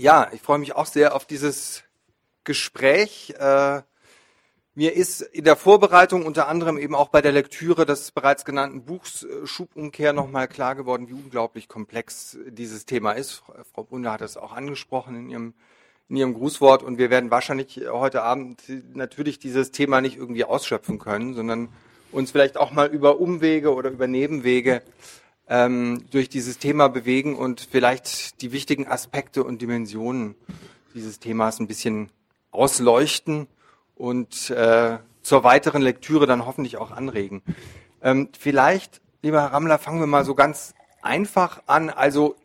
Ja, ich freue mich auch sehr auf dieses Gespräch. Äh, mir ist in der Vorbereitung unter anderem eben auch bei der Lektüre des bereits genannten Buchs äh, Schubumkehr nochmal klar geworden, wie unglaublich komplex dieses Thema ist. Frau Brunner hat es auch angesprochen in ihrem, in ihrem Grußwort und wir werden wahrscheinlich heute Abend natürlich dieses Thema nicht irgendwie ausschöpfen können, sondern uns vielleicht auch mal über Umwege oder über Nebenwege ähm, durch dieses Thema bewegen und vielleicht die wichtigen Aspekte und Dimensionen dieses Themas ein bisschen ausleuchten und äh, zur weiteren Lektüre dann hoffentlich auch anregen. Ähm, vielleicht, lieber Herr Rammler, fangen wir mal so ganz einfach an. Also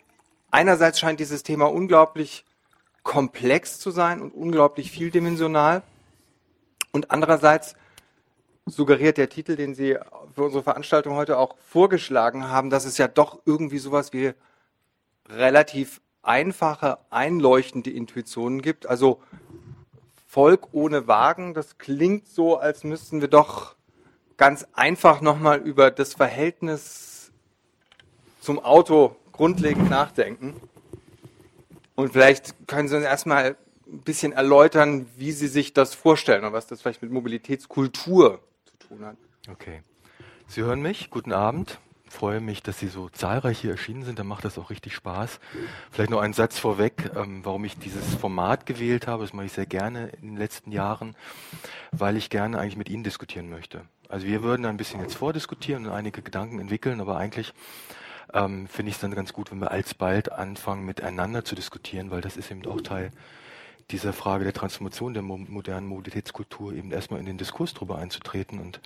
einerseits scheint dieses Thema unglaublich komplex zu sein und unglaublich vieldimensional. Und andererseits suggeriert der Titel, den Sie für unsere Veranstaltung heute auch vorgeschlagen haben, dass es ja doch irgendwie sowas wie relativ einfache, einleuchtende Intuitionen gibt. Also Volk ohne Wagen, das klingt so, als müssten wir doch ganz einfach nochmal über das Verhältnis zum Auto grundlegend nachdenken. Und vielleicht können Sie uns erstmal ein bisschen erläutern, wie Sie sich das vorstellen und was das vielleicht mit Mobilitätskultur zu tun hat. Okay. Sie hören mich. Guten Abend. Freue mich, dass Sie so zahlreich hier erschienen sind. Dann macht das auch richtig Spaß. Vielleicht noch ein Satz vorweg, ähm, warum ich dieses Format gewählt habe. Das mache ich sehr gerne in den letzten Jahren, weil ich gerne eigentlich mit Ihnen diskutieren möchte. Also wir würden ein bisschen jetzt vordiskutieren und einige Gedanken entwickeln, aber eigentlich ähm, finde ich es dann ganz gut, wenn wir alsbald anfangen, miteinander zu diskutieren, weil das ist eben auch Teil dieser Frage der Transformation der mo modernen Mobilitätskultur eben erstmal in den Diskurs darüber einzutreten und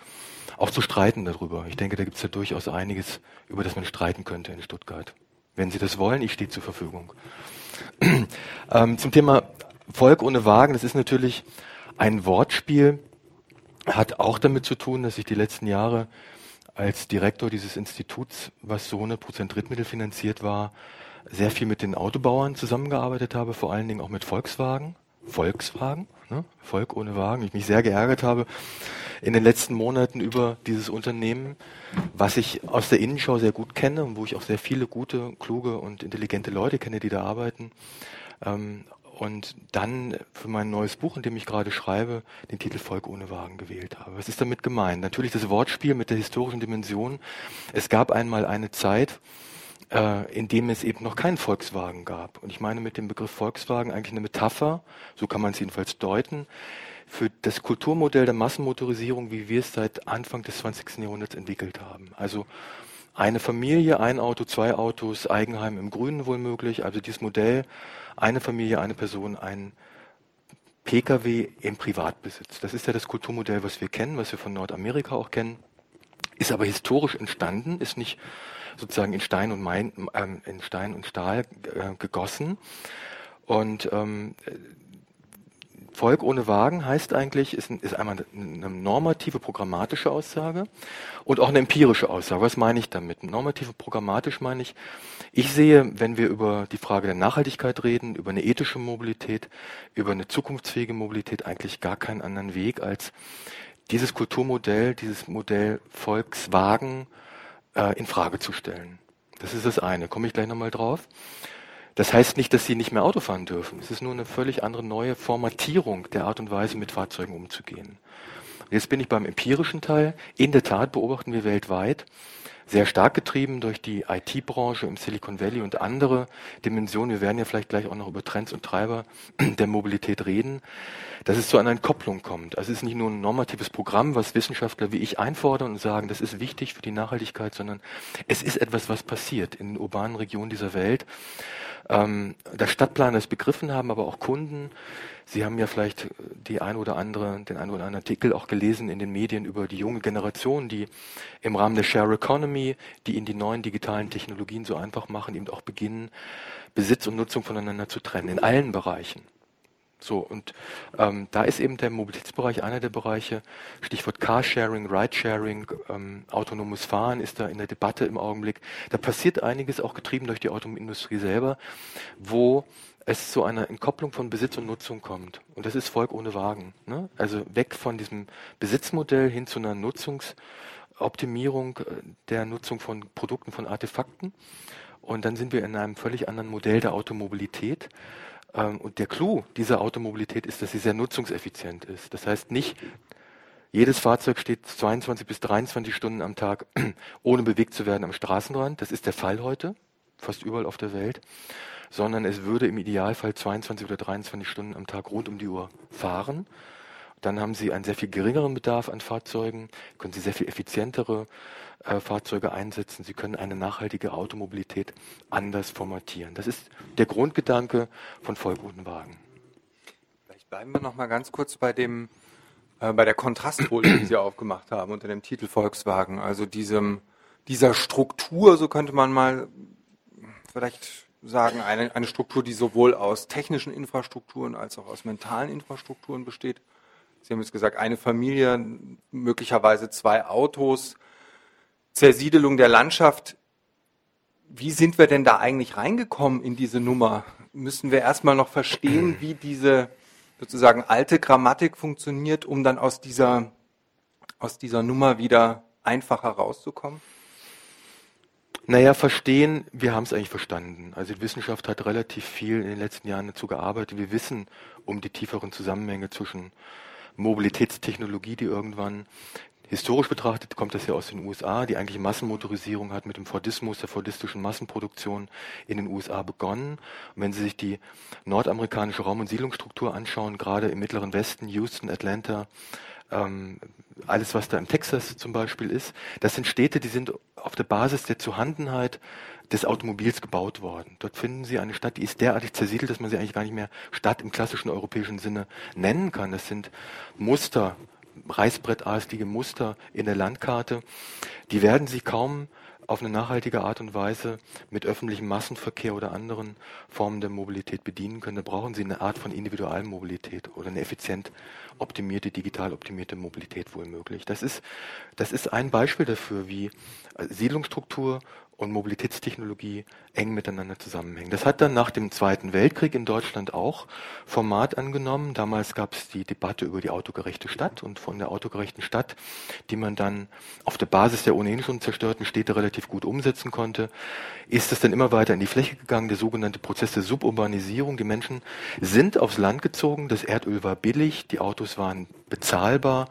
auch zu streiten darüber. Ich denke, da gibt es ja durchaus einiges, über das man streiten könnte in Stuttgart. Wenn Sie das wollen, ich stehe zur Verfügung. ähm, zum Thema Volk ohne Wagen, das ist natürlich ein Wortspiel, hat auch damit zu tun, dass ich die letzten Jahre als Direktor dieses Instituts, was so 100% Drittmittel finanziert war, sehr viel mit den Autobauern zusammengearbeitet habe, vor allen Dingen auch mit Volkswagen. Volkswagen, ne? Volk ohne Wagen. Ich mich sehr geärgert habe in den letzten Monaten über dieses Unternehmen, was ich aus der Innenschau sehr gut kenne und wo ich auch sehr viele gute, kluge und intelligente Leute kenne, die da arbeiten. Ähm, und dann für mein neues Buch, in dem ich gerade schreibe, den Titel Volk ohne Wagen gewählt habe. Was ist damit gemeint? Natürlich das Wortspiel mit der historischen Dimension. Es gab einmal eine Zeit, äh, in dem es eben noch keinen Volkswagen gab. Und ich meine mit dem Begriff Volkswagen eigentlich eine Metapher, so kann man es jedenfalls deuten, für das Kulturmodell der Massenmotorisierung, wie wir es seit Anfang des 20. Jahrhunderts entwickelt haben. Also eine Familie, ein Auto, zwei Autos, Eigenheim im Grünen wohl möglich. Also dieses Modell, eine Familie, eine Person, ein Pkw im Privatbesitz. Das ist ja das Kulturmodell, was wir kennen, was wir von Nordamerika auch kennen. Ist aber historisch entstanden, ist nicht sozusagen in Stein und, Main, ähm, in Stein und Stahl äh, gegossen. Und ähm, Volk ohne Wagen heißt eigentlich, ist, ist einmal eine normative, programmatische Aussage und auch eine empirische Aussage. Was meine ich damit? Normative, programmatisch meine ich, ich sehe, wenn wir über die Frage der Nachhaltigkeit reden, über eine ethische Mobilität, über eine zukunftsfähige Mobilität eigentlich gar keinen anderen Weg als dieses Kulturmodell, dieses Modell Volkswagen äh, in Frage zu stellen. Das ist das eine. Komme ich gleich nochmal drauf. Das heißt nicht, dass sie nicht mehr Auto fahren dürfen. Es ist nur eine völlig andere neue Formatierung der Art und Weise, mit Fahrzeugen umzugehen. Jetzt bin ich beim empirischen Teil. In der Tat beobachten wir weltweit, sehr stark getrieben durch die IT-Branche im Silicon Valley und andere Dimensionen. Wir werden ja vielleicht gleich auch noch über Trends und Treiber der Mobilität reden, dass es zu einer Entkopplung kommt. Also es ist nicht nur ein normatives Programm, was Wissenschaftler wie ich einfordern und sagen, das ist wichtig für die Nachhaltigkeit, sondern es ist etwas, was passiert in den urbanen Regionen dieser Welt. Ähm, der Stadtplaner es begriffen haben, aber auch Kunden, Sie haben ja vielleicht die ein oder andere, den ein oder anderen Artikel auch gelesen in den Medien über die junge Generation, die im Rahmen der Share Economy, die in die neuen digitalen Technologien so einfach machen, eben auch beginnen, Besitz und Nutzung voneinander zu trennen, in allen Bereichen. So, und ähm, da ist eben der Mobilitätsbereich einer der Bereiche, Stichwort Carsharing, Ridesharing, ähm, autonomes Fahren ist da in der Debatte im Augenblick. Da passiert einiges, auch getrieben durch die Automobilindustrie selber, wo es zu einer Entkopplung von Besitz und Nutzung kommt. Und das ist Volk ohne Wagen. Ne? Also weg von diesem Besitzmodell hin zu einer Nutzungsoptimierung äh, der Nutzung von Produkten, von Artefakten. Und dann sind wir in einem völlig anderen Modell der Automobilität. Ähm, und der Clou dieser Automobilität ist, dass sie sehr nutzungseffizient ist. Das heißt nicht, jedes Fahrzeug steht 22 bis 23 Stunden am Tag, ohne bewegt zu werden am Straßenrand. Das ist der Fall heute, fast überall auf der Welt. Sondern es würde im Idealfall 22 oder 23 Stunden am Tag rund um die Uhr fahren. Dann haben Sie einen sehr viel geringeren Bedarf an Fahrzeugen, können Sie sehr viel effizientere äh, Fahrzeuge einsetzen. Sie können eine nachhaltige Automobilität anders formatieren. Das ist der Grundgedanke von vollguten Wagen. Vielleicht bleiben wir noch mal ganz kurz bei dem äh, bei der Kontrastfolie, die Sie aufgemacht haben unter dem Titel Volkswagen. Also diesem dieser Struktur, so könnte man mal vielleicht sagen, eine, eine Struktur, die sowohl aus technischen Infrastrukturen als auch aus mentalen Infrastrukturen besteht. Sie haben jetzt gesagt, eine Familie, möglicherweise zwei Autos, Zersiedelung der Landschaft. Wie sind wir denn da eigentlich reingekommen in diese Nummer? Müssen wir erstmal noch verstehen, wie diese sozusagen alte Grammatik funktioniert, um dann aus dieser, aus dieser Nummer wieder einfacher rauszukommen? Naja, verstehen, wir haben es eigentlich verstanden. Also die Wissenschaft hat relativ viel in den letzten Jahren dazu gearbeitet. Wir wissen um die tieferen Zusammenhänge zwischen Mobilitätstechnologie, die irgendwann Historisch betrachtet kommt das ja aus den USA. Die eigentliche Massenmotorisierung hat mit dem Fordismus, der fordistischen Massenproduktion in den USA begonnen. Und wenn Sie sich die nordamerikanische Raum- und Siedlungsstruktur anschauen, gerade im mittleren Westen, Houston, Atlanta, ähm, alles, was da im Texas zum Beispiel ist, das sind Städte, die sind auf der Basis der Zuhandenheit des Automobils gebaut worden. Dort finden Sie eine Stadt, die ist derartig zersiedelt, dass man sie eigentlich gar nicht mehr Stadt im klassischen europäischen Sinne nennen kann. Das sind Muster, reißbrettartige Muster in der Landkarte, die werden Sie kaum auf eine nachhaltige Art und Weise mit öffentlichem Massenverkehr oder anderen Formen der Mobilität bedienen können. Da brauchen Sie eine Art von Individualmobilität oder eine effizient optimierte, digital optimierte Mobilität wohl möglich. Das ist, das ist ein Beispiel dafür, wie Siedlungsstruktur und Mobilitätstechnologie eng miteinander zusammenhängen. Das hat dann nach dem Zweiten Weltkrieg in Deutschland auch Format angenommen. Damals gab es die Debatte über die autogerechte Stadt und von der autogerechten Stadt, die man dann auf der Basis der ohnehin schon zerstörten Städte relativ gut umsetzen konnte, ist es dann immer weiter in die Fläche gegangen, der sogenannte Prozess der Suburbanisierung. Die Menschen sind aufs Land gezogen, das Erdöl war billig, die Autos waren bezahlbar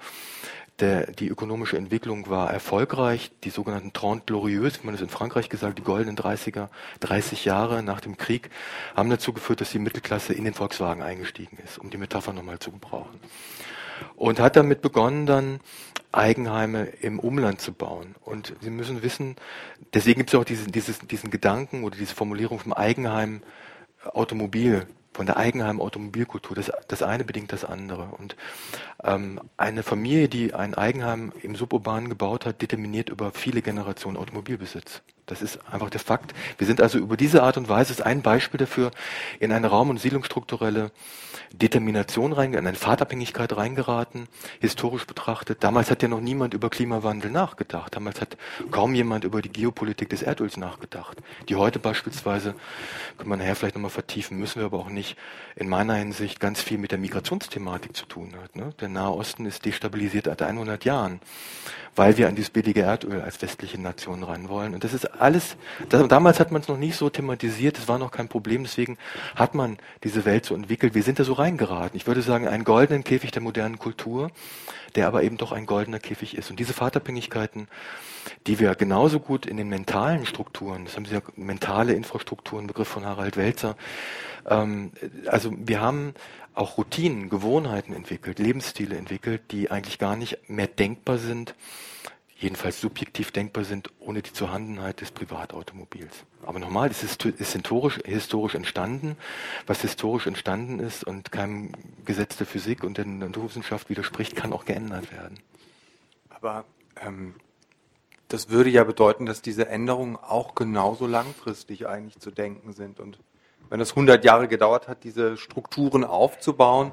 der, die ökonomische Entwicklung war erfolgreich. Die sogenannten Trente Glorieuses, wie man es in Frankreich gesagt, die goldenen 30er, 30 Jahre nach dem Krieg, haben dazu geführt, dass die Mittelklasse in den Volkswagen eingestiegen ist, um die Metapher nochmal zu gebrauchen. Und hat damit begonnen, dann Eigenheime im Umland zu bauen. Und Sie müssen wissen, deswegen gibt es auch diesen, dieses, diesen Gedanken oder diese Formulierung vom Eigenheim Automobil von der Eigenheim-Automobilkultur. Das, das eine bedingt das andere. Und ähm, eine Familie, die ein Eigenheim im Suburbanen gebaut hat, determiniert über viele Generationen Automobilbesitz. Das ist einfach der Fakt. Wir sind also über diese Art und Weise, ist ein Beispiel dafür, in eine Raum- und siedlungsstrukturelle Determination reingeraten, eine Fahrtabhängigkeit reingeraten, historisch betrachtet. Damals hat ja noch niemand über Klimawandel nachgedacht. Damals hat kaum jemand über die Geopolitik des Erdöls nachgedacht. Die heute beispielsweise, kann man nachher vielleicht nochmal vertiefen, müssen wir aber auch nicht, in meiner Hinsicht ganz viel mit der Migrationsthematik zu tun hat. Ne? Der Nahe Osten ist destabilisiert seit 100 Jahren weil wir an dieses billige Erdöl als westliche Nation ran wollen. Und das ist alles, damals hat man es noch nicht so thematisiert, es war noch kein Problem, deswegen hat man diese Welt so entwickelt. Wir sind da so reingeraten. Ich würde sagen, einen goldenen Käfig der modernen Kultur, der aber eben doch ein goldener Käfig ist. Und diese Fahrtabhängigkeiten, die wir genauso gut in den mentalen Strukturen, das haben Sie ja mentale Infrastrukturen, Begriff von Harald Welzer, ähm, also wir haben auch Routinen, Gewohnheiten entwickelt, Lebensstile entwickelt, die eigentlich gar nicht mehr denkbar sind, jedenfalls subjektiv denkbar sind, ohne die Zuhandenheit des Privatautomobils. Aber nochmal, es ist, ist historisch, historisch entstanden. Was historisch entstanden ist und keinem Gesetz der Physik und der Naturwissenschaft widerspricht, kann auch geändert werden. Aber ähm, das würde ja bedeuten, dass diese Änderungen auch genauso langfristig eigentlich zu denken sind und wenn es 100 Jahre gedauert hat, diese Strukturen aufzubauen,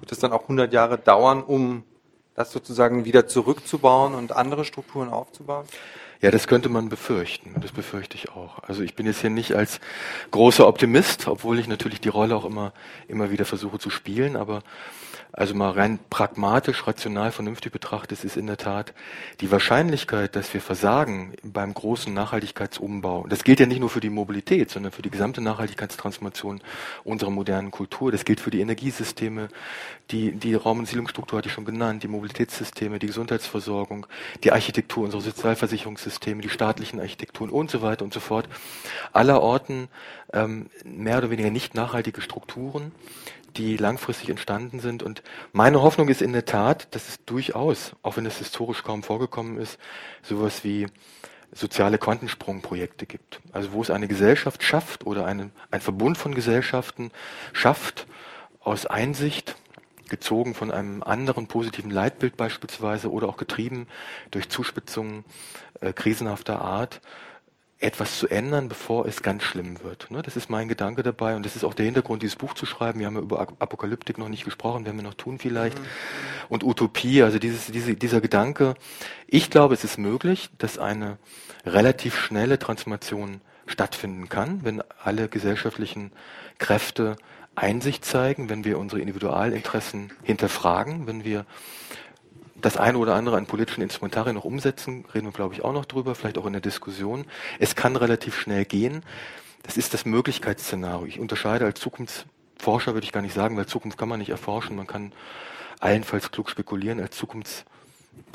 wird es dann auch 100 Jahre dauern, um das sozusagen wieder zurückzubauen und andere Strukturen aufzubauen? Ja, das könnte man befürchten. Das befürchte ich auch. Also ich bin jetzt hier nicht als großer Optimist, obwohl ich natürlich die Rolle auch immer, immer wieder versuche zu spielen, aber also mal rein pragmatisch, rational, vernünftig betrachtet, ist in der Tat die Wahrscheinlichkeit, dass wir versagen beim großen Nachhaltigkeitsumbau. Das gilt ja nicht nur für die Mobilität, sondern für die gesamte Nachhaltigkeitstransformation unserer modernen Kultur. Das gilt für die Energiesysteme, die, die Raum- und Siedlungsstruktur hatte ich schon genannt, die Mobilitätssysteme, die Gesundheitsversorgung, die Architektur unserer Sozialversicherungssysteme, die staatlichen Architekturen und so weiter und so fort. Aller Orten ähm, mehr oder weniger nicht nachhaltige Strukturen die langfristig entstanden sind. Und meine Hoffnung ist in der Tat, dass es durchaus, auch wenn es historisch kaum vorgekommen ist, sowas wie soziale Quantensprungprojekte gibt. Also wo es eine Gesellschaft schafft oder einen, ein Verbund von Gesellschaften schafft, aus Einsicht, gezogen von einem anderen positiven Leitbild beispielsweise oder auch getrieben durch Zuspitzungen äh, krisenhafter Art, etwas zu ändern, bevor es ganz schlimm wird. Ne? Das ist mein Gedanke dabei und das ist auch der Hintergrund, dieses Buch zu schreiben. Wir haben ja über Apokalyptik noch nicht gesprochen, werden wir noch tun vielleicht. Mhm. Und Utopie, also dieses, diese, dieser Gedanke. Ich glaube, es ist möglich, dass eine relativ schnelle Transformation stattfinden kann, wenn alle gesellschaftlichen Kräfte Einsicht zeigen, wenn wir unsere Individualinteressen hinterfragen, wenn wir das eine oder andere an politischen Instrumentarien noch umsetzen, reden wir, glaube ich, auch noch drüber, vielleicht auch in der Diskussion. Es kann relativ schnell gehen. Das ist das Möglichkeitsszenario. Ich unterscheide als Zukunftsforscher, würde ich gar nicht sagen, weil Zukunft kann man nicht erforschen. Man kann allenfalls klug spekulieren als Zukunfts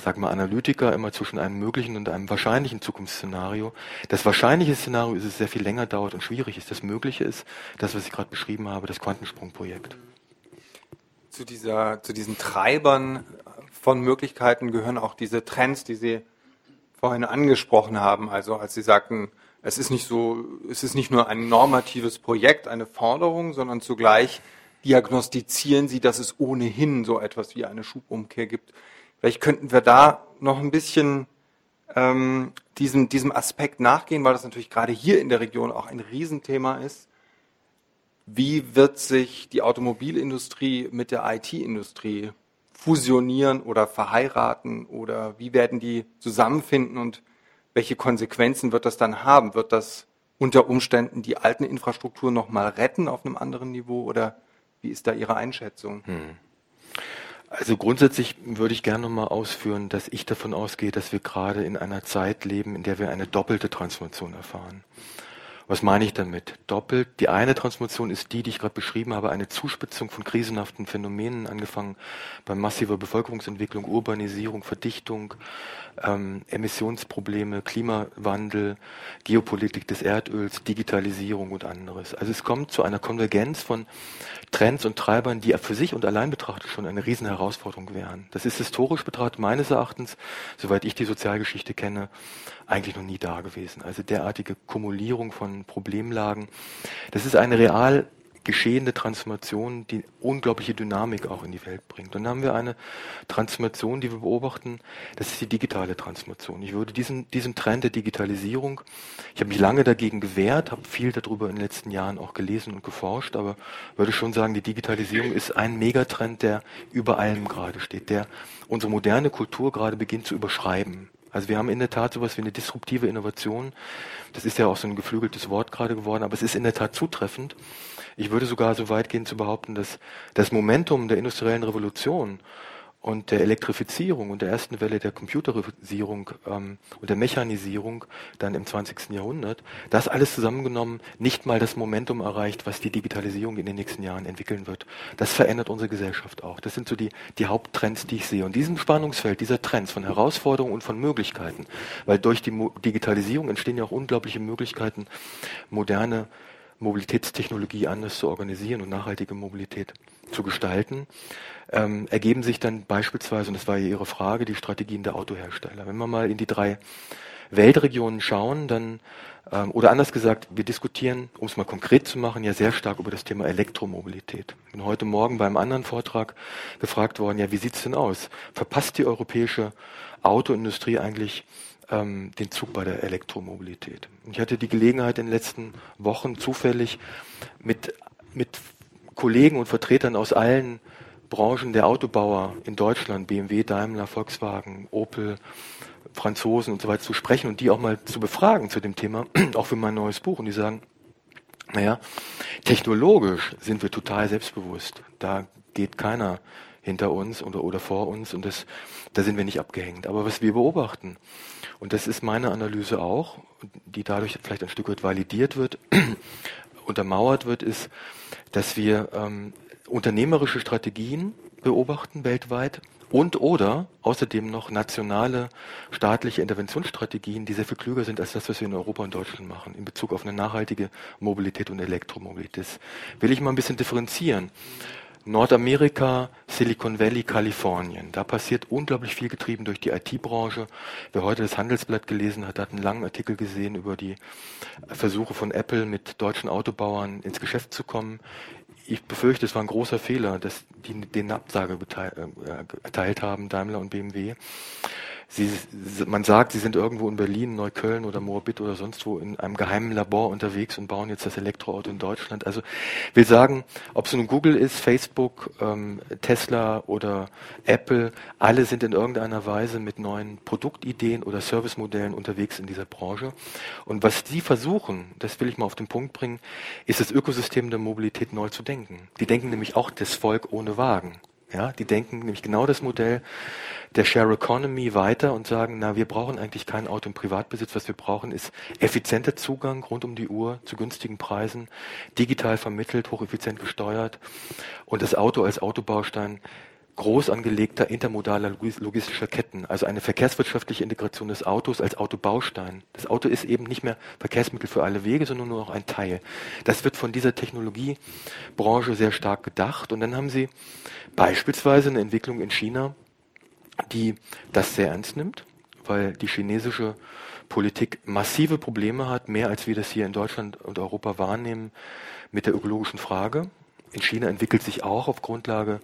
sagen wir Analytiker immer zwischen einem möglichen und einem wahrscheinlichen Zukunftsszenario. Das wahrscheinliche Szenario ist es sehr viel länger dauert und schwierig ist. Das Mögliche ist das, was ich gerade beschrieben habe, das Quantensprungprojekt. Zu dieser, zu diesen Treibern von Möglichkeiten gehören auch diese Trends, die Sie vorhin angesprochen haben. Also als Sie sagten, es ist nicht so, es ist nicht nur ein normatives Projekt, eine Forderung, sondern zugleich diagnostizieren Sie, dass es ohnehin so etwas wie eine Schubumkehr gibt. Vielleicht könnten wir da noch ein bisschen ähm, diesem, diesem Aspekt nachgehen, weil das natürlich gerade hier in der Region auch ein Riesenthema ist. Wie wird sich die Automobilindustrie mit der IT-Industrie fusionieren oder verheiraten oder wie werden die zusammenfinden und welche Konsequenzen wird das dann haben? Wird das unter Umständen die alten Infrastrukturen nochmal retten auf einem anderen Niveau oder wie ist da Ihre Einschätzung? Hm. Also grundsätzlich würde ich gerne nochmal ausführen, dass ich davon ausgehe, dass wir gerade in einer Zeit leben, in der wir eine doppelte Transformation erfahren. Was meine ich damit? Doppelt. Die eine Transformation ist die, die ich gerade beschrieben habe, eine Zuspitzung von krisenhaften Phänomenen, angefangen bei massiver Bevölkerungsentwicklung, Urbanisierung, Verdichtung, ähm, Emissionsprobleme, Klimawandel, Geopolitik des Erdöls, Digitalisierung und anderes. Also es kommt zu einer Konvergenz von Trends und Treibern, die für sich und allein betrachtet schon eine riesen Herausforderung wären. Das ist historisch betrachtet meines Erachtens, soweit ich die Sozialgeschichte kenne, eigentlich noch nie da gewesen. Also derartige Kumulierung von Problemlagen. Das ist eine real geschehende Transformation, die unglaubliche Dynamik auch in die Welt bringt. Und dann haben wir eine Transformation, die wir beobachten, das ist die digitale Transformation. Ich würde diesen, diesen Trend der Digitalisierung, ich habe mich lange dagegen gewehrt, habe viel darüber in den letzten Jahren auch gelesen und geforscht, aber würde schon sagen, die Digitalisierung ist ein Megatrend, der über allem gerade steht, der unsere moderne Kultur gerade beginnt zu überschreiben. Also wir haben in der Tat sowas wie eine disruptive Innovation. Das ist ja auch so ein geflügeltes Wort gerade geworden, aber es ist in der Tat zutreffend. Ich würde sogar so weit gehen zu behaupten, dass das Momentum der industriellen Revolution und der Elektrifizierung und der ersten Welle der Computerisierung ähm, und der Mechanisierung dann im 20. Jahrhundert, das alles zusammengenommen nicht mal das Momentum erreicht, was die Digitalisierung in den nächsten Jahren entwickeln wird. Das verändert unsere Gesellschaft auch. Das sind so die, die Haupttrends, die ich sehe. Und diesem Spannungsfeld, dieser Trends von Herausforderungen und von Möglichkeiten, weil durch die Mo Digitalisierung entstehen ja auch unglaubliche Möglichkeiten, moderne Mobilitätstechnologie anders zu organisieren und nachhaltige Mobilität zu gestalten, ähm, ergeben sich dann beispielsweise, und das war ja Ihre Frage, die Strategien der Autohersteller. Wenn wir mal in die drei Weltregionen schauen, dann, ähm, oder anders gesagt, wir diskutieren, um es mal konkret zu machen, ja sehr stark über das Thema Elektromobilität. Ich bin heute Morgen beim anderen Vortrag gefragt worden, ja, wie sieht's denn aus? Verpasst die europäische Autoindustrie eigentlich ähm, den Zug bei der Elektromobilität. Ich hatte die Gelegenheit in den letzten Wochen zufällig mit, mit Kollegen und Vertretern aus allen Branchen der Autobauer in Deutschland, BMW, Daimler, Volkswagen, Opel, Franzosen und so weiter zu sprechen und die auch mal zu befragen zu dem Thema, auch für mein neues Buch. Und die sagen, naja, technologisch sind wir total selbstbewusst. Da geht keiner hinter uns oder, oder vor uns und das, da sind wir nicht abgehängt. Aber was wir beobachten, und das ist meine Analyse auch, die dadurch vielleicht ein Stück weit validiert wird, untermauert wird, ist, dass wir ähm, unternehmerische Strategien beobachten weltweit und oder außerdem noch nationale staatliche Interventionsstrategien, die sehr viel klüger sind als das, was wir in Europa und Deutschland machen, in Bezug auf eine nachhaltige Mobilität und Elektromobilität. Das will ich mal ein bisschen differenzieren. Nordamerika, Silicon Valley, Kalifornien. Da passiert unglaublich viel getrieben durch die IT-Branche. Wer heute das Handelsblatt gelesen hat, hat einen langen Artikel gesehen über die Versuche von Apple mit deutschen Autobauern ins Geschäft zu kommen ich befürchte, es war ein großer Fehler, dass die den Absage äh, erteilt haben, Daimler und BMW. Sie, man sagt, sie sind irgendwo in Berlin, Neukölln oder Moabit oder sonst wo in einem geheimen Labor unterwegs und bauen jetzt das Elektroauto in Deutschland. Also will sagen, ob es nun Google ist, Facebook, ähm, Tesla oder Apple, alle sind in irgendeiner Weise mit neuen Produktideen oder Servicemodellen unterwegs in dieser Branche. Und was die versuchen, das will ich mal auf den Punkt bringen, ist das Ökosystem der Mobilität neu zu denken. Die denken nämlich auch das Volk ohne Wagen. Ja, die denken nämlich genau das Modell der Share Economy weiter und sagen, na, wir brauchen eigentlich kein Auto im Privatbesitz. Was wir brauchen, ist effizienter Zugang rund um die Uhr zu günstigen Preisen, digital vermittelt, hocheffizient gesteuert und das Auto als Autobaustein groß angelegter intermodaler logistischer Ketten, also eine verkehrswirtschaftliche Integration des Autos als Autobaustein. Das Auto ist eben nicht mehr Verkehrsmittel für alle Wege, sondern nur noch ein Teil. Das wird von dieser Technologiebranche sehr stark gedacht. Und dann haben sie beispielsweise eine Entwicklung in China, die das sehr ernst nimmt, weil die chinesische Politik massive Probleme hat, mehr als wir das hier in Deutschland und Europa wahrnehmen, mit der ökologischen Frage. In China entwickelt sich auch auf Grundlage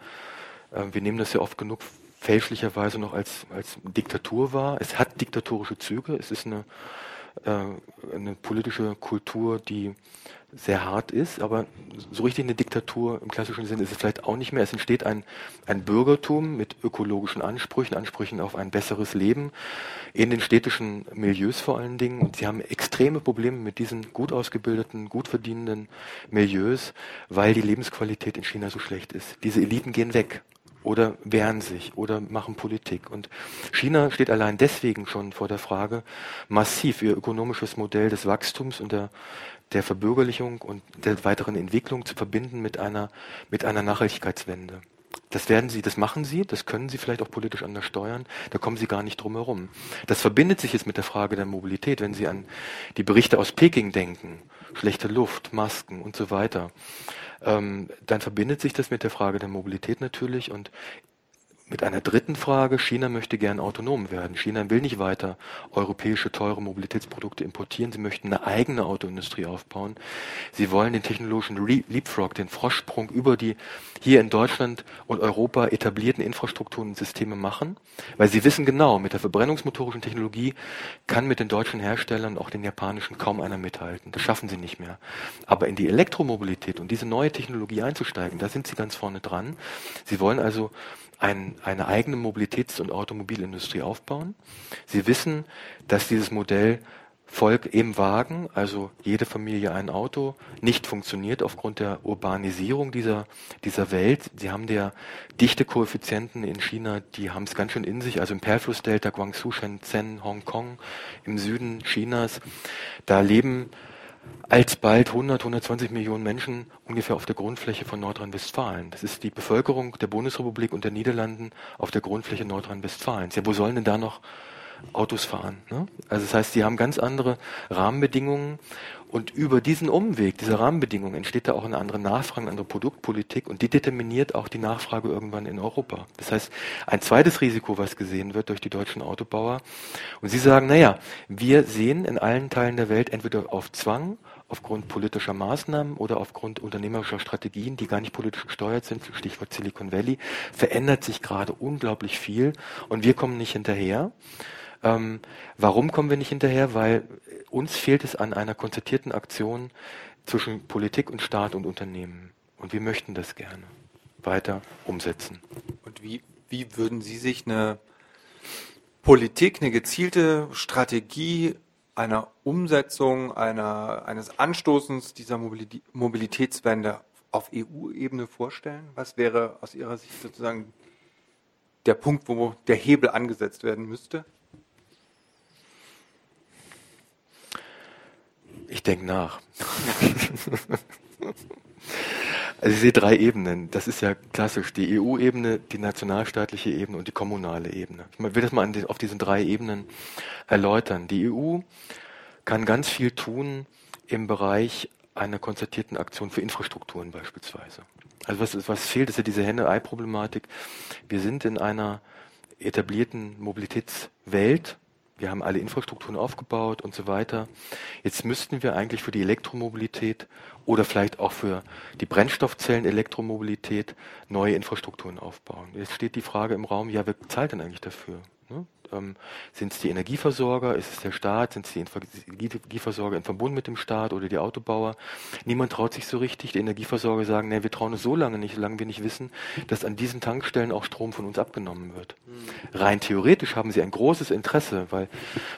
wir nehmen das ja oft genug fälschlicherweise noch als, als Diktatur wahr. Es hat diktatorische Züge. Es ist eine, äh, eine politische Kultur, die sehr hart ist, aber so richtig eine Diktatur im klassischen Sinne ist es vielleicht auch nicht mehr. Es entsteht ein, ein Bürgertum mit ökologischen Ansprüchen, Ansprüchen auf ein besseres Leben in den städtischen Milieus vor allen Dingen. Und sie haben extreme Probleme mit diesen gut ausgebildeten, gut verdienenden Milieus, weil die Lebensqualität in China so schlecht ist. Diese Eliten gehen weg oder wehren sich oder machen Politik. Und China steht allein deswegen schon vor der Frage, massiv ihr ökonomisches Modell des Wachstums und der, der Verbürgerlichung und der weiteren Entwicklung zu verbinden mit einer, mit einer Nachhaltigkeitswende. Das werden sie, das machen sie, das können sie vielleicht auch politisch anders steuern, da kommen sie gar nicht drum herum. Das verbindet sich jetzt mit der Frage der Mobilität, wenn Sie an die Berichte aus Peking denken, schlechte Luft, Masken und so weiter ähm, dann verbindet sich das mit der Frage der Mobilität natürlich und mit einer dritten Frage, China möchte gern autonom werden. China will nicht weiter europäische teure Mobilitätsprodukte importieren. Sie möchten eine eigene Autoindustrie aufbauen. Sie wollen den technologischen Leapfrog, den Vorsprung über die hier in Deutschland und Europa etablierten Infrastrukturen und Systeme machen, weil sie wissen genau, mit der verbrennungsmotorischen Technologie kann mit den deutschen Herstellern, auch den japanischen, kaum einer mithalten. Das schaffen sie nicht mehr. Aber in die Elektromobilität und diese neue Technologie einzusteigen, da sind sie ganz vorne dran. Sie wollen also ein, eine eigene Mobilitäts- und Automobilindustrie aufbauen. Sie wissen, dass dieses Modell Volk im Wagen, also jede Familie ein Auto, nicht funktioniert aufgrund der Urbanisierung dieser, dieser Welt. Sie haben der Dichtekoeffizienten in China, die haben es ganz schön in sich, also im Perlflussdelta, Guangzhou, Shenzhen, Hongkong, im Süden Chinas, da leben alsbald 100, 120 Millionen Menschen ungefähr auf der Grundfläche von Nordrhein-Westfalen. Das ist die Bevölkerung der Bundesrepublik und der Niederlanden auf der Grundfläche Nordrhein-Westfalens. Ja, wo sollen denn da noch Autos fahren? Ne? Also das heißt, die haben ganz andere Rahmenbedingungen und über diesen Umweg, diese Rahmenbedingungen, entsteht da auch eine andere Nachfrage, eine andere Produktpolitik und die determiniert auch die Nachfrage irgendwann in Europa. Das heißt, ein zweites Risiko, was gesehen wird durch die deutschen Autobauer. Und sie sagen, naja, wir sehen in allen Teilen der Welt entweder auf Zwang, aufgrund politischer Maßnahmen oder aufgrund unternehmerischer Strategien, die gar nicht politisch gesteuert sind, Stichwort Silicon Valley, verändert sich gerade unglaublich viel und wir kommen nicht hinterher. Ähm, warum kommen wir nicht hinterher? Weil uns fehlt es an einer konzertierten Aktion zwischen Politik und Staat und Unternehmen. Und wir möchten das gerne weiter umsetzen. Und wie, wie würden Sie sich eine Politik eine gezielte Strategie einer Umsetzung, einer, eines Anstoßens dieser Mobilitätswende auf EU-Ebene vorstellen? Was wäre aus Ihrer Sicht sozusagen der Punkt, wo der Hebel angesetzt werden müsste? Ich denke nach. Also ich sehe drei Ebenen. Das ist ja klassisch. Die EU-Ebene, die nationalstaatliche Ebene und die kommunale Ebene. Ich will das mal auf diesen drei Ebenen erläutern. Die EU kann ganz viel tun im Bereich einer konzertierten Aktion für Infrastrukturen beispielsweise. Also was, was fehlt, ist ja diese Henne-Ei-Problematik. Wir sind in einer etablierten Mobilitätswelt wir haben alle Infrastrukturen aufgebaut und so weiter. Jetzt müssten wir eigentlich für die Elektromobilität oder vielleicht auch für die Brennstoffzellen-Elektromobilität neue Infrastrukturen aufbauen. Jetzt steht die Frage im Raum, ja, wer zahlt denn eigentlich dafür? Ähm, sind es die Energieversorger? Ist es der Staat? Sind es die Energieversorger im Verbund mit dem Staat oder die Autobauer? Niemand traut sich so richtig. Die Energieversorger sagen, nee, wir trauen uns so lange nicht, solange wir nicht wissen, dass an diesen Tankstellen auch Strom von uns abgenommen wird. Mhm. Rein theoretisch haben sie ein großes Interesse, weil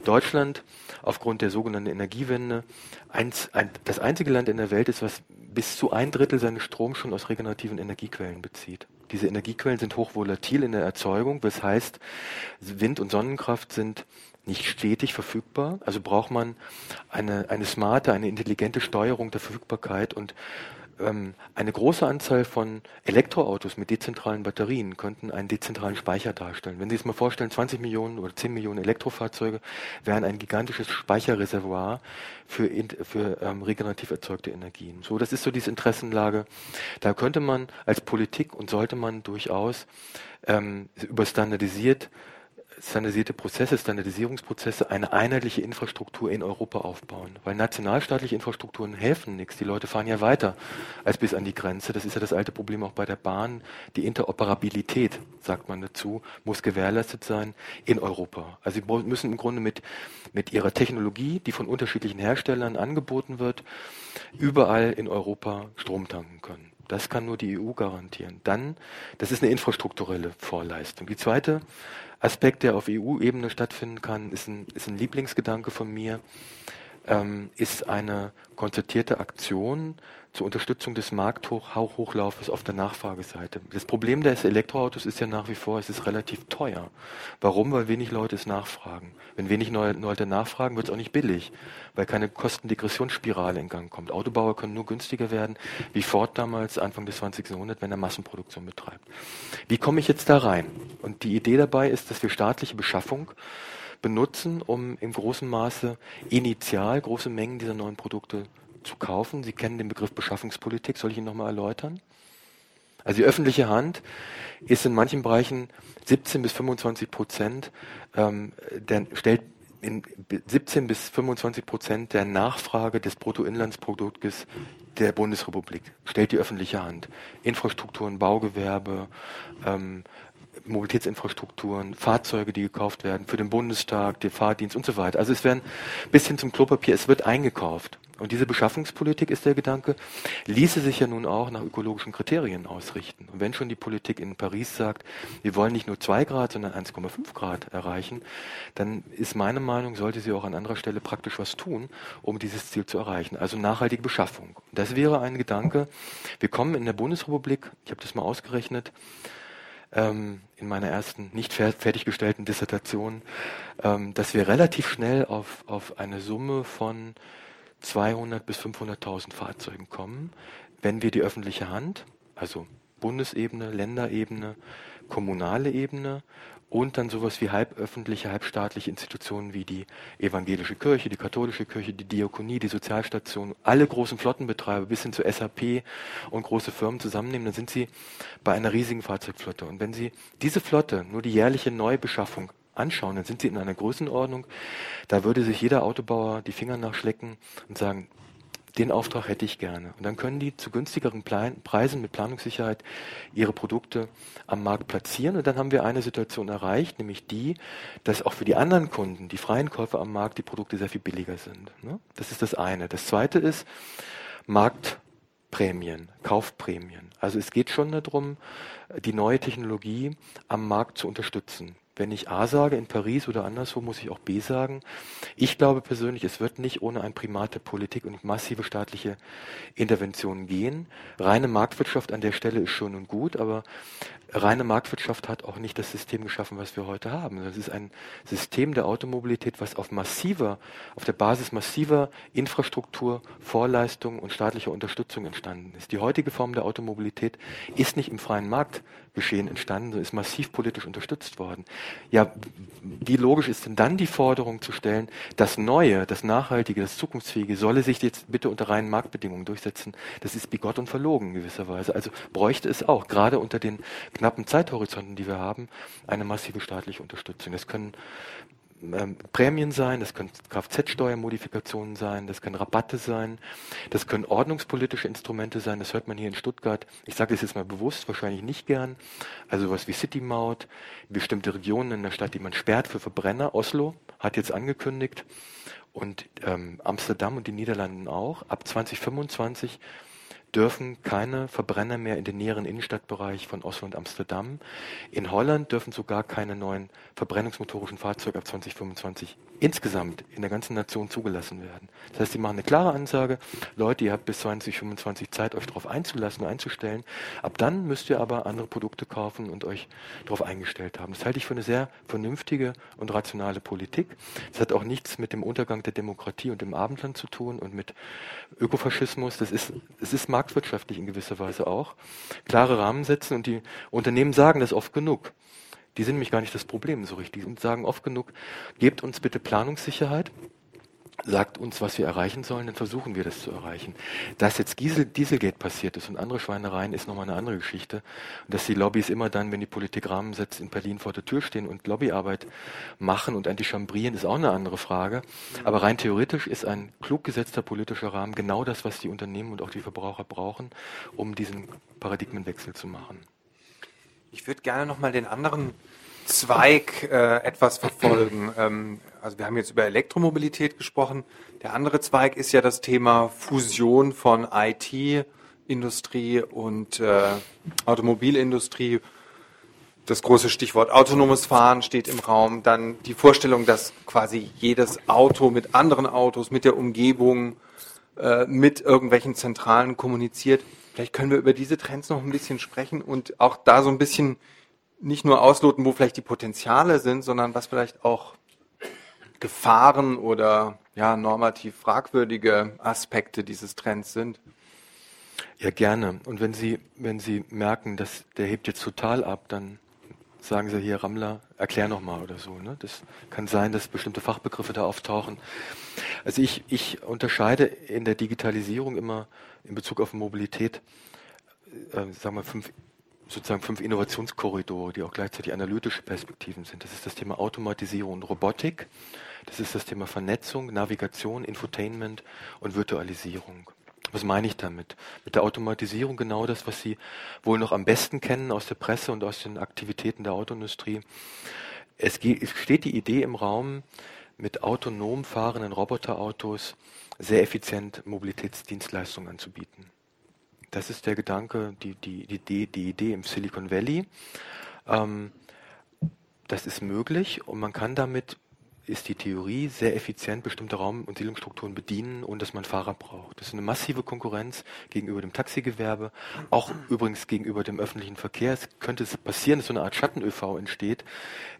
Deutschland aufgrund der sogenannten Energiewende eins, ein, das einzige Land in der Welt ist, was bis zu ein Drittel seines Stroms schon aus regenerativen Energiequellen bezieht. Diese Energiequellen sind hochvolatil in der Erzeugung, das heißt, Wind- und Sonnenkraft sind nicht stetig verfügbar. Also braucht man eine, eine smarte, eine intelligente Steuerung der Verfügbarkeit und eine große Anzahl von Elektroautos mit dezentralen Batterien könnten einen dezentralen Speicher darstellen. Wenn Sie sich mal vorstellen, 20 Millionen oder 10 Millionen Elektrofahrzeuge wären ein gigantisches Speicherreservoir für, für ähm, regenerativ erzeugte Energien. So, das ist so diese Interessenlage. Da könnte man als Politik und sollte man durchaus ähm, über standardisiert standardisierte Prozesse, Standardisierungsprozesse, eine einheitliche Infrastruktur in Europa aufbauen. Weil nationalstaatliche Infrastrukturen helfen nichts. Die Leute fahren ja weiter als bis an die Grenze. Das ist ja das alte Problem auch bei der Bahn. Die Interoperabilität, sagt man dazu, muss gewährleistet sein in Europa. Also sie müssen im Grunde mit, mit ihrer Technologie, die von unterschiedlichen Herstellern angeboten wird, überall in Europa Strom tanken können. Das kann nur die EU garantieren. Dann, das ist eine infrastrukturelle Vorleistung. Die zweite Aspekt, der auf EU-Ebene stattfinden kann, ist ein, ist ein Lieblingsgedanke von mir, ähm, ist eine konzertierte Aktion zur Unterstützung des Markthochlaufes auf der Nachfrageseite. Das Problem des Elektroautos ist ja nach wie vor, es ist relativ teuer. Warum? Weil wenig Leute es nachfragen. Wenn wenig Leute nachfragen, wird es auch nicht billig, weil keine Kostendegressionsspirale in Gang kommt. Autobauer können nur günstiger werden, wie Ford damals Anfang des 20. Jahrhunderts, wenn er Massenproduktion betreibt. Wie komme ich jetzt da rein? Und die Idee dabei ist, dass wir staatliche Beschaffung benutzen, um im großen Maße initial große Mengen dieser neuen Produkte zu kaufen. Sie kennen den Begriff Beschaffungspolitik, soll ich ihn nochmal erläutern? Also die öffentliche Hand ist in manchen Bereichen 17 bis 25 Prozent, ähm, der, stellt in 17 bis 25 Prozent der Nachfrage des Bruttoinlandsproduktes der Bundesrepublik stellt die öffentliche Hand. Infrastrukturen, Baugewerbe, ähm, Mobilitätsinfrastrukturen, Fahrzeuge, die gekauft werden für den Bundestag, den Fahrdienst und so weiter. Also es werden bis hin zum Klopapier, es wird eingekauft. Und diese Beschaffungspolitik ist der Gedanke, ließe sich ja nun auch nach ökologischen Kriterien ausrichten. Und wenn schon die Politik in Paris sagt, wir wollen nicht nur zwei Grad, sondern 1,5 Grad erreichen, dann ist meine Meinung, sollte sie auch an anderer Stelle praktisch was tun, um dieses Ziel zu erreichen. Also nachhaltige Beschaffung. Das wäre ein Gedanke. Wir kommen in der Bundesrepublik, ich habe das mal ausgerechnet, ähm, in meiner ersten nicht fertiggestellten Dissertation, ähm, dass wir relativ schnell auf, auf eine Summe von 200 bis 500.000 Fahrzeugen kommen, wenn wir die öffentliche Hand, also Bundesebene, Länderebene, kommunale Ebene und dann sowas wie halböffentliche, halbstaatliche Institutionen wie die evangelische Kirche, die katholische Kirche, die Diakonie, die Sozialstation, alle großen Flottenbetreiber bis hin zu SAP und große Firmen zusammennehmen, dann sind sie bei einer riesigen Fahrzeugflotte. Und wenn Sie diese Flotte, nur die jährliche Neubeschaffung anschauen, dann sind sie in einer Größenordnung, da würde sich jeder Autobauer die Finger nachschlecken und sagen, den Auftrag hätte ich gerne. Und dann können die zu günstigeren Preisen mit Planungssicherheit ihre Produkte am Markt platzieren. Und dann haben wir eine Situation erreicht, nämlich die, dass auch für die anderen Kunden, die freien Käufer am Markt, die Produkte sehr viel billiger sind. Ne? Das ist das eine. Das zweite ist Marktprämien, Kaufprämien. Also es geht schon darum, die neue Technologie am Markt zu unterstützen. Wenn ich A sage in Paris oder anderswo, muss ich auch B sagen. Ich glaube persönlich, es wird nicht ohne ein Primat der Politik und massive staatliche Interventionen gehen. Reine Marktwirtschaft an der Stelle ist schon und gut, aber reine Marktwirtschaft hat auch nicht das System geschaffen, was wir heute haben. Das ist ein System der Automobilität, was auf massiver, auf der Basis massiver Infrastruktur, Vorleistungen und staatlicher Unterstützung entstanden ist. Die heutige Form der Automobilität ist nicht im freien Marktgeschehen entstanden, sondern ist massiv politisch unterstützt worden. Ja, wie logisch ist denn dann die Forderung zu stellen, das Neue, das Nachhaltige, das Zukunftsfähige solle sich jetzt bitte unter reinen Marktbedingungen durchsetzen? Das ist bigott und verlogen gewisserweise. Also bräuchte es auch, gerade unter den knappen Zeithorizonten, die wir haben, eine massive staatliche Unterstützung. Das können Prämien sein, das können Kfz-Steuermodifikationen sein, das können Rabatte sein, das können ordnungspolitische Instrumente sein, das hört man hier in Stuttgart, ich sage das jetzt mal bewusst, wahrscheinlich nicht gern, also was wie City-Maut, bestimmte Regionen in der Stadt, die man sperrt für Verbrenner, Oslo hat jetzt angekündigt und ähm, Amsterdam und die Niederlanden auch, ab 2025 dürfen keine Verbrenner mehr in den näheren Innenstadtbereich von Oslo und Amsterdam. In Holland dürfen sogar keine neuen verbrennungsmotorischen Fahrzeuge ab 2025 insgesamt in der ganzen Nation zugelassen werden. Das heißt, sie machen eine klare Ansage, Leute, ihr habt bis 2025 Zeit, euch darauf einzulassen, einzustellen. Ab dann müsst ihr aber andere Produkte kaufen und euch darauf eingestellt haben. Das halte ich für eine sehr vernünftige und rationale Politik. Das hat auch nichts mit dem Untergang der Demokratie und dem Abendland zu tun und mit Ökofaschismus. Das ist, es ist marktwirtschaftlich in gewisser Weise auch. Klare Rahmen setzen und die Unternehmen sagen das oft genug. Die sind nämlich gar nicht das Problem so richtig und sagen oft genug, gebt uns bitte Planungssicherheit, sagt uns, was wir erreichen sollen, dann versuchen wir das zu erreichen. Dass jetzt Diesel, Dieselgate passiert ist und andere Schweinereien, ist nochmal eine andere Geschichte. Und dass die Lobbys immer dann, wenn die Politik Rahmen setzt, in Berlin vor der Tür stehen und Lobbyarbeit machen und antichambrieren, ist auch eine andere Frage. Aber rein theoretisch ist ein klug gesetzter politischer Rahmen genau das, was die Unternehmen und auch die Verbraucher brauchen, um diesen Paradigmenwechsel zu machen. Ich würde gerne nochmal den anderen Zweig äh, etwas verfolgen. Ähm, also wir haben jetzt über Elektromobilität gesprochen. Der andere Zweig ist ja das Thema Fusion von IT-Industrie und äh, Automobilindustrie. Das große Stichwort autonomes Fahren steht im Raum. Dann die Vorstellung, dass quasi jedes Auto mit anderen Autos, mit der Umgebung, äh, mit irgendwelchen Zentralen kommuniziert. Vielleicht können wir über diese Trends noch ein bisschen sprechen und auch da so ein bisschen nicht nur ausloten, wo vielleicht die Potenziale sind, sondern was vielleicht auch Gefahren oder ja, normativ fragwürdige Aspekte dieses Trends sind. Ja, gerne. Und wenn Sie, wenn Sie merken, dass der hebt jetzt total ab, dann sagen Sie hier, Rammler, erklär nochmal oder so. Ne? Das kann sein, dass bestimmte Fachbegriffe da auftauchen. Also ich, ich unterscheide in der Digitalisierung immer in Bezug auf Mobilität, äh, sagen wir, fünf, sozusagen fünf Innovationskorridore, die auch gleichzeitig analytische Perspektiven sind. Das ist das Thema Automatisierung und Robotik, das ist das Thema Vernetzung, Navigation, Infotainment und Virtualisierung. Was meine ich damit? Mit der Automatisierung genau das, was Sie wohl noch am besten kennen aus der Presse und aus den Aktivitäten der Autoindustrie. Es, steht die Idee im Raum, mit autonom fahrenden Roboterautos sehr effizient Mobilitätsdienstleistungen anzubieten. Das ist der Gedanke, die, die, die, die Idee im Silicon Valley. Ähm, das ist möglich und man kann damit ist die Theorie sehr effizient bestimmte Raum- und Siedlungsstrukturen bedienen, ohne dass man Fahrer braucht. Das ist eine massive Konkurrenz gegenüber dem Taxigewerbe, auch übrigens gegenüber dem öffentlichen Verkehr. Es könnte passieren, dass so eine Art Schatten-ÖV entsteht,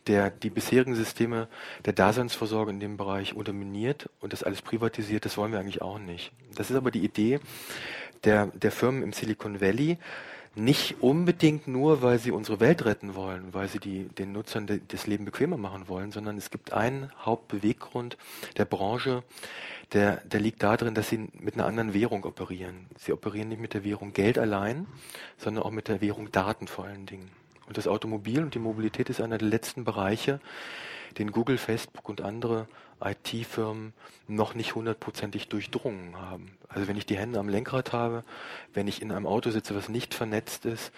der die bisherigen Systeme der Daseinsvorsorge in dem Bereich unterminiert und das alles privatisiert. Das wollen wir eigentlich auch nicht. Das ist aber die Idee der, der Firmen im Silicon Valley, nicht unbedingt nur, weil sie unsere Welt retten wollen, weil sie die, den Nutzern de, das Leben bequemer machen wollen, sondern es gibt einen Hauptbeweggrund der Branche, der, der liegt darin, dass sie mit einer anderen Währung operieren. Sie operieren nicht mit der Währung Geld allein, sondern auch mit der Währung Daten vor allen Dingen. Und das Automobil und die Mobilität ist einer der letzten Bereiche, den Google, Facebook und andere IT-Firmen noch nicht hundertprozentig durchdrungen haben. Also wenn ich die Hände am Lenkrad habe, wenn ich in einem Auto sitze, was nicht vernetzt ist,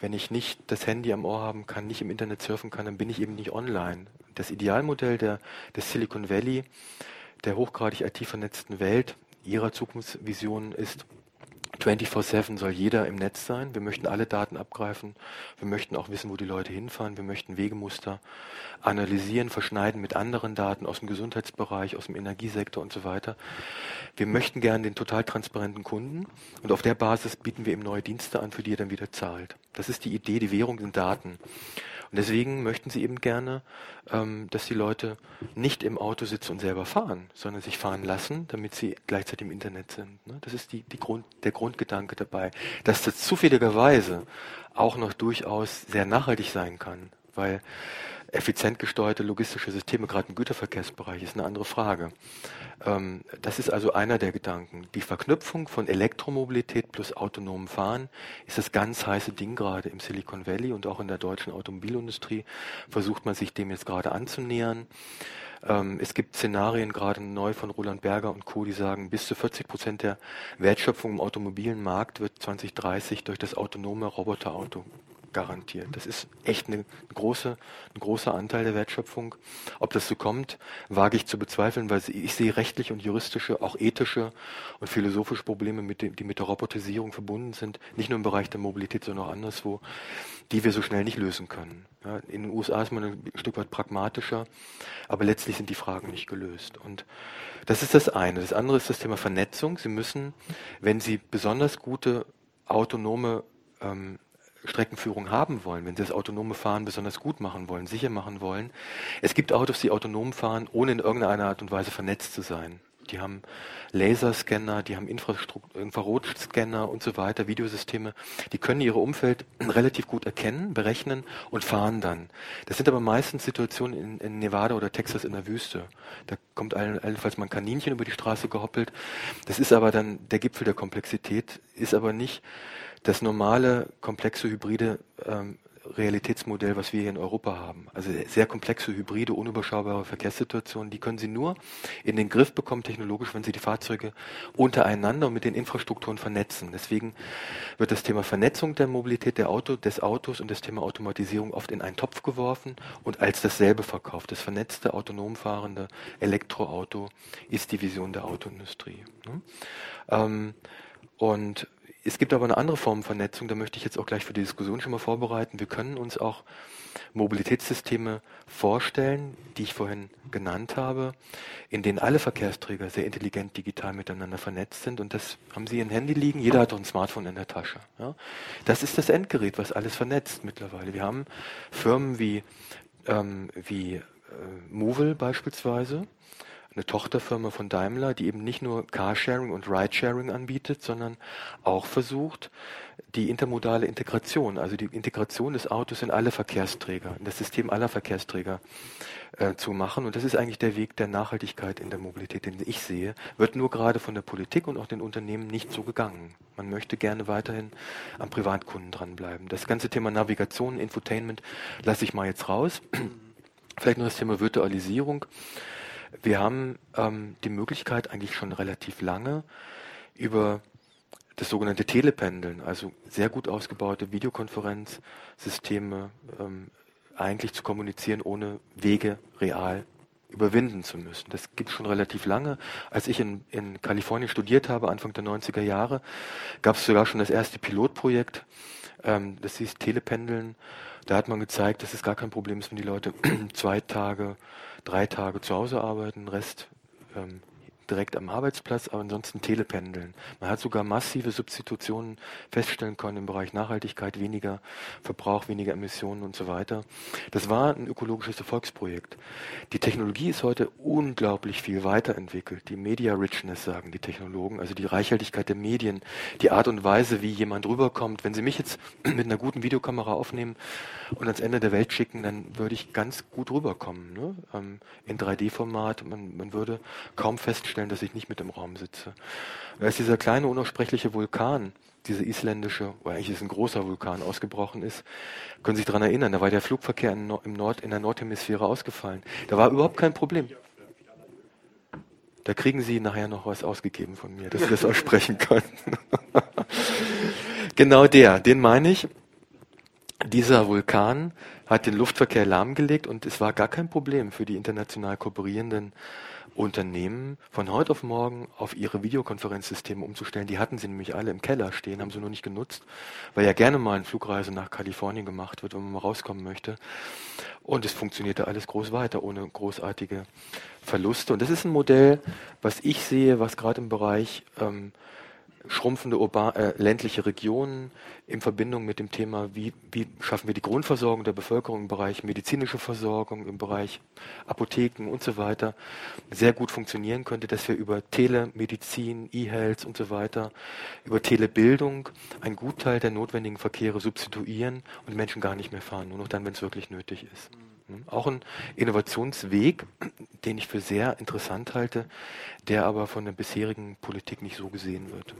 wenn ich nicht das Handy am Ohr haben kann, nicht im Internet surfen kann, dann bin ich eben nicht online. Das Idealmodell der, des Silicon Valley, der hochgradig IT-vernetzten Welt, ihrer Zukunftsvision ist, 24-7 soll jeder im Netz sein. Wir möchten alle Daten abgreifen. Wir möchten auch wissen, wo die Leute hinfahren. Wir möchten Wegemuster analysieren, verschneiden mit anderen Daten aus dem Gesundheitsbereich, aus dem Energiesektor und so weiter. Wir möchten gerne den total transparenten Kunden und auf der Basis bieten wir ihm neue Dienste an, für die er dann wieder zahlt. Das ist die Idee, die Währung sind Daten. Und deswegen möchten sie eben gerne, ähm, dass die Leute nicht im Auto sitzen und selber fahren, sondern sich fahren lassen, damit sie gleichzeitig im Internet sind. Ne? Das ist die, die Grund, der Grundgedanke dabei. Dass das zufälligerweise auch noch durchaus sehr nachhaltig sein kann, weil effizient gesteuerte logistische Systeme, gerade im Güterverkehrsbereich, ist eine andere Frage. Ähm, das ist also einer der Gedanken. Die Verknüpfung von Elektromobilität plus autonomem Fahren ist das ganz heiße Ding gerade im Silicon Valley und auch in der deutschen Automobilindustrie versucht man sich dem jetzt gerade anzunähern. Ähm, es gibt Szenarien gerade neu von Roland Berger und Co., die sagen, bis zu 40 Prozent der Wertschöpfung im automobilen Markt wird 2030 durch das autonome Roboterauto garantiert. Das ist echt eine große, ein großer Anteil der Wertschöpfung. Ob das so kommt, wage ich zu bezweifeln, weil ich sehe rechtliche und juristische, auch ethische und philosophische Probleme, mit dem, die mit der Robotisierung verbunden sind, nicht nur im Bereich der Mobilität, sondern auch anderswo, die wir so schnell nicht lösen können. Ja, in den USA ist man ein Stück weit pragmatischer, aber letztlich sind die Fragen nicht gelöst. Und das ist das eine. Das andere ist das Thema Vernetzung. Sie müssen, wenn Sie besonders gute autonome ähm, Streckenführung haben wollen, wenn sie das autonome Fahren besonders gut machen wollen, sicher machen wollen. Es gibt Autos, die autonom fahren, ohne in irgendeiner Art und Weise vernetzt zu sein. Die haben Laserscanner, die haben Infrarotscanner und so weiter, Videosysteme. Die können ihre Umfeld relativ gut erkennen, berechnen und fahren dann. Das sind aber meistens Situationen in, in Nevada oder Texas in der Wüste. Da kommt allenfalls mal ein Kaninchen über die Straße gehoppelt. Das ist aber dann der Gipfel der Komplexität, ist aber nicht das normale, komplexe, hybride ähm, Realitätsmodell, was wir hier in Europa haben. Also sehr komplexe, hybride, unüberschaubare Verkehrssituationen, die können Sie nur in den Griff bekommen technologisch, wenn Sie die Fahrzeuge untereinander und mit den Infrastrukturen vernetzen. Deswegen wird das Thema Vernetzung der Mobilität der Auto, des Autos und das Thema Automatisierung oft in einen Topf geworfen und als dasselbe verkauft. Das vernetzte, autonom fahrende Elektroauto ist die Vision der Autoindustrie. Ne? Ähm, und es gibt aber eine andere Form von Vernetzung, da möchte ich jetzt auch gleich für die Diskussion schon mal vorbereiten. Wir können uns auch Mobilitätssysteme vorstellen, die ich vorhin genannt habe, in denen alle Verkehrsträger sehr intelligent digital miteinander vernetzt sind. Und das haben Sie in Handy liegen, jeder hat doch ein Smartphone in der Tasche. Ja? Das ist das Endgerät, was alles vernetzt mittlerweile. Wir haben Firmen wie, ähm, wie äh, Movil beispielsweise, eine Tochterfirma von Daimler, die eben nicht nur Carsharing und Ridesharing anbietet, sondern auch versucht, die intermodale Integration, also die Integration des Autos in alle Verkehrsträger, in das System aller Verkehrsträger äh, zu machen. Und das ist eigentlich der Weg der Nachhaltigkeit in der Mobilität, den ich sehe, wird nur gerade von der Politik und auch den Unternehmen nicht so gegangen. Man möchte gerne weiterhin am Privatkunden dranbleiben. Das ganze Thema Navigation, Infotainment lasse ich mal jetzt raus. Vielleicht noch das Thema Virtualisierung. Wir haben ähm, die Möglichkeit eigentlich schon relativ lange über das sogenannte Telependeln, also sehr gut ausgebaute Videokonferenzsysteme, ähm, eigentlich zu kommunizieren, ohne Wege real überwinden zu müssen. Das gibt schon relativ lange. Als ich in, in Kalifornien studiert habe, Anfang der 90er Jahre, gab es sogar schon das erste Pilotprojekt, ähm, das hieß Telependeln. Da hat man gezeigt, dass es gar kein Problem ist, wenn die Leute zwei Tage drei Tage zu Hause arbeiten, Rest ähm, direkt am Arbeitsplatz, aber ansonsten Telependeln. Man hat sogar massive Substitutionen feststellen können im Bereich Nachhaltigkeit, weniger Verbrauch, weniger Emissionen und so weiter. Das war ein ökologisches Erfolgsprojekt. Die Technologie ist heute unglaublich viel weiterentwickelt. Die Media Richness sagen die Technologen, also die Reichhaltigkeit der Medien, die Art und Weise, wie jemand rüberkommt. Wenn Sie mich jetzt mit einer guten Videokamera aufnehmen und ans Ende der Welt schicken, dann würde ich ganz gut rüberkommen. Ne? Ähm, in 3D-Format. Man, man würde kaum feststellen, vorstellen, dass ich nicht mit im Raum sitze. Da ist dieser kleine unaussprechliche Vulkan, dieser isländische, oder eigentlich ist ein großer Vulkan ausgebrochen ist, können Sie sich daran erinnern, da war der Flugverkehr in, im Nord, in der Nordhemisphäre ausgefallen. Da war überhaupt kein Problem. Da kriegen Sie nachher noch was ausgegeben von mir, dass Sie das aussprechen können. genau der, den meine ich. Dieser Vulkan hat den Luftverkehr lahmgelegt und es war gar kein Problem für die international kooperierenden Unternehmen von heute auf morgen auf ihre Videokonferenzsysteme umzustellen. Die hatten sie nämlich alle im Keller stehen, haben sie nur nicht genutzt, weil ja gerne mal eine Flugreise nach Kalifornien gemacht wird, wenn man mal rauskommen möchte. Und es funktionierte alles groß weiter, ohne großartige Verluste. Und das ist ein Modell, was ich sehe, was gerade im Bereich ähm, schrumpfende urban, äh, ländliche Regionen in Verbindung mit dem Thema, wie, wie schaffen wir die Grundversorgung der Bevölkerung im Bereich medizinische Versorgung, im Bereich Apotheken und so weiter sehr gut funktionieren könnte, dass wir über Telemedizin, E-Health und so weiter, über Telebildung einen Gutteil der notwendigen Verkehre substituieren und Menschen gar nicht mehr fahren, nur noch dann, wenn es wirklich nötig ist. Hm? Auch ein Innovationsweg, den ich für sehr interessant halte, der aber von der bisherigen Politik nicht so gesehen wird.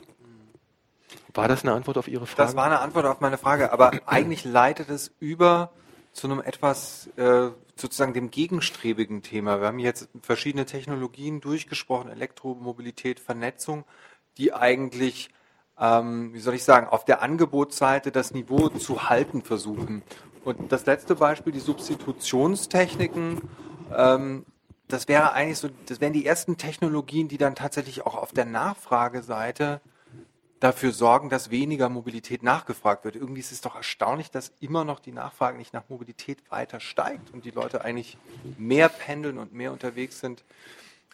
War das eine Antwort auf Ihre Frage? Das war eine Antwort auf meine Frage, aber eigentlich leitet es über zu einem etwas äh, sozusagen dem gegenstrebigen Thema. Wir haben jetzt verschiedene Technologien durchgesprochen, Elektromobilität, Vernetzung, die eigentlich, ähm, wie soll ich sagen, auf der Angebotsseite das Niveau zu halten versuchen. Und das letzte Beispiel, die Substitutionstechniken, ähm, das wäre eigentlich so, das wären die ersten Technologien, die dann tatsächlich auch auf der Nachfrageseite dafür sorgen, dass weniger Mobilität nachgefragt wird. Irgendwie ist es doch erstaunlich, dass immer noch die Nachfrage nicht nach Mobilität weiter steigt und die Leute eigentlich mehr pendeln und mehr unterwegs sind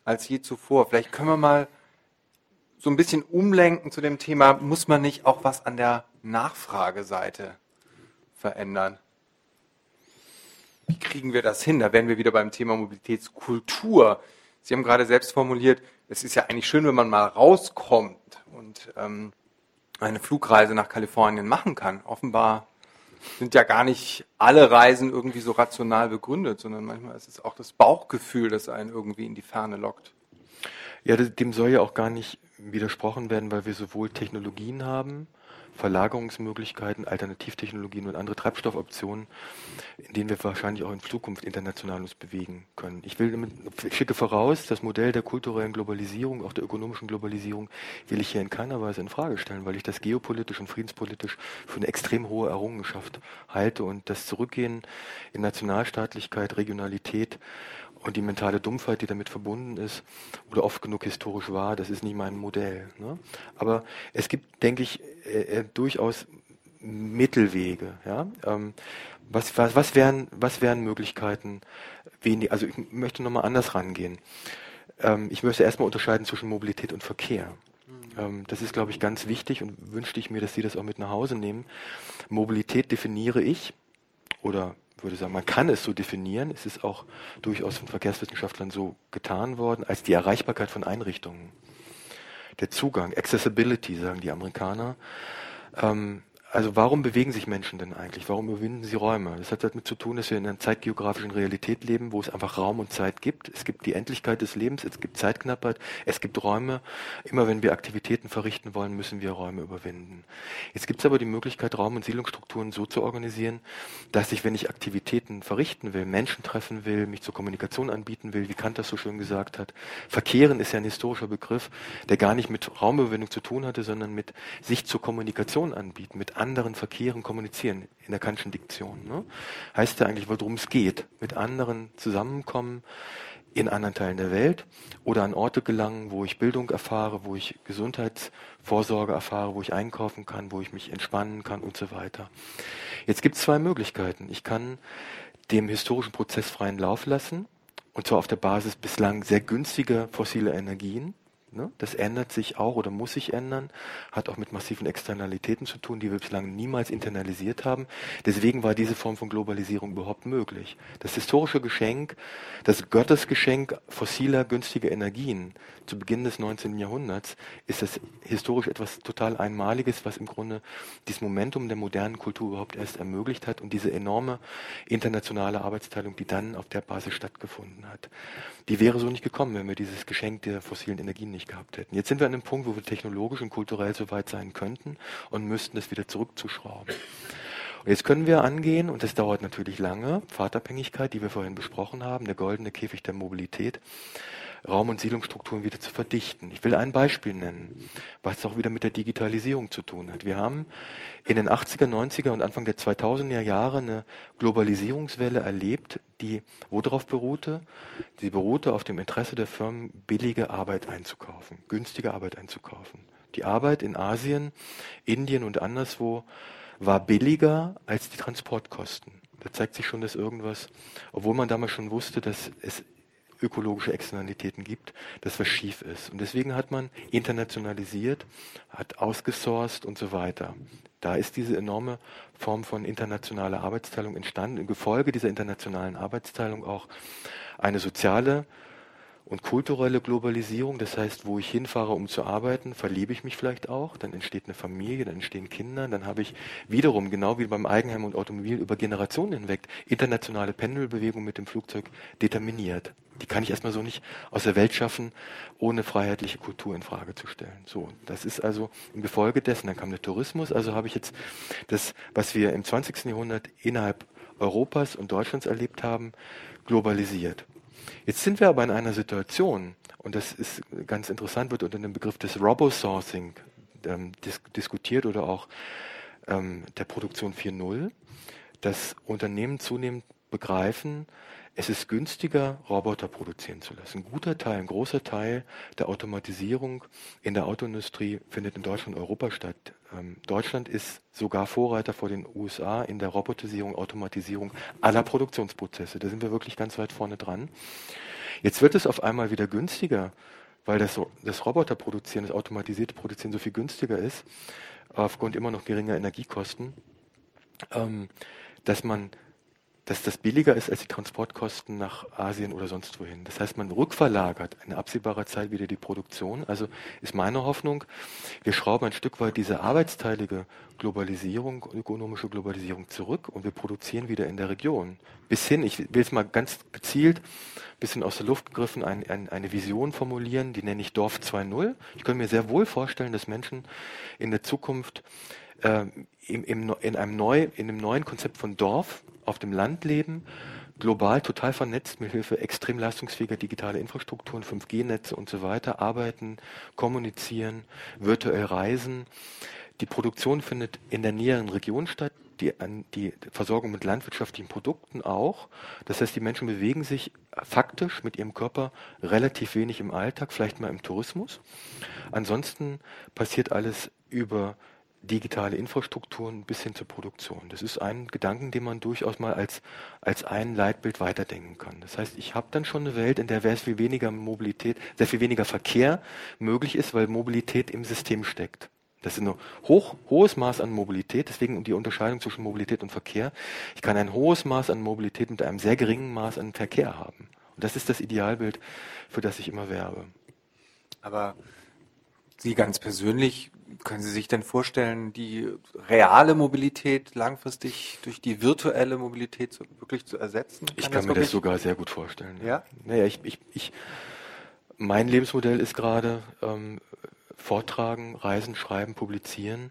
als je zuvor. Vielleicht können wir mal so ein bisschen umlenken zu dem Thema, muss man nicht auch was an der Nachfrageseite verändern? Wie kriegen wir das hin? Da wären wir wieder beim Thema Mobilitätskultur. Sie haben gerade selbst formuliert, es ist ja eigentlich schön, wenn man mal rauskommt und ähm, eine Flugreise nach Kalifornien machen kann. Offenbar sind ja gar nicht alle Reisen irgendwie so rational begründet, sondern manchmal ist es auch das Bauchgefühl, das einen irgendwie in die Ferne lockt. Ja, dem soll ja auch gar nicht widersprochen werden, weil wir sowohl Technologien haben, Verlagerungsmöglichkeiten, Alternativtechnologien und andere Treibstoffoptionen, in denen wir wahrscheinlich auch in Zukunft international uns bewegen können. Ich will ich schicke voraus, das Modell der kulturellen Globalisierung, auch der ökonomischen Globalisierung, will ich hier in keiner Weise in Frage stellen, weil ich das geopolitisch und friedenspolitisch für eine extrem hohe Errungenschaft halte und das Zurückgehen in Nationalstaatlichkeit, Regionalität und die mentale Dumpfheit, die damit verbunden ist oder oft genug historisch war, das ist nicht mein Modell. Ne? Aber es gibt, denke ich, äh, äh, durchaus Mittelwege. Ja? Ähm, was, was, was, wären, was wären Möglichkeiten? Wenig, also ich möchte nochmal anders rangehen. Ähm, ich möchte erstmal unterscheiden zwischen Mobilität und Verkehr. Mhm. Ähm, das ist, glaube ich, ganz wichtig und wünschte ich mir, dass Sie das auch mit nach Hause nehmen. Mobilität definiere ich oder würde sagen, man kann es so definieren, es ist auch durchaus von Verkehrswissenschaftlern so getan worden, als die Erreichbarkeit von Einrichtungen. Der Zugang, Accessibility, sagen die Amerikaner. Ähm, also warum bewegen sich Menschen denn eigentlich? Warum überwinden sie Räume? Das hat damit zu tun, dass wir in einer zeitgeografischen Realität leben, wo es einfach Raum und Zeit gibt. Es gibt die Endlichkeit des Lebens, es gibt Zeitknappheit, es gibt Räume. Immer wenn wir Aktivitäten verrichten wollen, müssen wir Räume überwinden. Jetzt gibt es aber die Möglichkeit, Raum- und Siedlungsstrukturen so zu organisieren, dass ich, wenn ich Aktivitäten verrichten will, Menschen treffen will, mich zur Kommunikation anbieten will, wie Kant das so schön gesagt hat. Verkehren ist ja ein historischer Begriff, der gar nicht mit Raumüberwindung zu tun hatte, sondern mit sich zur Kommunikation anbieten, mit anderen Verkehren kommunizieren in der Kantschen Diktion. Ne? Heißt ja eigentlich, worum es geht. Mit anderen zusammenkommen in anderen Teilen der Welt oder an Orte gelangen, wo ich Bildung erfahre, wo ich Gesundheitsvorsorge erfahre, wo ich einkaufen kann, wo ich mich entspannen kann und so weiter. Jetzt gibt es zwei Möglichkeiten. Ich kann dem historischen Prozess freien Lauf lassen, und zwar auf der Basis bislang sehr günstiger fossiler Energien, Ne? Das ändert sich auch oder muss sich ändern, hat auch mit massiven Externalitäten zu tun, die wir bislang niemals internalisiert haben. Deswegen war diese Form von Globalisierung überhaupt möglich. Das historische Geschenk, das Gottesgeschenk fossiler, günstiger Energien zu Beginn des 19. Jahrhunderts ist das historisch etwas total Einmaliges, was im Grunde dieses Momentum der modernen Kultur überhaupt erst ermöglicht hat und diese enorme internationale Arbeitsteilung, die dann auf der Basis stattgefunden hat. Die wäre so nicht gekommen, wenn wir dieses Geschenk der fossilen Energien nicht gehabt hätten. Jetzt sind wir an einem Punkt, wo wir technologisch und kulturell so weit sein könnten und müssten es wieder zurückzuschrauben. Und jetzt können wir angehen, und das dauert natürlich lange, Pfadabhängigkeit, die wir vorhin besprochen haben, der goldene Käfig der Mobilität. Raum- und Siedlungsstrukturen wieder zu verdichten. Ich will ein Beispiel nennen, was auch wieder mit der Digitalisierung zu tun hat. Wir haben in den 80er, 90er und Anfang der 2000er Jahre eine Globalisierungswelle erlebt, die worauf beruhte? Sie beruhte auf dem Interesse der Firmen, billige Arbeit einzukaufen, günstige Arbeit einzukaufen. Die Arbeit in Asien, Indien und anderswo war billiger als die Transportkosten. Da zeigt sich schon, dass irgendwas, obwohl man damals schon wusste, dass es ökologische Externalitäten gibt, dass was schief ist. Und deswegen hat man internationalisiert, hat ausgesourced und so weiter. Da ist diese enorme Form von internationaler Arbeitsteilung entstanden. Im Gefolge dieser internationalen Arbeitsteilung auch eine soziale und kulturelle Globalisierung, das heißt, wo ich hinfahre, um zu arbeiten, verliebe ich mich vielleicht auch, dann entsteht eine Familie, dann entstehen Kinder, dann habe ich wiederum, genau wie beim Eigenheim und Automobil, über Generationen hinweg internationale Pendelbewegung mit dem Flugzeug determiniert. Die kann ich erstmal so nicht aus der Welt schaffen, ohne freiheitliche Kultur in Frage zu stellen. So, das ist also im Gefolge dessen. Dann kam der Tourismus, also habe ich jetzt das, was wir im 20. Jahrhundert innerhalb Europas und Deutschlands erlebt haben, globalisiert. Jetzt sind wir aber in einer Situation, und das ist ganz interessant, wird unter dem Begriff des Robosourcing ähm, dis diskutiert oder auch ähm, der Produktion 4.0, dass Unternehmen zunehmend begreifen, es ist günstiger, Roboter produzieren zu lassen. Ein guter Teil, ein großer Teil der Automatisierung in der Autoindustrie findet in Deutschland und Europa statt. Ähm, Deutschland ist sogar Vorreiter vor den USA in der Robotisierung, Automatisierung aller Produktionsprozesse. Da sind wir wirklich ganz weit vorne dran. Jetzt wird es auf einmal wieder günstiger, weil das, das Roboterproduzieren, das automatisierte Produzieren so viel günstiger ist, aufgrund immer noch geringer Energiekosten, ähm, dass man dass das billiger ist als die Transportkosten nach Asien oder sonst wohin. Das heißt, man rückverlagert in absehbarer Zeit wieder die Produktion. Also ist meine Hoffnung, wir schrauben ein Stück weit diese arbeitsteilige Globalisierung, ökonomische Globalisierung zurück und wir produzieren wieder in der Region. Bis hin, ich will es mal ganz gezielt, bisschen aus der Luft gegriffen, ein, ein, eine Vision formulieren, die nenne ich Dorf 2.0. Ich könnte mir sehr wohl vorstellen, dass Menschen in der Zukunft äh, im, im, in, einem neu, in einem neuen Konzept von Dorf auf dem Land leben, global total vernetzt mit Hilfe extrem leistungsfähiger digitaler Infrastrukturen, 5G-Netze und so weiter, arbeiten, kommunizieren, virtuell reisen. Die Produktion findet in der näheren Region statt, die, die Versorgung mit landwirtschaftlichen Produkten auch. Das heißt, die Menschen bewegen sich faktisch mit ihrem Körper relativ wenig im Alltag, vielleicht mal im Tourismus. Ansonsten passiert alles über digitale Infrastrukturen bis hin zur Produktion. Das ist ein Gedanken, den man durchaus mal als, als ein Leitbild weiterdenken kann. Das heißt, ich habe dann schon eine Welt, in der sehr viel weniger Mobilität, sehr viel weniger Verkehr möglich ist, weil Mobilität im System steckt. Das ist ein hoch, hohes Maß an Mobilität, deswegen die Unterscheidung zwischen Mobilität und Verkehr. Ich kann ein hohes Maß an Mobilität mit einem sehr geringen Maß an Verkehr haben. Und das ist das Idealbild, für das ich immer werbe. Aber Sie ganz persönlich, können Sie sich denn vorstellen, die reale Mobilität langfristig durch die virtuelle Mobilität so wirklich zu ersetzen? Kann ich kann mir das sogar sehr gut vorstellen. Ja? Naja, ich, ich, ich, mein Lebensmodell ist gerade ähm, Vortragen, Reisen, Schreiben, Publizieren.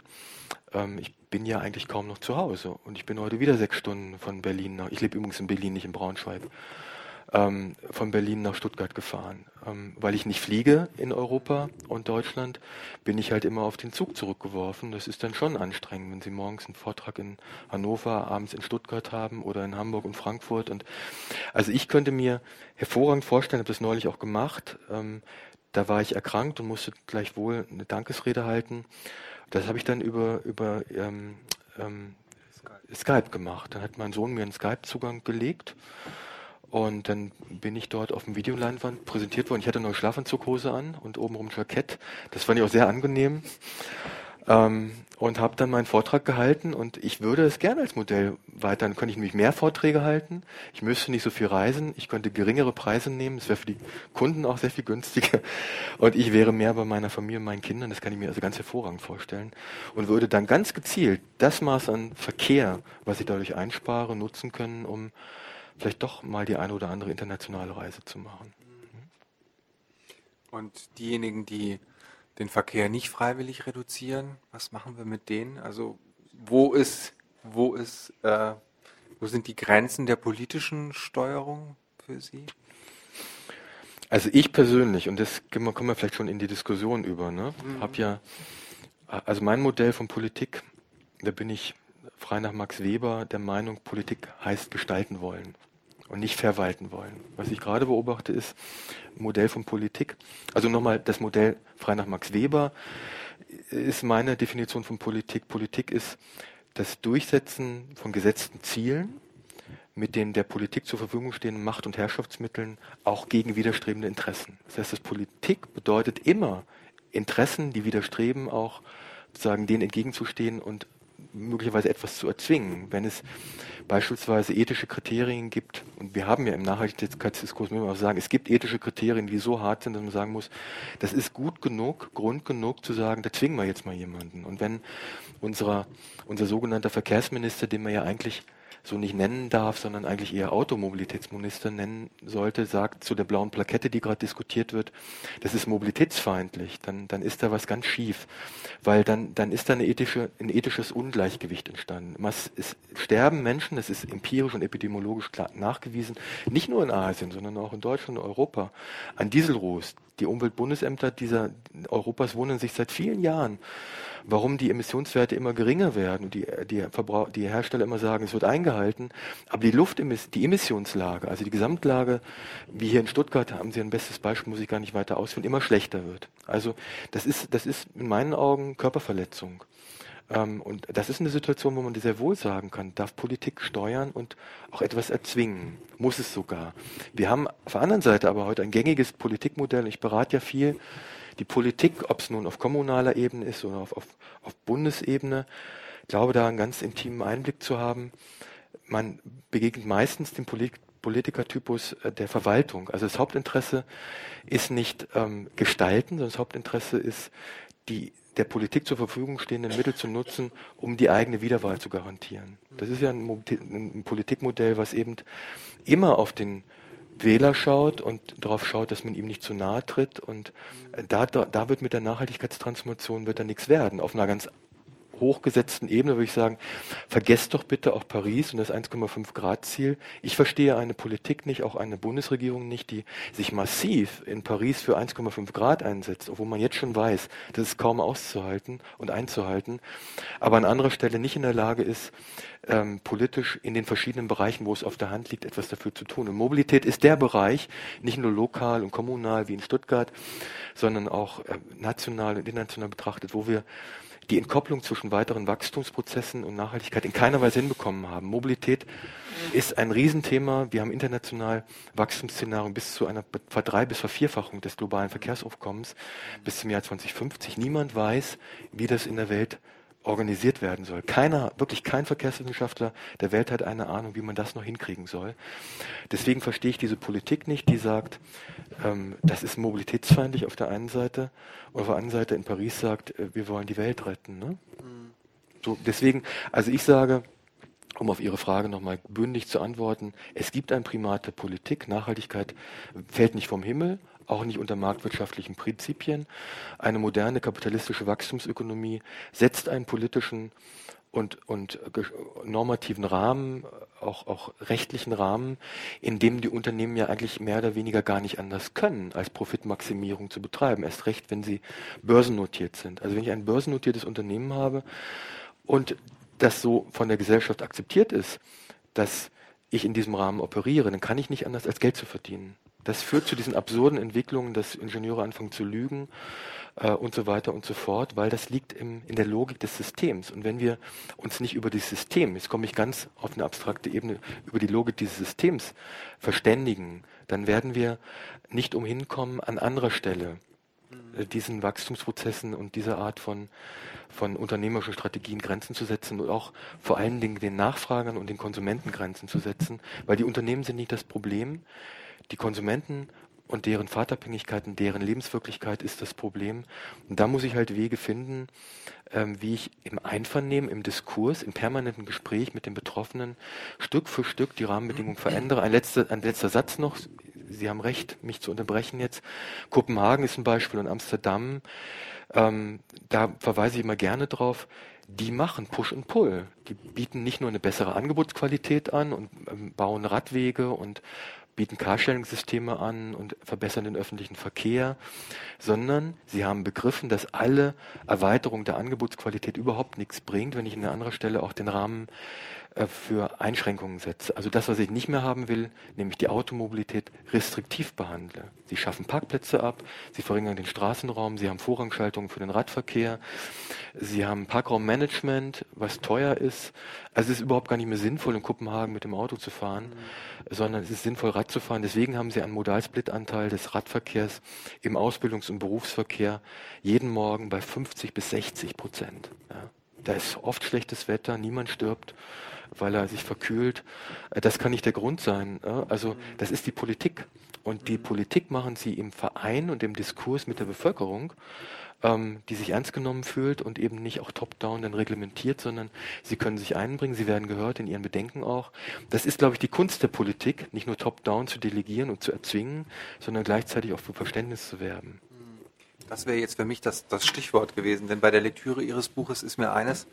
Ähm, ich bin ja eigentlich kaum noch zu Hause und ich bin heute wieder sechs Stunden von Berlin nach. Ich lebe übrigens in Berlin, nicht in Braunschweig ähm, von Berlin nach Stuttgart gefahren. Ähm, weil ich nicht fliege in Europa und Deutschland, bin ich halt immer auf den Zug zurückgeworfen. Das ist dann schon anstrengend, wenn Sie morgens einen Vortrag in Hannover, abends in Stuttgart haben oder in Hamburg und Frankfurt. Und also ich könnte mir hervorragend vorstellen, habe das neulich auch gemacht. Ähm, da war ich erkrankt und musste gleichwohl eine Dankesrede halten. Das habe ich dann über, über ähm, ähm, Skype. Skype gemacht. Dann hat mein Sohn mir einen Skype-Zugang gelegt und dann bin ich dort auf dem Videoleinwand präsentiert worden. Ich hatte eine Schlafanzughose an und obenrum Jackett. Das fand ich auch sehr angenehm. Ähm, und habe dann meinen Vortrag gehalten und ich würde es gerne als Modell weiter. Dann könnte ich nämlich mehr Vorträge halten. Ich müsste nicht so viel reisen. Ich könnte geringere Preise nehmen. Es wäre für die Kunden auch sehr viel günstiger. Und ich wäre mehr bei meiner Familie und meinen Kindern. Das kann ich mir also ganz hervorragend vorstellen. Und würde dann ganz gezielt das Maß an Verkehr, was ich dadurch einspare, nutzen können, um vielleicht doch mal die eine oder andere internationale Reise zu machen. Und diejenigen, die den Verkehr nicht freiwillig reduzieren, was machen wir mit denen? Also wo ist, wo ist, äh, wo sind die Grenzen der politischen Steuerung für Sie? Also ich persönlich, und das kommen wir vielleicht schon in die Diskussion über, ne, mhm. habe ja, also mein Modell von Politik, da bin ich frei nach Max Weber der Meinung, Politik heißt gestalten wollen und nicht verwalten wollen. Was ich gerade beobachte, ist ein Modell von Politik. Also nochmal das Modell frei nach Max Weber ist meine Definition von Politik. Politik ist das Durchsetzen von gesetzten Zielen mit den der Politik zur Verfügung stehenden Macht- und Herrschaftsmitteln auch gegen widerstrebende Interessen. Das heißt, das Politik bedeutet immer Interessen, die widerstreben, auch sozusagen denen entgegenzustehen und möglicherweise etwas zu erzwingen. Wenn es beispielsweise ethische Kriterien gibt, und wir haben ja im Nachhaltigkeitsdiskurs, müssen wir auch sagen, es gibt ethische Kriterien, die so hart sind, dass man sagen muss, das ist gut genug, Grund genug zu sagen, da zwingen wir jetzt mal jemanden. Und wenn unserer, unser sogenannter Verkehrsminister, den wir ja eigentlich so nicht nennen darf, sondern eigentlich eher Automobilitätsminister nennen sollte, sagt zu der blauen Plakette, die gerade diskutiert wird, das ist mobilitätsfeindlich, dann, dann ist da was ganz schief, weil dann, dann ist da eine ethische, ein ethisches Ungleichgewicht entstanden. Es sterben Menschen, das ist empirisch und epidemiologisch klar nachgewiesen, nicht nur in Asien, sondern auch in Deutschland und Europa, an Dieselruß. Die Umweltbundesämter dieser Europas wundern sich seit vielen Jahren, warum die Emissionswerte immer geringer werden und die, die, Verbrauch, die Hersteller immer sagen, es wird eingehalten, aber die Luft, die Emissionslage, also die Gesamtlage, wie hier in Stuttgart haben Sie ein bestes Beispiel, muss ich gar nicht weiter ausführen, immer schlechter wird. Also das ist, das ist in meinen Augen Körperverletzung. Ähm, und das ist eine Situation, wo man sehr wohl sagen kann, darf Politik steuern und auch etwas erzwingen, muss es sogar. Wir haben auf der anderen Seite aber heute ein gängiges Politikmodell, ich berate ja viel, die Politik, ob es nun auf kommunaler Ebene ist oder auf, auf, auf Bundesebene, glaube da einen ganz intimen Einblick zu haben. Man begegnet meistens dem Polit Politikertypus äh, der Verwaltung. Also das Hauptinteresse ist nicht ähm, gestalten, sondern das Hauptinteresse ist, die der Politik zur Verfügung stehenden Mittel zu nutzen, um die eigene Wiederwahl zu garantieren. Das ist ja ein, ein Politikmodell, was eben immer auf den Wähler schaut und darauf schaut, dass man ihm nicht zu nahe tritt. Und äh, da, da, da wird mit der Nachhaltigkeitstransformation wird da nichts werden. Auf einer ganz hochgesetzten Ebene würde ich sagen, vergesst doch bitte auch Paris und das 1,5 Grad Ziel. Ich verstehe eine Politik nicht, auch eine Bundesregierung nicht, die sich massiv in Paris für 1,5 Grad einsetzt, obwohl man jetzt schon weiß, das ist kaum auszuhalten und einzuhalten, aber an anderer Stelle nicht in der Lage ist, ähm, politisch in den verschiedenen Bereichen, wo es auf der Hand liegt, etwas dafür zu tun. Und Mobilität ist der Bereich, nicht nur lokal und kommunal wie in Stuttgart, sondern auch äh, national und international betrachtet, wo wir die Entkopplung zwischen weiteren Wachstumsprozessen und Nachhaltigkeit in keiner Weise hinbekommen haben. Mobilität ist ein Riesenthema. Wir haben international Wachstumsszenarien bis zu einer Verdrei- bis Vervierfachung des globalen Verkehrsaufkommens bis zum Jahr 2050. Niemand weiß, wie das in der Welt organisiert werden soll. Keiner, wirklich kein Verkehrswissenschaftler der Welt hat eine Ahnung, wie man das noch hinkriegen soll. Deswegen verstehe ich diese Politik nicht, die sagt, ähm, das ist mobilitätsfeindlich auf der einen Seite und auf der anderen Seite in Paris sagt, äh, wir wollen die Welt retten. Ne? Mhm. So, deswegen, also ich sage, um auf Ihre Frage nochmal bündig zu antworten, es gibt ein Primat der Politik. Nachhaltigkeit fällt nicht vom Himmel, auch nicht unter marktwirtschaftlichen Prinzipien. Eine moderne kapitalistische Wachstumsökonomie setzt einen politischen und, und normativen Rahmen, auch, auch rechtlichen Rahmen, in dem die Unternehmen ja eigentlich mehr oder weniger gar nicht anders können, als Profitmaximierung zu betreiben. Erst recht, wenn sie börsennotiert sind. Also wenn ich ein börsennotiertes Unternehmen habe und das so von der Gesellschaft akzeptiert ist, dass ich in diesem Rahmen operiere, dann kann ich nicht anders als Geld zu verdienen. Das führt zu diesen absurden Entwicklungen, dass Ingenieure anfangen zu lügen äh, und so weiter und so fort, weil das liegt im, in der Logik des Systems. Und wenn wir uns nicht über das System, jetzt komme ich ganz auf eine abstrakte Ebene, über die Logik dieses Systems verständigen, dann werden wir nicht umhin kommen, an anderer Stelle äh, diesen Wachstumsprozessen und dieser Art von, von unternehmerischen Strategien Grenzen zu setzen und auch vor allen Dingen den Nachfragern und den Konsumenten Grenzen zu setzen, weil die Unternehmen sind nicht das Problem. Die Konsumenten und deren Fahrtabhängigkeiten, deren Lebenswirklichkeit ist das Problem. Und da muss ich halt Wege finden, ähm, wie ich im Einvernehmen, im Diskurs, im permanenten Gespräch mit den Betroffenen Stück für Stück die Rahmenbedingungen verändere. Ein letzter, ein letzter Satz noch. Sie haben recht, mich zu unterbrechen jetzt. Kopenhagen ist ein Beispiel und Amsterdam. Ähm, da verweise ich immer gerne drauf die machen Push und Pull. Die bieten nicht nur eine bessere Angebotsqualität an und ähm, bauen Radwege und bieten Carsharing-Systeme an und verbessern den öffentlichen Verkehr, sondern sie haben begriffen, dass alle Erweiterung der Angebotsqualität überhaupt nichts bringt, wenn ich an einer anderen Stelle auch den Rahmen für Einschränkungen setze. Also das, was ich nicht mehr haben will, nämlich die Automobilität restriktiv behandle. Sie schaffen Parkplätze ab, sie verringern den Straßenraum, sie haben Vorrangschaltungen für den Radverkehr, sie haben Parkraummanagement, was teuer ist. Also es ist überhaupt gar nicht mehr sinnvoll, in Kopenhagen mit dem Auto zu fahren, mhm. sondern es ist sinnvoll, Rad zu fahren. Deswegen haben sie einen Modalsplitanteil des Radverkehrs im Ausbildungs- und Berufsverkehr jeden Morgen bei 50 bis 60 Prozent. Ja. Da ist oft schlechtes Wetter, niemand stirbt weil er sich verkühlt. Äh, das kann nicht der Grund sein. Also das ist die Politik. Und die Politik machen sie im Verein und im Diskurs mit der Bevölkerung, ähm, die sich ernst genommen fühlt und eben nicht auch top-down dann reglementiert, sondern sie können sich einbringen, sie werden gehört in ihren Bedenken auch. Das ist, glaube ich, die Kunst der Politik, nicht nur top-down zu delegieren und zu erzwingen, sondern gleichzeitig auch für Verständnis zu werben. Das wäre jetzt für mich das, das Stichwort gewesen, denn bei der Lektüre Ihres Buches ist mir eines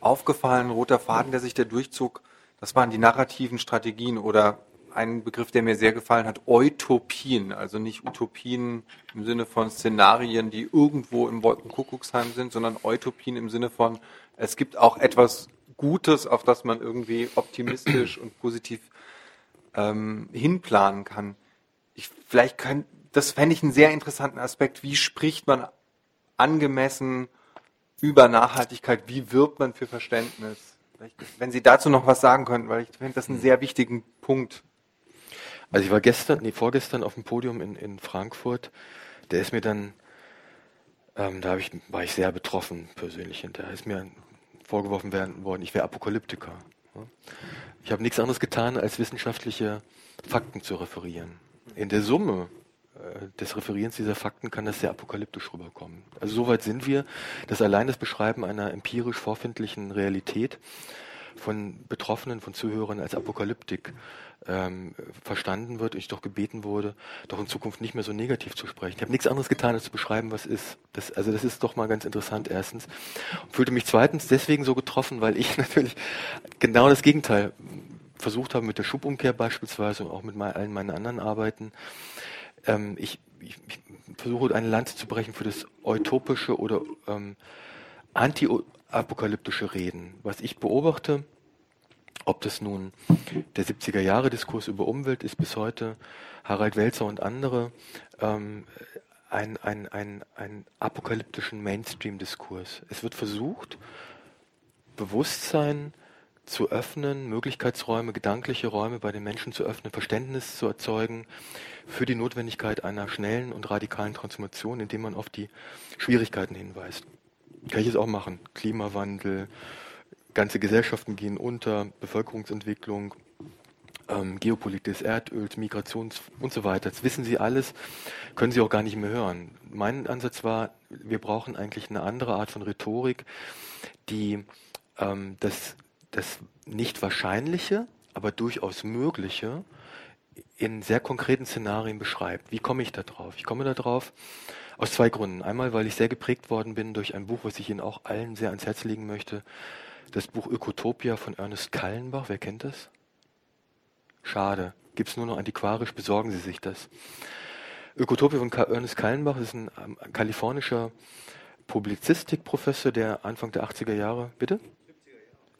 aufgefallen, roter Faden, der sich da durchzog, das waren die narrativen Strategien oder ein Begriff, der mir sehr gefallen hat, Utopien, also nicht Utopien im Sinne von Szenarien, die irgendwo im Wolkenkuckucksheim sind, sondern Utopien im Sinne von, es gibt auch etwas Gutes, auf das man irgendwie optimistisch und positiv ähm, hinplanen kann. Ich, vielleicht kann, das fände ich einen sehr interessanten Aspekt. Wie spricht man angemessen über Nachhaltigkeit, wie wirbt man für Verständnis? Wenn Sie dazu noch was sagen könnten, weil ich finde das einen sehr wichtigen Punkt. Also ich war gestern, nee, vorgestern auf dem Podium in, in Frankfurt, der ist mir dann, ähm, da ich, war ich sehr betroffen persönlich da ist mir vorgeworfen werden worden, ich wäre Apokalyptiker. Ich habe nichts anderes getan, als wissenschaftliche Fakten zu referieren. In der Summe des Referierens dieser Fakten kann das sehr apokalyptisch rüberkommen. Also soweit sind wir, dass allein das Beschreiben einer empirisch vorfindlichen Realität von Betroffenen, von Zuhörern als Apokalyptik ähm, verstanden wird und ich doch gebeten wurde, doch in Zukunft nicht mehr so negativ zu sprechen. Ich habe nichts anderes getan, als zu beschreiben, was ist. Das, also das ist doch mal ganz interessant erstens. Und fühlte mich zweitens deswegen so getroffen, weil ich natürlich genau das Gegenteil versucht habe mit der Schubumkehr beispielsweise und auch mit allen meinen anderen Arbeiten ähm, ich, ich, ich, versuche eine Lanze zu brechen für das utopische oder ähm, anti-apokalyptische Reden. Was ich beobachte, ob das nun der 70er Jahre Diskurs über Umwelt ist bis heute, Harald Welzer und andere, ähm, ein, ein, ein, ein apokalyptischen Mainstream-Diskurs. Es wird versucht, Bewusstsein zu öffnen, Möglichkeitsräume, gedankliche Räume bei den Menschen zu öffnen, Verständnis zu erzeugen für die Notwendigkeit einer schnellen und radikalen Transformation, indem man auf die Schwierigkeiten hinweist. Kann ich es auch machen. Klimawandel, ganze Gesellschaften gehen unter, Bevölkerungsentwicklung, ähm, Geopolitik des Erdöls, Migrations und so weiter. Das wissen Sie alles, können Sie auch gar nicht mehr hören. Mein Ansatz war, wir brauchen eigentlich eine andere Art von Rhetorik, die ähm, das das nicht Wahrscheinliche, aber durchaus Mögliche in sehr konkreten Szenarien beschreibt. Wie komme ich da drauf? Ich komme da drauf aus zwei Gründen. Einmal, weil ich sehr geprägt worden bin durch ein Buch, was ich Ihnen auch allen sehr ans Herz legen möchte. Das Buch Ökotopia von Ernest Kallenbach. Wer kennt das? Schade. Gibt es nur noch antiquarisch, besorgen Sie sich das. Ökotopia von Ernest Kallenbach ist ein, ähm, kalifornischer Publizistikprofessor, der Anfang der 80er Jahre, bitte?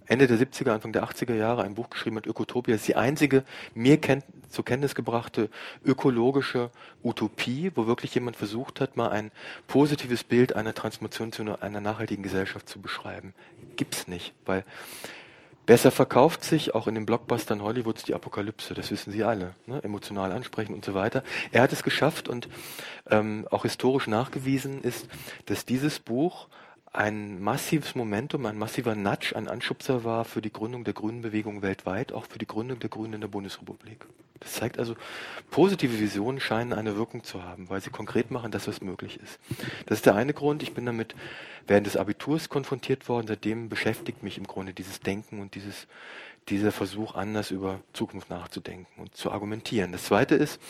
Ende der 70er, Anfang der 80er Jahre ein Buch geschrieben hat, Ökotopia. Ist die einzige mir kennt, zur Kenntnis gebrachte ökologische Utopie, wo wirklich jemand versucht hat, mal ein positives Bild einer Transformation zu einer nachhaltigen Gesellschaft zu beschreiben. Gibt's nicht, weil besser verkauft sich auch in den Blockbustern Hollywoods die Apokalypse, das wissen Sie alle, ne? emotional ansprechen und so weiter. Er hat es geschafft und ähm, auch historisch nachgewiesen ist, dass dieses Buch ein massives Momentum, ein massiver Nudge, ein Anschubser war für die Gründung der Grünen Bewegung weltweit, auch für die Gründung der Grünen in der Bundesrepublik. Das zeigt also, positive Visionen scheinen eine Wirkung zu haben, weil sie konkret machen, dass was möglich ist. Das ist der eine Grund. Ich bin damit während des Abiturs konfrontiert worden. Seitdem beschäftigt mich im Grunde dieses Denken und dieses, dieser Versuch, anders über Zukunft nachzudenken und zu argumentieren. Das zweite ist,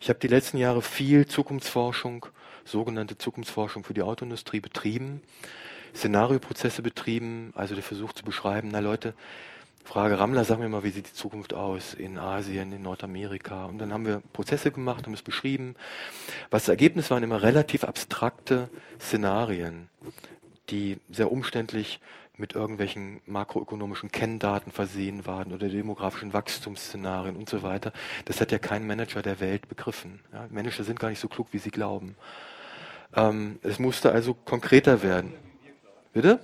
ich habe die letzten Jahre viel Zukunftsforschung sogenannte Zukunftsforschung für die Autoindustrie betrieben, Szenarioprozesse betrieben, also der Versuch zu beschreiben, na Leute, Frage Rammler, sag mir mal, wie sieht die Zukunft aus in Asien, in Nordamerika? Und dann haben wir Prozesse gemacht, haben es beschrieben. Was das Ergebnis waren immer relativ abstrakte Szenarien, die sehr umständlich mit irgendwelchen makroökonomischen Kenndaten versehen waren oder demografischen Wachstumsszenarien und so weiter. Das hat ja kein Manager der Welt begriffen. Ja, Manager sind gar nicht so klug, wie sie glauben. Ähm, es musste also konkreter werden. Bitte?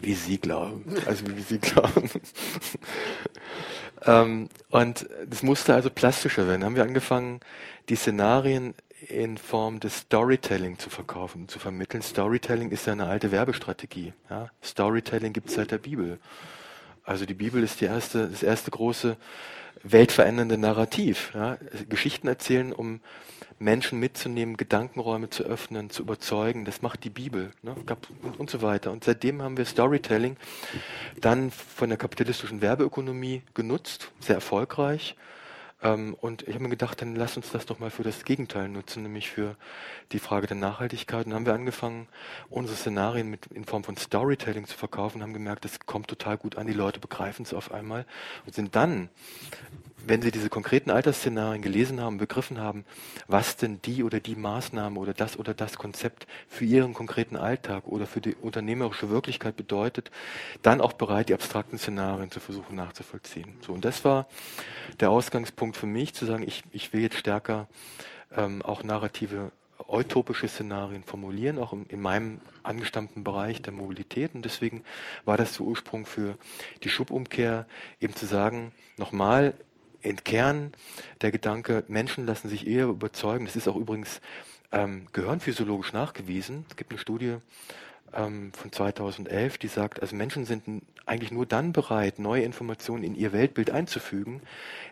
Wie Sie glauben. Also wie Sie glauben. ähm, und es musste also plastischer werden. Dann haben wir angefangen, die Szenarien in Form des Storytelling zu verkaufen zu vermitteln. Storytelling ist ja eine alte Werbestrategie. Ja? Storytelling gibt es seit der Bibel. Also die Bibel ist die erste, das erste große weltverändernde Narrativ. Ja? Geschichten erzählen, um Menschen mitzunehmen, Gedankenräume zu öffnen, zu überzeugen. Das macht die Bibel ne? und, und so weiter. Und seitdem haben wir Storytelling dann von der kapitalistischen Werbeökonomie genutzt, sehr erfolgreich ähm, und ich habe mir gedacht, dann lass uns das doch mal für das Gegenteil nutzen, nämlich für die Frage der Nachhaltigkeit. Und dann haben wir angefangen, unsere Szenarien mit, in Form von Storytelling zu verkaufen, haben gemerkt, das kommt total gut an, die Leute begreifen es auf einmal und sind dann wenn Sie diese konkreten Altersszenarien gelesen haben, begriffen haben, was denn die oder die Maßnahme oder das oder das Konzept für Ihren konkreten Alltag oder für die unternehmerische Wirklichkeit bedeutet, dann auch bereit, die abstrakten Szenarien zu versuchen nachzuvollziehen. So, und das war der Ausgangspunkt für mich, zu sagen, ich, ich will jetzt stärker ähm, auch narrative utopische Szenarien formulieren, auch in meinem angestammten Bereich der Mobilität. Und deswegen war das der Ursprung für die Schubumkehr, eben zu sagen, nochmal, Kern der Gedanke, Menschen lassen sich eher überzeugen. Das ist auch übrigens ähm, gehirnphysiologisch nachgewiesen. Es gibt eine Studie ähm, von 2011, die sagt, also Menschen sind eigentlich nur dann bereit, neue Informationen in ihr Weltbild einzufügen,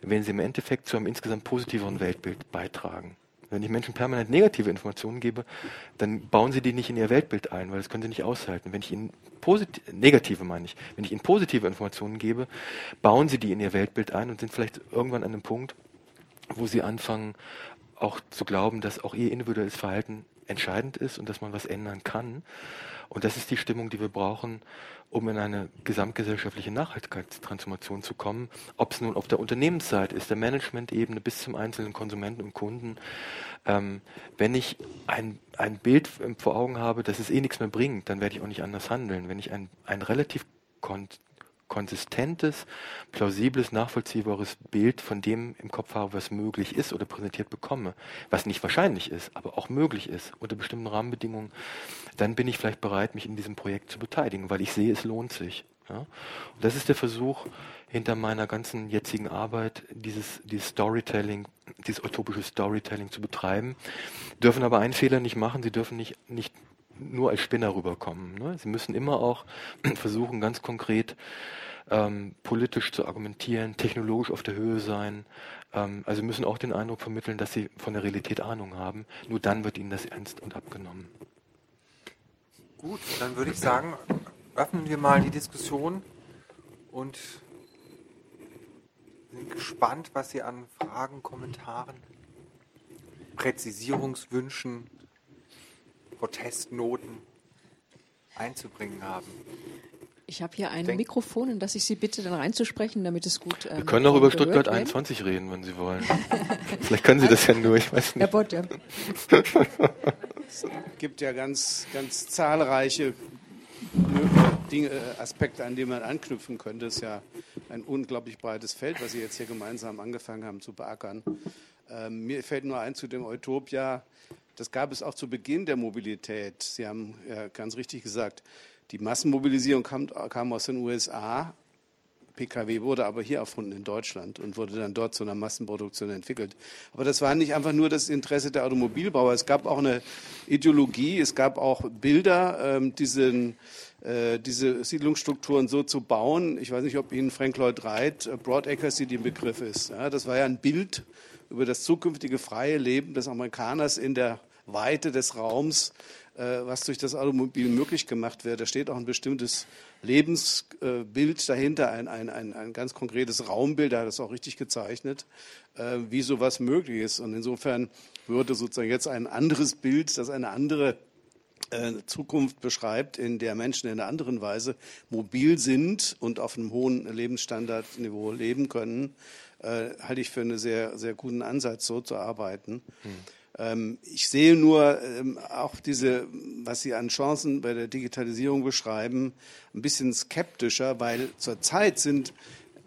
wenn sie im Endeffekt zu einem insgesamt positiveren Weltbild beitragen. Wenn ich Menschen permanent negative Informationen gebe, dann bauen sie die nicht in ihr Weltbild ein, weil das können sie nicht aushalten. Wenn ich ihnen positive, negative meine ich, wenn ich ihnen positive Informationen gebe, bauen sie die in ihr Weltbild ein und sind vielleicht irgendwann an einem Punkt, wo sie anfangen, auch zu glauben, dass auch ihr individuelles Verhalten entscheidend ist und dass man was ändern kann. Und das ist die Stimmung, die wir brauchen, um in eine gesamtgesellschaftliche Nachhaltigkeitstransformation zu kommen. Ob es nun auf der Unternehmensseite ist, der Management-Ebene bis zum einzelnen Konsumenten und Kunden. Ähm, wenn ich ein, ein Bild vor Augen habe, dass es eh nichts mehr bringt, dann werde ich auch nicht anders handeln. Wenn ich ein, ein relativ konsistentes, plausibles, nachvollziehbares Bild von dem im Kopf habe, was möglich ist oder präsentiert bekomme, was nicht wahrscheinlich ist, aber auch möglich ist unter bestimmten Rahmenbedingungen, dann bin ich vielleicht bereit, mich in diesem Projekt zu beteiligen, weil ich sehe, es lohnt sich. Ja? Und das ist der Versuch hinter meiner ganzen jetzigen Arbeit, dieses, dieses Storytelling, dieses utopische Storytelling zu betreiben, dürfen aber einen Fehler nicht machen, sie dürfen nicht, nicht nur als Spinner rüberkommen. Ne? Sie müssen immer auch versuchen, ganz konkret ähm, politisch zu argumentieren, technologisch auf der Höhe sein. Ähm, also müssen auch den Eindruck vermitteln, dass sie von der Realität Ahnung haben. Nur dann wird ihnen das ernst und abgenommen. Gut, dann würde ich sagen, öffnen wir mal die Diskussion und sind gespannt, was Sie an Fragen, Kommentaren, Präzisierungswünschen Protestnoten einzubringen haben. Ich habe hier ein Denk Mikrofon, in das ich Sie bitte, dann reinzusprechen, damit es gut. Ähm, Wir können auch über Stuttgart 21 reden, wenn Sie wollen. Vielleicht können Sie das ja nur, ich weiß nicht. Herr Bott, ja. Es gibt ja ganz, ganz zahlreiche Dinge, Aspekte, an denen man anknüpfen könnte. Es ist ja ein unglaublich breites Feld, was Sie jetzt hier gemeinsam angefangen haben zu beackern. Ähm, mir fällt nur ein zu dem Utopia, das gab es auch zu Beginn der Mobilität. Sie haben ja ganz richtig gesagt, die Massenmobilisierung kam, kam aus den USA. PKW wurde aber hier erfunden in Deutschland und wurde dann dort zu einer Massenproduktion entwickelt. Aber das war nicht einfach nur das Interesse der Automobilbauer. Es gab auch eine Ideologie, es gab auch Bilder, ähm, diesen, äh, diese Siedlungsstrukturen so zu bauen. Ich weiß nicht, ob Ihnen Frank Lloyd Wright äh, Broadacre City ein Begriff ist. Ja, das war ja ein Bild über das zukünftige freie Leben des Amerikaners in der Weite des Raums, äh, was durch das Automobil möglich gemacht wird. Da steht auch ein bestimmtes Lebensbild dahinter, ein, ein, ein, ein ganz konkretes Raumbild, er hat das auch richtig gezeichnet, äh, wie sowas möglich ist. Und insofern würde sozusagen jetzt ein anderes Bild, das eine andere äh, Zukunft beschreibt, in der Menschen in einer anderen Weise mobil sind und auf einem hohen Lebensstandardniveau leben können, äh, halte ich für einen sehr, sehr guten Ansatz, so zu arbeiten. Hm. Ähm, ich sehe nur ähm, auch diese, was Sie an Chancen bei der Digitalisierung beschreiben, ein bisschen skeptischer, weil zurzeit sind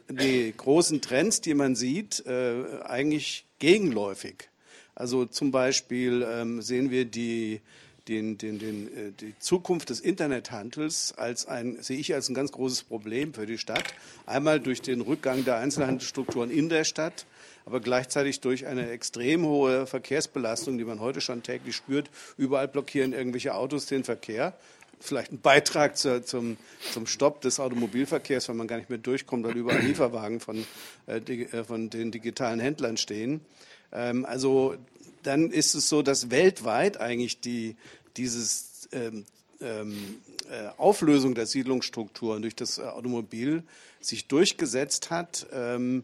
die großen Trends, die man sieht, äh, eigentlich gegenläufig. Also zum Beispiel ähm, sehen wir die, den, den, den, äh, die Zukunft des Internethandels als ein, sehe ich als ein ganz großes Problem für die Stadt. Einmal durch den Rückgang der Einzelhandelsstrukturen in der Stadt, aber gleichzeitig durch eine extrem hohe Verkehrsbelastung, die man heute schon täglich spürt. Überall blockieren irgendwelche Autos den Verkehr vielleicht ein Beitrag zur, zum, zum Stopp des Automobilverkehrs, weil man gar nicht mehr durchkommt, weil überall Lieferwagen von, äh, äh, von den digitalen Händlern stehen. Ähm, also dann ist es so, dass weltweit eigentlich die, dieses ähm, ähm, äh, Auflösung der Siedlungsstrukturen durch das Automobil sich durchgesetzt hat. Ähm,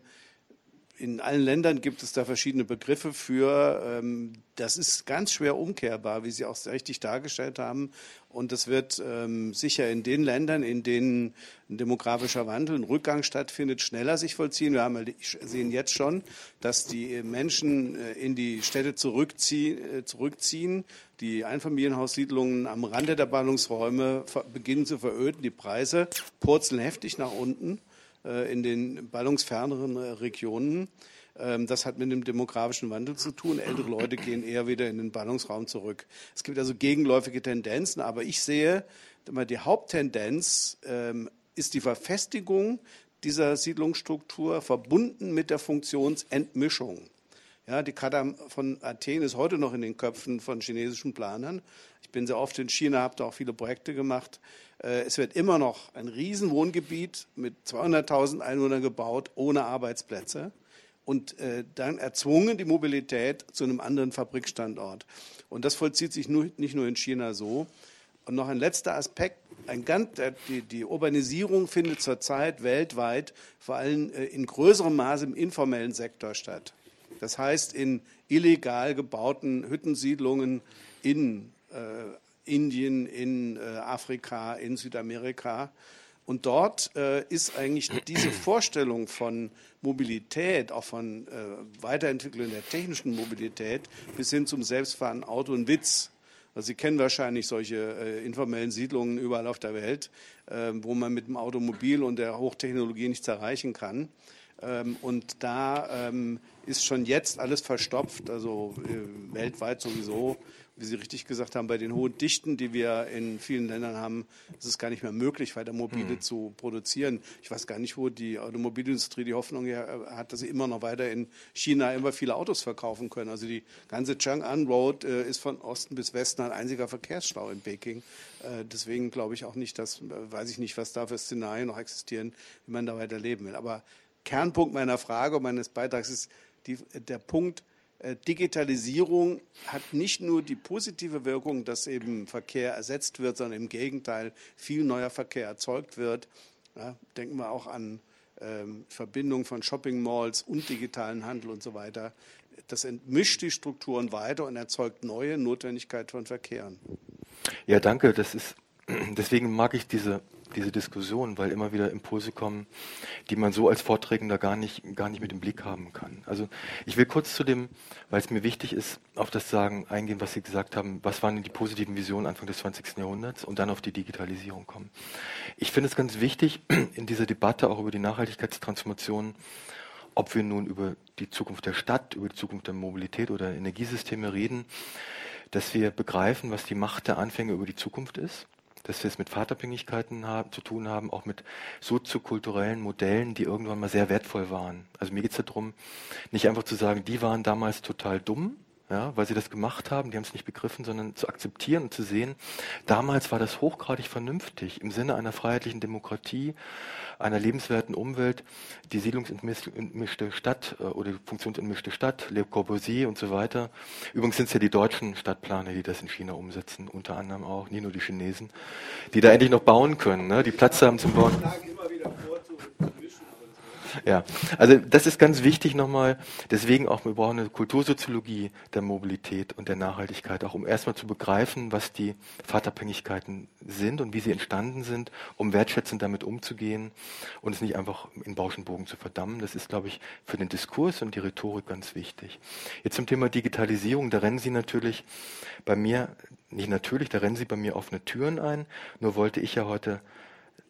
in allen Ländern gibt es da verschiedene Begriffe für. Ähm, das ist ganz schwer umkehrbar, wie Sie auch richtig dargestellt haben. Und das wird ähm, sicher in den Ländern, in denen ein demografischer Wandel, ein Rückgang stattfindet, schneller sich vollziehen. Wir haben, sehen jetzt schon, dass die Menschen äh, in die Städte zurückziehen, äh, zurückziehen. Die Einfamilienhaussiedlungen am Rande der Ballungsräume beginnen zu veröden. Die Preise purzeln heftig nach unten. Äh, in den ballungsferneren äh, Regionen. Ähm, das hat mit dem demografischen Wandel zu tun. Ältere Leute gehen eher wieder in den Ballungsraum zurück. Es gibt also gegenläufige Tendenzen, aber ich sehe, die Haupttendenz ähm, ist die Verfestigung dieser Siedlungsstruktur verbunden mit der Funktionsentmischung. Ja, die Kata von Athen ist heute noch in den Köpfen von chinesischen Planern. Bin sehr oft in China, habe da auch viele Projekte gemacht. Äh, es wird immer noch ein Riesenwohngebiet mit 200.000 Einwohnern gebaut, ohne Arbeitsplätze und äh, dann erzwungen die Mobilität zu einem anderen Fabrikstandort. Und das vollzieht sich nicht nur in China so. Und noch ein letzter Aspekt. Ein ganz, die, die, Urbanisierung findet zurzeit weltweit vor allem äh, in größerem Maße im informellen Sektor statt. Das heißt in illegal gebauten Hüttensiedlungen in Indien, in äh, Afrika, in Südamerika. Und dort äh, ist eigentlich diese Vorstellung von Mobilität, auch von äh, Weiterentwicklung der technischen Mobilität bis hin zum selbstfahrenden Auto ein Witz. Also Sie kennen wahrscheinlich solche äh, informellen Siedlungen überall auf der Welt, äh, wo man mit dem Automobil und der Hochtechnologie nichts erreichen kann. Ähm, und da ähm, ist schon jetzt alles verstopft, also äh, weltweit sowieso wie Sie richtig gesagt haben, bei den hohen Dichten, die wir in vielen Ländern haben, ist es gar nicht mehr möglich, weiter Mobile hm. zu produzieren. Ich weiß gar nicht, wo die Automobilindustrie die Hoffnung hat, dass sie immer noch weiter in China immer viele Autos verkaufen können. Also die ganze Chang'an Road äh, ist von Osten bis Westen ein einziger Verkehrsstau in Peking. Äh, deswegen glaube ich auch nicht, dass, äh, weiß ich nicht, was da für Szenarien noch existieren, wie man da weiter leben will. Aber Kernpunkt meiner Frage und meines Beitrags ist die, der Punkt, äh, Digitalisierung hat nicht nur die positive Wirkung, dass eben Verkehr ersetzt wird, sondern im Gegenteil viel neuer Verkehr erzeugt wird. Ja, denken wir auch an ähm, Verbindung von Shopping Malls und digitalen Handel und so weiter. Das entmischt die Strukturen weiter und erzeugt neue Notwendigkeit von Verkehren. Ja, danke. Das ist deswegen mag ich diese diese Diskussion, weil immer wieder Impulse kommen, die man so als Vorträgender gar nicht, gar nicht mit im Blick haben kann. Also ich will kurz zu dem, weil es mir wichtig ist, auf das sagen, eingehen, was Sie gesagt haben, was waren denn die positiven Visionen Anfang des 20. Jahrhunderts und dann auf die Digitalisierung kommen. Ich finde es ganz wichtig, in dieser Debatte auch über die Nachhaltigkeitstransformation, ob wir nun über die Zukunft der Stadt, über die Zukunft der Mobilität oder Energiesysteme reden, dass wir begreifen, was die Macht der Anfänge über die Zukunft ist dass wir es mit Vaterabhängigkeiten haben, zu tun haben, auch mit soziokulturellen Modellen, die irgendwann mal sehr wertvoll waren. Also mir geht es darum, nicht einfach zu sagen, die waren damals total dumm, ja, weil sie das gemacht haben, die haben es nicht begriffen, sondern zu akzeptieren und zu sehen, damals war das hochgradig vernünftig im Sinne einer freiheitlichen Demokratie, einer lebenswerten Umwelt, die siedlungsentmischte Stadt äh, oder die funktionsentmischte Stadt, Le Corbusier und so weiter. Übrigens sind es ja die deutschen Stadtplaner, die das in China umsetzen, unter anderem auch, nie nur die Chinesen, die da endlich noch bauen können, ne? die Platz haben zum Bauen. Ja, also das ist ganz wichtig nochmal. Deswegen auch, wir brauchen eine Kultursoziologie der Mobilität und der Nachhaltigkeit, auch um erstmal zu begreifen, was die Fahrtabhängigkeiten sind und wie sie entstanden sind, um wertschätzend damit umzugehen und es nicht einfach in Bauschenbogen zu verdammen. Das ist, glaube ich, für den Diskurs und die Rhetorik ganz wichtig. Jetzt zum Thema Digitalisierung, da rennen Sie natürlich bei mir, nicht natürlich, da rennen Sie bei mir offene Türen ein. Nur wollte ich ja heute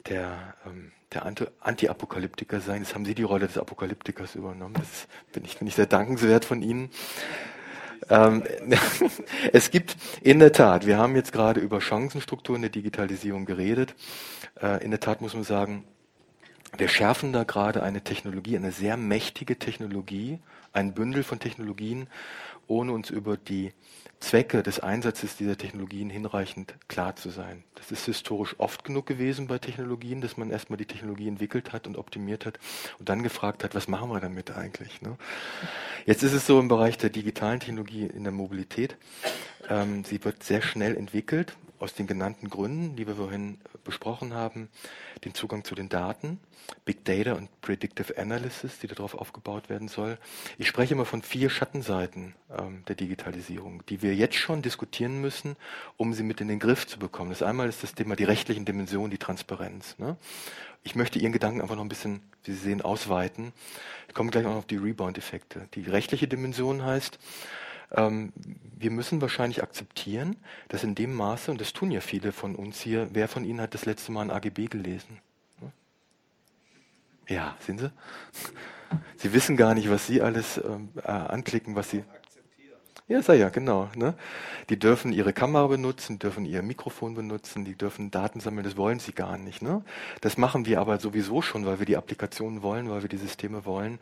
der ähm, der Anti-Apokalyptiker sein. Jetzt haben Sie die Rolle des Apokalyptikers übernommen. Das bin ich, bin ich sehr dankenswert von Ihnen. Ähm, es gibt in der Tat, wir haben jetzt gerade über Chancenstrukturen der Digitalisierung geredet. Äh, in der Tat muss man sagen, wir schärfen da gerade eine Technologie, eine sehr mächtige Technologie, ein Bündel von Technologien, ohne uns über die Zwecke des Einsatzes dieser Technologien hinreichend klar zu sein. Das ist historisch oft genug gewesen bei Technologien, dass man erstmal die Technologie entwickelt hat und optimiert hat und dann gefragt hat, was machen wir damit eigentlich? Ne? Jetzt ist es so im Bereich der digitalen Technologie in der Mobilität. Ähm, sie wird sehr schnell entwickelt, aus den genannten Gründen, die wir vorhin besprochen haben, den Zugang zu den Daten, Big Data und Predictive Analysis, die darauf aufgebaut werden soll. Ich spreche immer von vier Schattenseiten ähm, der Digitalisierung, die wir jetzt schon diskutieren müssen, um sie mit in den Griff zu bekommen. Das einmal ist das Thema die rechtlichen Dimensionen, die Transparenz. Ne? Ich möchte Ihren Gedanken einfach noch ein bisschen, wie Sie sehen, ausweiten. Ich komme gleich auch noch auf die Rebound-Effekte. Die rechtliche Dimension heißt, ähm, wir müssen wahrscheinlich akzeptieren, dass in dem Maße, und das tun ja viele von uns hier, wer von Ihnen hat das letzte Mal ein AGB gelesen? Ja, sehen Sie? Sie wissen gar nicht, was Sie alles ähm, äh, anklicken, was Sie ja, sei ja, genau. Ne? Die dürfen ihre Kamera benutzen, dürfen ihr Mikrofon benutzen, die dürfen Daten sammeln, das wollen sie gar nicht. Ne? Das machen wir aber sowieso schon, weil wir die Applikationen wollen, weil wir die Systeme wollen,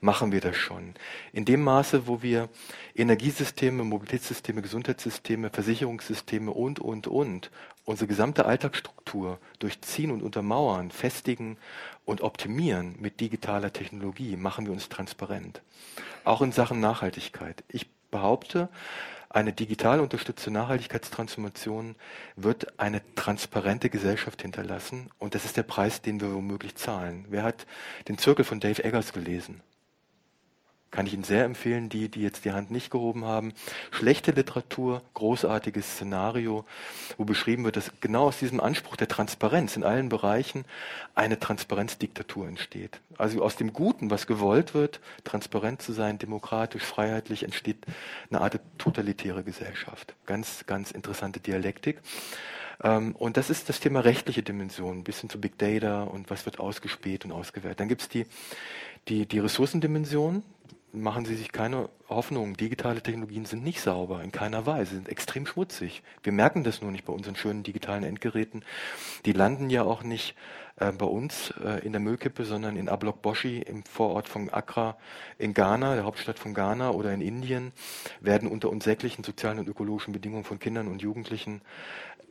machen wir das schon. In dem Maße, wo wir Energiesysteme, Mobilitätssysteme, Gesundheitssysteme, Versicherungssysteme und, und, und, unsere gesamte Alltagsstruktur durchziehen und untermauern, festigen und optimieren mit digitaler Technologie, machen wir uns transparent. Auch in Sachen Nachhaltigkeit. Ich behaupte, eine digital unterstützte Nachhaltigkeitstransformation wird eine transparente Gesellschaft hinterlassen und das ist der Preis, den wir womöglich zahlen. Wer hat den Zirkel von Dave Eggers gelesen? Kann ich Ihnen sehr empfehlen, die, die jetzt die Hand nicht gehoben haben. Schlechte Literatur, großartiges Szenario, wo beschrieben wird, dass genau aus diesem Anspruch der Transparenz in allen Bereichen eine Transparenzdiktatur entsteht. Also aus dem Guten, was gewollt wird, transparent zu sein, demokratisch, freiheitlich, entsteht eine Art totalitäre Gesellschaft. Ganz, ganz interessante Dialektik. Ähm, und das ist das Thema rechtliche Dimension, ein bisschen zu Big Data und was wird ausgespäht und ausgewertet. Dann gibt es die, die, die Ressourcendimension, machen Sie sich keine Hoffnung. Digitale Technologien sind nicht sauber, in keiner Weise, Sie sind extrem schmutzig. Wir merken das nur nicht bei unseren schönen digitalen Endgeräten. Die landen ja auch nicht äh, bei uns äh, in der Müllkippe, sondern in Ablok Boshi im Vorort von Accra in Ghana, der Hauptstadt von Ghana oder in Indien, werden unter unsäglichen sozialen und ökologischen Bedingungen von Kindern und Jugendlichen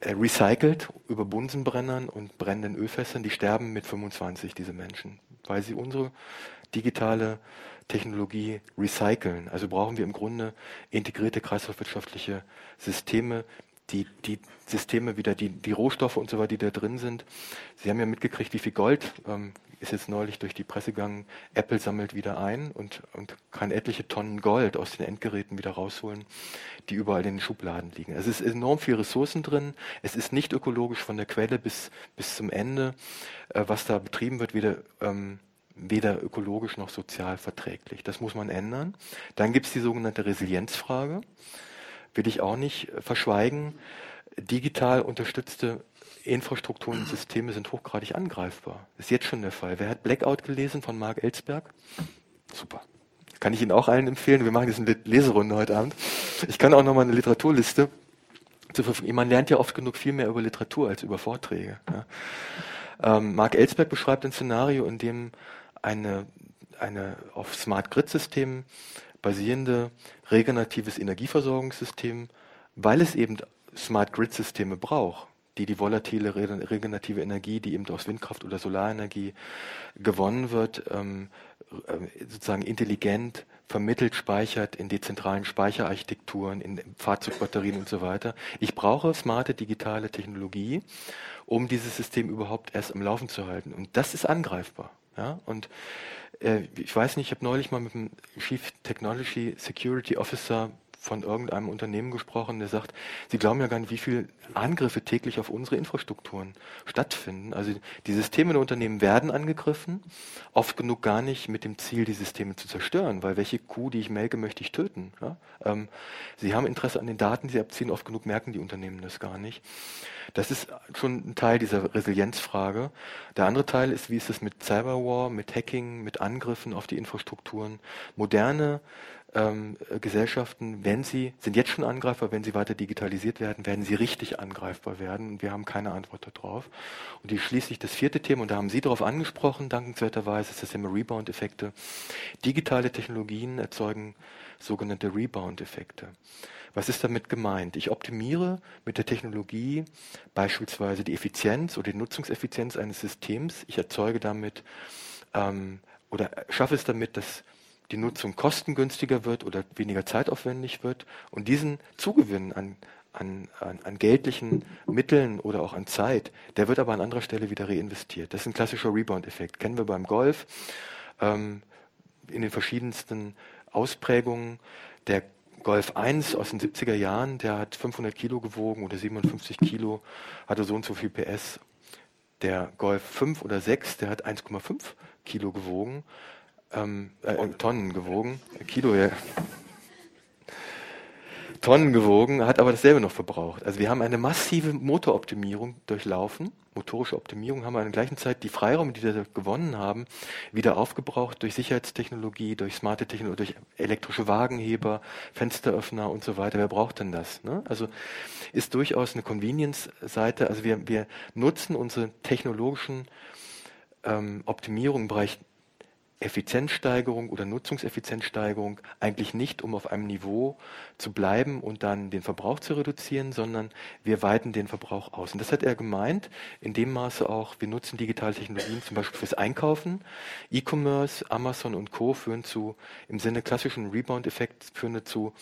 äh, recycelt über Bunsenbrennern und brennenden Ölfässern. Die sterben mit 25, diese Menschen, weil sie unsere digitale Technologie recyceln. Also brauchen wir im Grunde integrierte kreislaufwirtschaftliche Systeme, die, die Systeme wieder, die, die Rohstoffe und so weiter, die da drin sind. Sie haben ja mitgekriegt, wie viel Gold ähm, ist jetzt neulich durch die Presse gegangen. Apple sammelt wieder ein und, und kann etliche Tonnen Gold aus den Endgeräten wieder rausholen, die überall in den Schubladen liegen. Es ist enorm viel Ressourcen drin. Es ist nicht ökologisch von der Quelle bis, bis zum Ende, äh, was da betrieben wird, wieder ähm, weder ökologisch noch sozial verträglich. Das muss man ändern. Dann gibt es die sogenannte Resilienzfrage. Will ich auch nicht verschweigen. Digital unterstützte Infrastrukturen und Systeme sind hochgradig angreifbar. Ist jetzt schon der Fall. Wer hat Blackout gelesen von Mark Ellsberg? Super. Kann ich Ihnen auch allen empfehlen. Wir machen jetzt eine Leserunde heute Abend. Ich kann auch nochmal eine Literaturliste zur Verfügung. Man lernt ja oft genug viel mehr über Literatur als über Vorträge. Ja. Ähm, Mark Ellsberg beschreibt ein Szenario, in dem eine, eine auf Smart Grid Systemen basierende regeneratives Energieversorgungssystem, weil es eben Smart Grid Systeme braucht, die die volatile regenerative Energie, die eben aus Windkraft oder Solarenergie gewonnen wird, ähm, äh, sozusagen intelligent vermittelt, speichert in dezentralen Speicherarchitekturen, in Fahrzeugbatterien und so weiter. Ich brauche smarte digitale Technologie, um dieses System überhaupt erst am Laufen zu halten. Und das ist angreifbar. Ja? Und äh, ich weiß nicht, ich habe neulich mal mit dem Chief Technology Security Officer von irgendeinem Unternehmen gesprochen, der sagt, sie glauben ja gar nicht, wie viele Angriffe täglich auf unsere Infrastrukturen stattfinden. Also die Systeme der Unternehmen werden angegriffen, oft genug gar nicht mit dem Ziel, die Systeme zu zerstören, weil welche Kuh, die ich melke, möchte ich töten. Ja? Ähm, sie haben Interesse an den Daten, die sie abziehen, oft genug merken die Unternehmen das gar nicht. Das ist schon ein Teil dieser Resilienzfrage. Der andere Teil ist, wie ist es mit Cyberwar, mit Hacking, mit Angriffen auf die Infrastrukturen. Moderne ähm, Gesellschaften, wenn sie, sind jetzt schon Angreifer, wenn sie weiter digitalisiert werden, werden sie richtig angreifbar werden und wir haben keine Antwort darauf. Und die schließlich das vierte Thema, und da haben Sie darauf angesprochen, dankenswerterweise, ist das Thema Rebound-Effekte. Digitale Technologien erzeugen sogenannte Rebound-Effekte. Was ist damit gemeint? Ich optimiere mit der Technologie beispielsweise die Effizienz oder die Nutzungseffizienz eines Systems. Ich erzeuge damit ähm, oder schaffe es damit, dass die Nutzung kostengünstiger wird oder weniger zeitaufwendig wird und diesen Zugewinn an, an, an, an geldlichen Mitteln oder auch an Zeit, der wird aber an anderer Stelle wieder reinvestiert. Das ist ein klassischer Rebound-Effekt. Kennen wir beim Golf ähm, in den verschiedensten Ausprägungen. Der Golf 1 aus den 70er Jahren, der hat 500 Kilo gewogen oder 57 Kilo, hatte so und so viel PS. Der Golf 5 oder 6, der hat 1,5 Kilo gewogen ähm, äh, Tonnen gewogen, Kilo, ja. Tonnen gewogen, hat aber dasselbe noch verbraucht. Also wir haben eine massive Motoroptimierung durchlaufen, motorische Optimierung, haben wir in der gleichen Zeit die Freiräume, die wir gewonnen haben, wieder aufgebraucht durch Sicherheitstechnologie, durch smarte Technologie, durch elektrische Wagenheber, Fensteröffner und so weiter. Wer braucht denn das? Ne? Also ist durchaus eine Convenience-Seite. Also wir, wir nutzen unsere technologischen ähm, Optimierungen im Bereich Effizienzsteigerung oder Nutzungseffizienzsteigerung eigentlich nicht, um auf einem Niveau zu bleiben und dann den Verbrauch zu reduzieren, sondern wir weiten den Verbrauch aus. Und das hat er gemeint, in dem Maße auch, wir nutzen digitale Technologien zum Beispiel fürs Einkaufen. E-Commerce, Amazon und Co. führen zu, im Sinne klassischen Rebound-Effekts, führen dazu,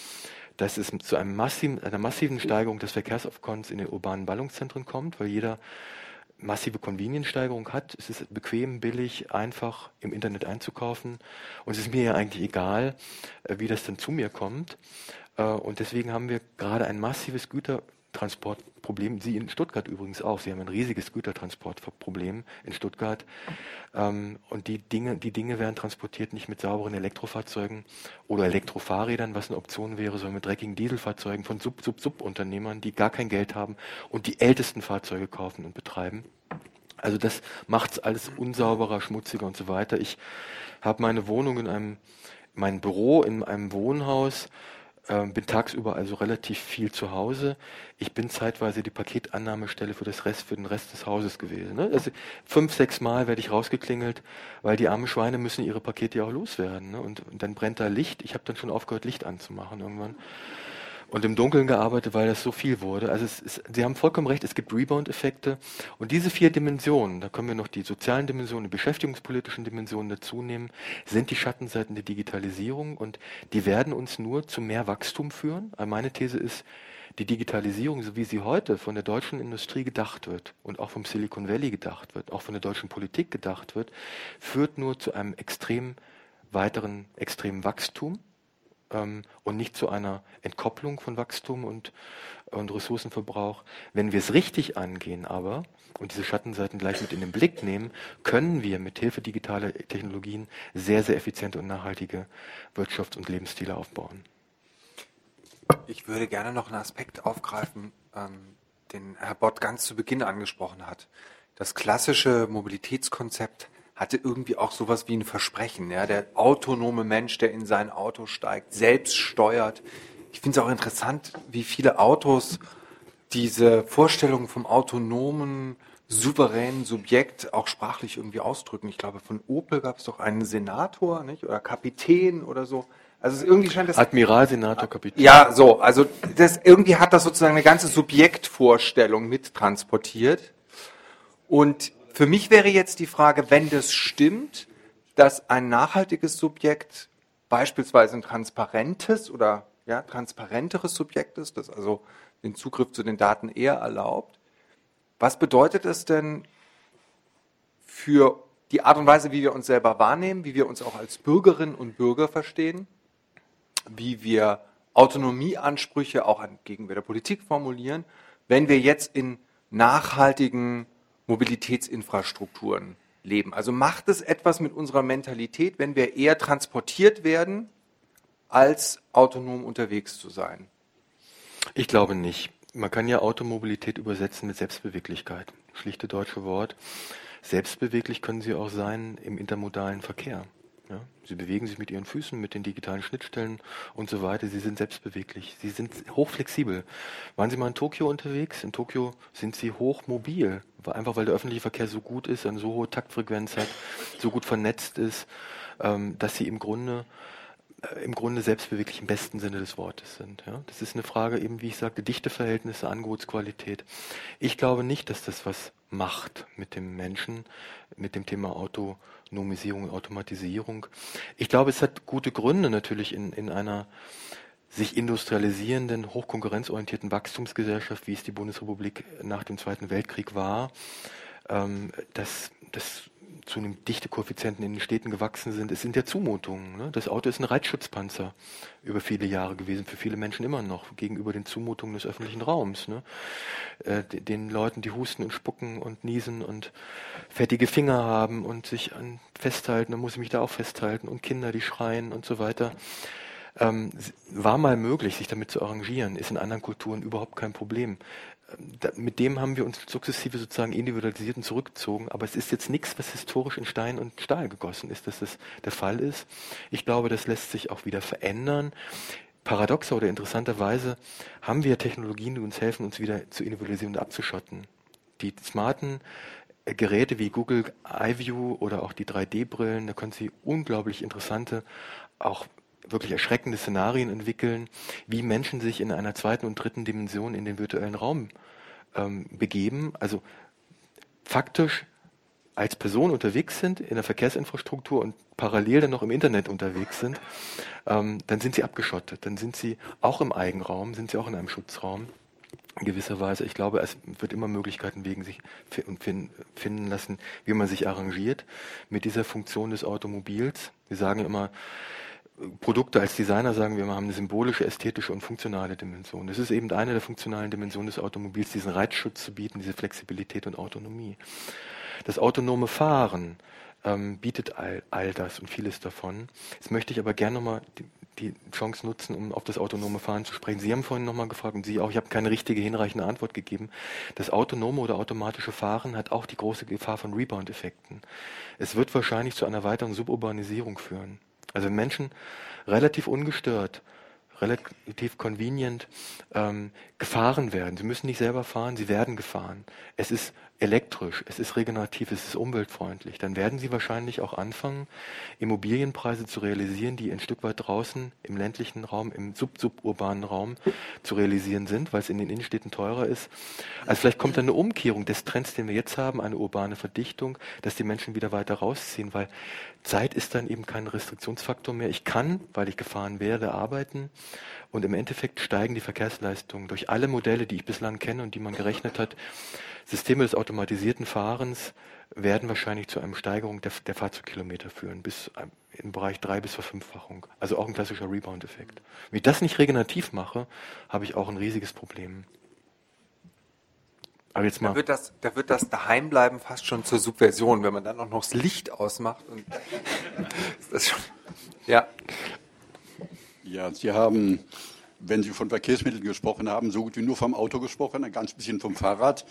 dass es zu einem massiven, einer massiven Steigerung des Verkehrsaufkommens in den urbanen Ballungszentren kommt, weil jeder massive Convenience-Steigerung hat. Es ist bequem, billig, einfach im Internet einzukaufen. Und es ist mir ja eigentlich egal, äh, wie das dann zu mir kommt. Äh, und deswegen haben wir gerade ein massives Gütertransportproblem. Sie in Stuttgart übrigens auch. Sie haben ein riesiges Gütertransportproblem in Stuttgart. Ähm, und die Dinge, die Dinge werden transportiert nicht mit sauberen Elektrofahrzeugen oder Elektrofahrrädern, was eine Option wäre, sondern mit dreckigen Dieselfahrzeugen von Sub-Sub-Sub-Unternehmern, die gar kein Geld haben und die ältesten Fahrzeuge kaufen und betreiben. Also das macht es alles unsauberer, schmutziger und so weiter. Ich habe meine Wohnung in einem, mein Büro in einem Wohnhaus ähm, bin tagsüber also relativ viel zu Hause. Ich bin zeitweise die Paketannahmestelle für, das Rest, für den Rest des Hauses gewesen. Ne? Also fünf, sechs Mal werde ich rausgeklingelt, weil die armen Schweine müssen ihre Pakete ja auch loswerden. Ne? Und, und dann brennt da Licht. Ich habe dann schon aufgehört, Licht anzumachen irgendwann und im Dunkeln gearbeitet, weil das so viel wurde. Also ist, Sie haben vollkommen recht, es gibt Rebound-Effekte. Und diese vier Dimensionen, da können wir noch die sozialen Dimensionen, die beschäftigungspolitischen Dimensionen dazu nehmen, sind die Schattenseiten der Digitalisierung und die werden uns nur zu mehr Wachstum führen. Also meine These ist, die Digitalisierung, so wie sie heute von der deutschen Industrie gedacht wird und auch vom Silicon Valley gedacht wird, auch von der deutschen Politik gedacht wird, führt nur zu einem extrem weiteren extremen Wachstum ähm, und nicht zu einer Entkopplung von Wachstum und, und Ressourcenverbrauch. Wenn wir es richtig angehen aber und diese Schattenseiten gleich mit in den Blick nehmen, können wir mit Hilfe digitaler Technologien sehr, sehr effiziente und nachhaltige Wirtschafts- und Lebensstile aufbauen. Ich würde gerne noch einen Aspekt aufgreifen, ähm, den Herr Bott ganz zu Beginn angesprochen hat. Das klassische Mobilitätskonzept hatte irgendwie auch sowas wie ein Versprechen. Ja? Der autonome Mensch, der in sein Auto steigt, selbst steuert. Ich finde es auch interessant, wie viele Autos diese Vorstellung vom autonomen, souveränen Subjekt auch sprachlich irgendwie ausdrücken. Ich glaube, von Opel gab es doch einen Senator, nicht? Oder Kapitän oder so. Also irgendwie scheint das. Admiral, Senator, Kapitän. Ja, so. Also das irgendwie hat das sozusagen eine ganze Subjektvorstellung mittransportiert. Und für mich wäre jetzt die Frage, wenn das stimmt, dass ein nachhaltiges Subjekt beispielsweise ein transparentes oder ja, transparenteres Subjekt ist, das also den Zugriff zu den Daten eher erlaubt. Was bedeutet es denn für die Art und Weise, wie wir uns selber wahrnehmen, wie wir uns auch als Bürgerinnen und Bürger verstehen, wie wir Autonomieansprüche auch gegenüber der Politik formulieren, wenn wir jetzt in nachhaltigen Mobilitätsinfrastrukturen leben. Also macht es etwas mit unserer Mentalität, wenn wir eher transportiert werden, als autonom unterwegs zu sein? Ich glaube nicht. Man kann ja Automobilität übersetzen mit Selbstbeweglichkeit. Schlichte deutsche Wort. Selbstbeweglich können sie auch sein im intermodalen Verkehr. Ja, sie bewegen sich mit ihren Füßen, mit den digitalen Schnittstellen und so weiter. Sie sind selbstbeweglich. Sie sind hochflexibel. Waren Sie mal in Tokio unterwegs? In Tokio sind Sie hochmobil. Einfach weil der öffentliche Verkehr so gut ist, eine so hohe Taktfrequenz hat, so gut vernetzt ist, ähm, dass Sie im Grunde äh, im Grunde selbstbeweglich im besten Sinne des Wortes sind. Ja? Das ist eine Frage eben, wie ich sagte, Dichteverhältnisse, Angebotsqualität. Ich glaube nicht, dass das was macht mit dem Menschen, mit dem Thema Autonomisierung, Automatisierung. Ich glaube, es hat gute Gründe natürlich in, in einer sich industrialisierenden, hochkonkurrenzorientierten Wachstumsgesellschaft, wie es die Bundesrepublik nach dem Zweiten Weltkrieg war, ähm, dass, dass zu einem Dichtekoeffizienten in den Städten gewachsen sind. Es sind ja Zumutungen. Ne? Das Auto ist ein Reitschutzpanzer über viele Jahre gewesen, für viele Menschen immer noch, gegenüber den Zumutungen des öffentlichen Raums. Ne? Äh, den Leuten, die husten und spucken und niesen und fettige Finger haben und sich an festhalten, dann muss ich mich da auch festhalten und Kinder, die schreien und so weiter. Ähm, war mal möglich, sich damit zu arrangieren, ist in anderen Kulturen überhaupt kein Problem mit dem haben wir uns sukzessive sozusagen individualisiert und zurückgezogen. Aber es ist jetzt nichts, was historisch in Stein und Stahl gegossen ist, dass das der Fall ist. Ich glaube, das lässt sich auch wieder verändern. Paradoxer oder interessanterweise haben wir Technologien, die uns helfen, uns wieder zu individualisieren und abzuschotten. Die smarten Geräte wie Google iView oder auch die 3D-Brillen, da können Sie unglaublich interessante, auch wirklich erschreckende Szenarien entwickeln, wie Menschen sich in einer zweiten und dritten Dimension in den virtuellen Raum ähm, begeben. Also faktisch als Person unterwegs sind in der Verkehrsinfrastruktur und parallel dann noch im Internet unterwegs sind, ähm, dann sind sie abgeschottet. Dann sind sie auch im Eigenraum, sind sie auch in einem Schutzraum. In gewisser Weise. Ich glaube, es wird immer Möglichkeiten wegen sich finden lassen, wie man sich arrangiert mit dieser Funktion des Automobils. Wir sagen immer, Produkte als Designer sagen wir, wir haben eine symbolische, ästhetische und funktionale Dimension. Das ist eben eine der funktionalen Dimensionen des Automobils, diesen Reizschutz zu bieten, diese Flexibilität und Autonomie. Das autonome Fahren ähm, bietet all, all das und vieles davon. Jetzt möchte ich aber gerne nochmal die, die Chance nutzen, um auf das autonome Fahren zu sprechen. Sie haben vorhin nochmal gefragt und Sie auch, ich habe keine richtige, hinreichende Antwort gegeben. Das autonome oder automatische Fahren hat auch die große Gefahr von Rebound-Effekten. Es wird wahrscheinlich zu einer weiteren Suburbanisierung führen. Also Menschen relativ ungestört, relativ convenient ähm, gefahren werden. Sie müssen nicht selber fahren, sie werden gefahren. Es ist elektrisch, es ist regenerativ, es ist umweltfreundlich, dann werden sie wahrscheinlich auch anfangen, Immobilienpreise zu realisieren, die ein Stück weit draußen im ländlichen Raum, im sub-suburbanen Raum zu realisieren sind, weil es in den Innenstädten teurer ist. Also vielleicht kommt dann eine Umkehrung des Trends, den wir jetzt haben, eine urbane Verdichtung, dass die Menschen wieder weiter rausziehen, weil Zeit ist dann eben kein Restriktionsfaktor mehr. Ich kann, weil ich gefahren werde, arbeiten und im Endeffekt steigen die Verkehrsleistungen durch alle Modelle, die ich bislang kenne und die man gerechnet hat, Systeme des automatisierten Fahrens werden wahrscheinlich zu einer Steigerung der, der Fahrzeugkilometer führen, bis ähm, im Bereich drei bis Verfünffachung. Also auch ein klassischer Rebound-Effekt. Wenn ich das nicht regenerativ mache, habe ich auch ein riesiges Problem. Aber jetzt mal. Da wird das, da wird das Daheimbleiben fast schon zur Subversion, wenn man dann auch noch das Licht ausmacht. Und ist das schon, ja. Ja, Sie haben wenn Sie von Verkehrsmitteln gesprochen haben, so gut wie nur vom Auto gesprochen, ein ganz bisschen vom Fahrrad.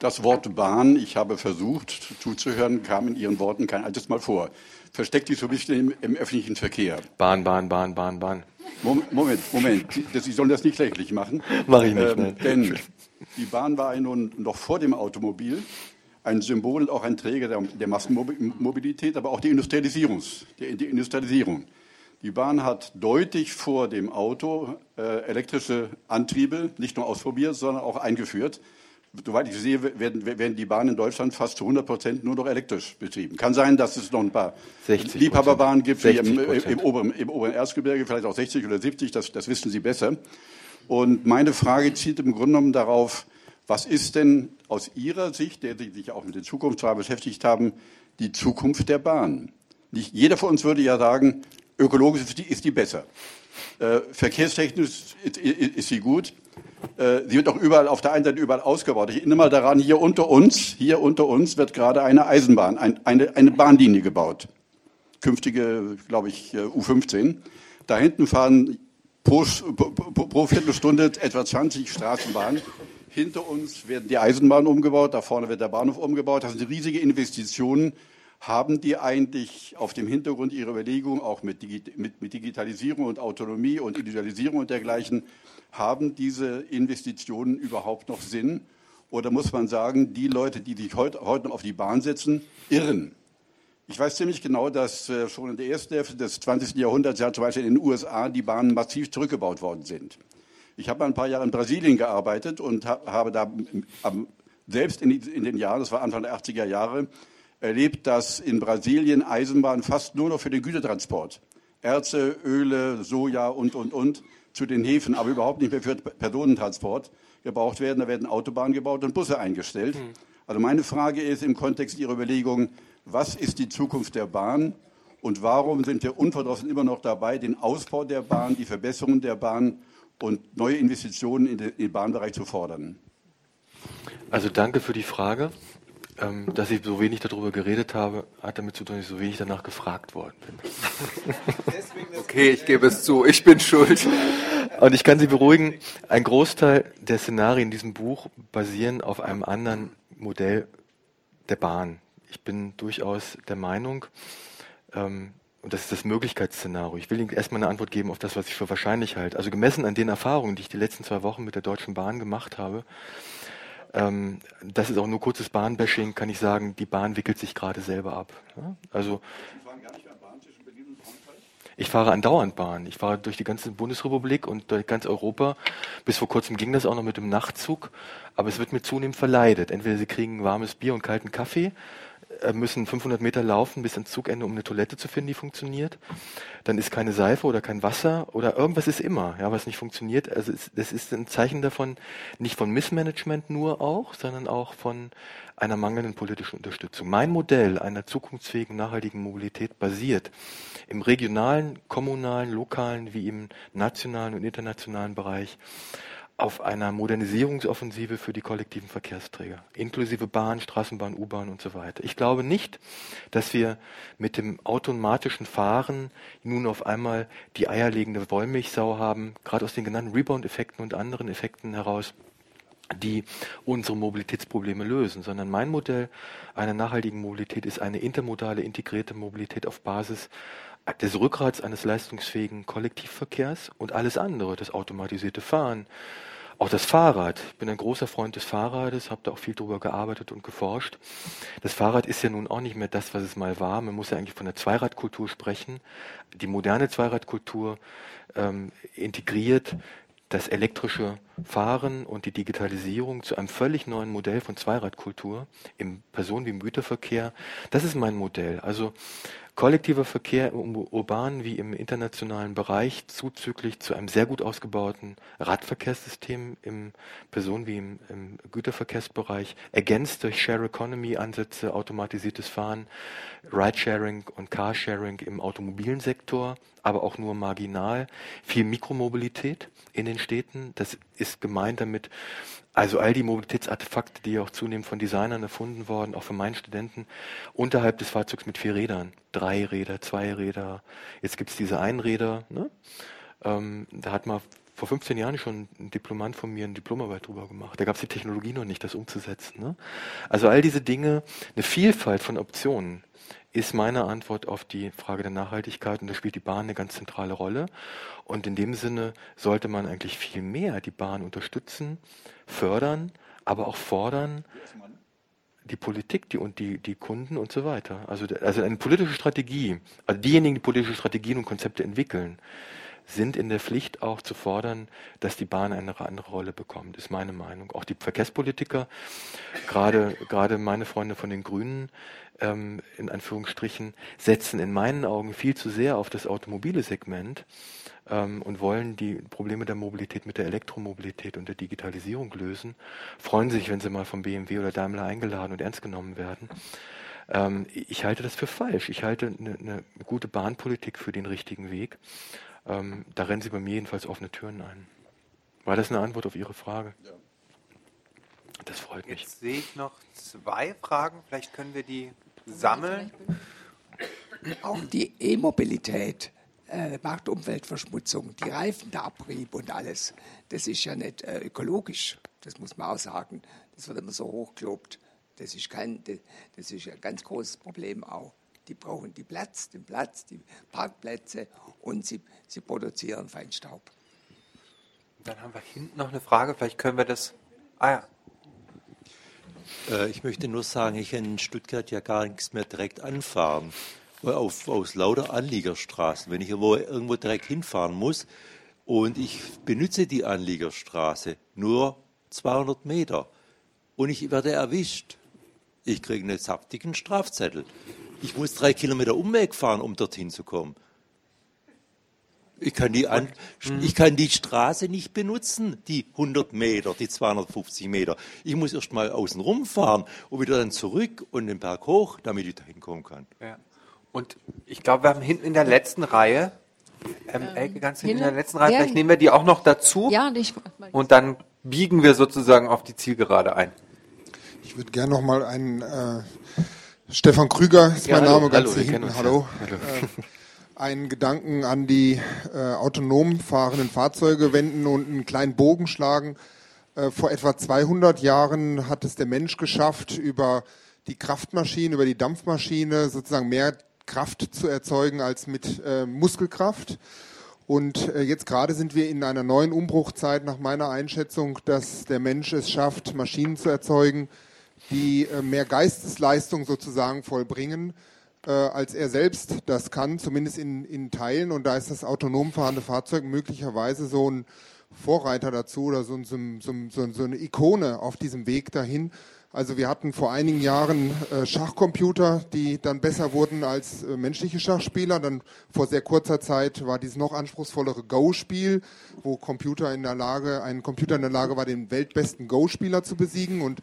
Das Wort Bahn, ich habe versucht zuzuhören, kam in Ihren Worten kein altes Mal vor. Versteckt sich so ein bisschen im, im öffentlichen Verkehr. Bahn, Bahn, Bahn, Bahn, Bahn. Moment, Moment. Sie sollen das nicht lächerlich machen. Mach ich nicht. Ähm, denn die Bahn war ja nun noch vor dem Automobil ein Symbol und auch ein Träger der, der Massenmobilität, aber auch die, Industrialisierungs, die, die Industrialisierung. Die Bahn hat deutlich vor dem Auto äh, elektrische Antriebe nicht nur ausprobiert, sondern auch eingeführt. Soweit ich sehe, werden, werden die Bahnen in Deutschland fast zu 100 Prozent nur noch elektrisch betrieben. Kann sein, dass es noch ein paar Liebhaberbahnen gibt, wie im, im, oberen, im, oberen, Erzgebirge, vielleicht auch 60 oder 70, das, das wissen Sie besser. Und meine Frage zielt im Grunde genommen darauf, was ist denn aus Ihrer Sicht, der Sie sich auch mit der Zukunftsfrage beschäftigt haben, die Zukunft der Bahn. Nicht jeder von uns würde ja sagen, ökologisch ist die, ist die besser. Äh, verkehrstechnisch ist, ist, sie gut. Äh, sie wird auch überall auf der einen Seite überall ausgebaut. Ich erinnere mal daran, hier unter uns, hier unter uns wird gerade eine Eisenbahn, ein, eine, eine Bahnlinie gebaut. Künftige, glaube ich, äh, U15. Da hinten fahren pro, pro, pro Viertelstunde etwa 20 Straßenbahnen. Hinter uns werden die Eisenbahnen umgebaut, da vorne wird der Bahnhof umgebaut. Das sind riesige Investitionen. Haben die eigentlich auf dem Hintergrund ihrer Überlegungen, auch mit, mit, mit Digitalisierung und Autonomie und Individualisierung und dergleichen, haben diese Investitionen überhaupt noch Sinn? Oder muss man sagen, die Leute, die sich heute, heute noch auf die Bahn setzen, irren? Ich weiß ziemlich genau, dass äh, schon in der ersten Hälfte des 20. Jahrhunderts ja zum Beispiel in den USA die Bahnen massiv zurückgebaut worden sind. Ich habe ein paar Jahre in Brasilien gearbeitet und habe da selbst in den Jahren, das war Anfang der 80er Jahre, erlebt, dass in Brasilien Eisenbahnen fast nur noch für den Gütertransport, Erze, Öle, Soja und, und, und, zu den Häfen, aber überhaupt nicht mehr für Personentransport gebraucht werden. Da werden Autobahnen gebaut und Busse eingestellt. Hm. Also meine Frage ist im Kontext Ihrer Überlegungen, was ist die Zukunft der Bahn und warum sind wir unverdrossen immer noch dabei, den Ausbau der Bahn, die Verbesserung der Bahn und neue Investitionen in den Bahnbereich zu fordern? Also danke für die Frage. Ähm, dass ich so wenig darüber geredet habe, hat damit zu tun, dass ich so wenig danach gefragt worden bin. okay, ich gebe es zu, ich bin schuld. Und ich kann Sie beruhigen, ein Großteil der Szenarien in diesem Buch basieren auf einem anderen Modell der Bahn, ich bin durchaus der Meinung, ähm, und das ist das Möglichkeitsszenario. Ich will Ihnen erstmal eine Antwort geben auf das, was ich für wahrscheinlich halte. Also gemessen an den Erfahrungen, die ich die letzten zwei Wochen mit der Deutschen Bahn gemacht habe, ähm, das ist auch nur kurzes Bahnbashing, kann ich sagen, die Bahn wickelt sich gerade selber ab. Ja? Also ich fahre andauernd Bahn. Ich fahre durch die ganze Bundesrepublik und durch ganz Europa. Bis vor kurzem ging das auch noch mit dem Nachtzug. Aber es wird mir zunehmend verleidet. Entweder Sie kriegen warmes Bier und kalten Kaffee müssen 500 Meter laufen bis ans Zugende, um eine Toilette zu finden, die funktioniert. Dann ist keine Seife oder kein Wasser oder irgendwas ist immer, ja, was nicht funktioniert. Also es, das ist ein Zeichen davon, nicht von Missmanagement nur auch, sondern auch von einer mangelnden politischen Unterstützung. Mein Modell einer zukunftsfähigen, nachhaltigen Mobilität basiert im regionalen, kommunalen, lokalen wie im nationalen und internationalen Bereich auf einer Modernisierungsoffensive für die kollektiven Verkehrsträger, inklusive Bahn, Straßenbahn, U-Bahn und so weiter. Ich glaube nicht, dass wir mit dem automatischen Fahren nun auf einmal die eierlegende Wollmilchsau haben, gerade aus den genannten Rebound-Effekten und anderen Effekten heraus, die unsere Mobilitätsprobleme lösen, sondern mein Modell einer nachhaltigen Mobilität ist eine intermodale, integrierte Mobilität auf Basis des Rückgrats eines leistungsfähigen Kollektivverkehrs und alles andere, das automatisierte Fahren, auch das Fahrrad. Ich bin ein großer Freund des Fahrrades, habe da auch viel drüber gearbeitet und geforscht. Das Fahrrad ist ja nun auch nicht mehr das, was es mal war. Man muss ja eigentlich von der Zweiradkultur sprechen. Die moderne Zweiradkultur ähm, integriert das elektrische Fahren und die Digitalisierung zu einem völlig neuen Modell von Zweiradkultur im Personen- wie im Güterverkehr. Das ist mein Modell. Also kollektiver Verkehr im urbanen wie im internationalen Bereich zuzüglich zu einem sehr gut ausgebauten Radverkehrssystem im Personen- wie im, im Güterverkehrsbereich, ergänzt durch Share Economy Ansätze, automatisiertes Fahren, Ridesharing und Carsharing im automobilen Sektor, aber auch nur marginal, viel Mikromobilität in den Städten. Das ist gemeint damit also all die Mobilitätsartefakte, die auch zunehmend von Designern erfunden worden, auch von meinen Studenten, unterhalb des Fahrzeugs mit vier Rädern. Drei Räder, zwei Räder. Jetzt gibt es diese Einräder. Ne? Ähm, da hat man vor 15 Jahren schon ein Diplomant von mir eine Diplomarbeit drüber gemacht. Da gab es die Technologie noch nicht, das umzusetzen. Ne? Also all diese Dinge, eine Vielfalt von Optionen ist meine Antwort auf die Frage der Nachhaltigkeit und da spielt die Bahn eine ganz zentrale Rolle. Und in dem Sinne sollte man eigentlich viel mehr die Bahn unterstützen, fördern, aber auch fordern, die Politik die, und die, die Kunden und so weiter. Also, also eine politische Strategie, also diejenigen, die politische Strategien und Konzepte entwickeln, sind in der Pflicht auch zu fordern, dass die Bahn eine andere Rolle bekommt, ist meine Meinung. Auch die Verkehrspolitiker, gerade, gerade meine Freunde von den Grünen, ähm, in Anführungsstrichen, setzen in meinen Augen viel zu sehr auf das automobile Segment ähm, und wollen die Probleme der Mobilität mit der Elektromobilität und der Digitalisierung lösen, freuen sich, wenn sie mal vom BMW oder Daimler eingeladen und ernst genommen werden. Ähm, ich halte das für falsch. Ich halte eine, eine gute Bahnpolitik für den richtigen Weg. Ähm, da rennen Sie bei mir jedenfalls offene Türen ein. War das eine Antwort auf Ihre Frage? Ja. Das freut mich. Jetzt sehe ich noch zwei Fragen. Vielleicht können wir die sammeln. Auch die E-Mobilität äh, macht Umweltverschmutzung, die Reifenabrieb und alles. Das ist ja nicht äh, ökologisch. Das muss man auch sagen. Das wird immer so hochgelobt. Das ist, kein, das ist ein ganz großes Problem auch. Die brauchen die Platz, den Platz, die Parkplätze und sie, sie produzieren Feinstaub. Dann haben wir hinten noch eine Frage. Vielleicht können wir das. Ah ja. Äh, ich möchte nur sagen, ich kann in Stuttgart ja gar nichts mehr direkt anfahren. Auf, aus lauter Anliegerstraßen. Wenn ich irgendwo, irgendwo direkt hinfahren muss und ich benutze die Anliegerstraße nur 200 Meter und ich werde erwischt, ich kriege einen saftigen Strafzettel. Ich muss drei Kilometer Umweg fahren, um dorthin zu kommen. Ich kann, die An mhm. ich kann die Straße nicht benutzen, die 100 Meter, die 250 Meter. Ich muss erst mal außen rumfahren und wieder dann zurück und den Berg hoch, damit ich da hinkommen kann. Ja. Und ich glaube, wir haben hinten in der letzten Reihe, ähm, Elke, ganz hinten in der letzten Reihe, vielleicht nehmen wir die auch noch dazu. Ja, ich, und dann biegen wir sozusagen auf die Zielgerade ein. Ich würde gerne noch mal einen äh, Stefan Krüger ist ja, mein hallo, Name, ganz hallo, hier hinten. Hallo. hallo. Äh, einen Gedanken an die äh, autonom fahrenden Fahrzeuge wenden und einen kleinen Bogen schlagen. Äh, vor etwa 200 Jahren hat es der Mensch geschafft, über die Kraftmaschine, über die Dampfmaschine sozusagen mehr Kraft zu erzeugen als mit äh, Muskelkraft. Und äh, jetzt gerade sind wir in einer neuen Umbruchzeit nach meiner Einschätzung, dass der Mensch es schafft, Maschinen zu erzeugen, die äh, mehr Geistesleistung sozusagen vollbringen äh, als er selbst das kann, zumindest in, in Teilen. Und da ist das autonom fahrende Fahrzeug möglicherweise so ein Vorreiter dazu oder so, so, so, so eine Ikone auf diesem Weg dahin. Also wir hatten vor einigen Jahren äh, Schachcomputer, die dann besser wurden als menschliche Schachspieler. Dann vor sehr kurzer Zeit war dieses noch anspruchsvollere Go-Spiel, wo Computer in der Lage, ein Computer in der Lage war, den weltbesten Go-Spieler zu besiegen. Und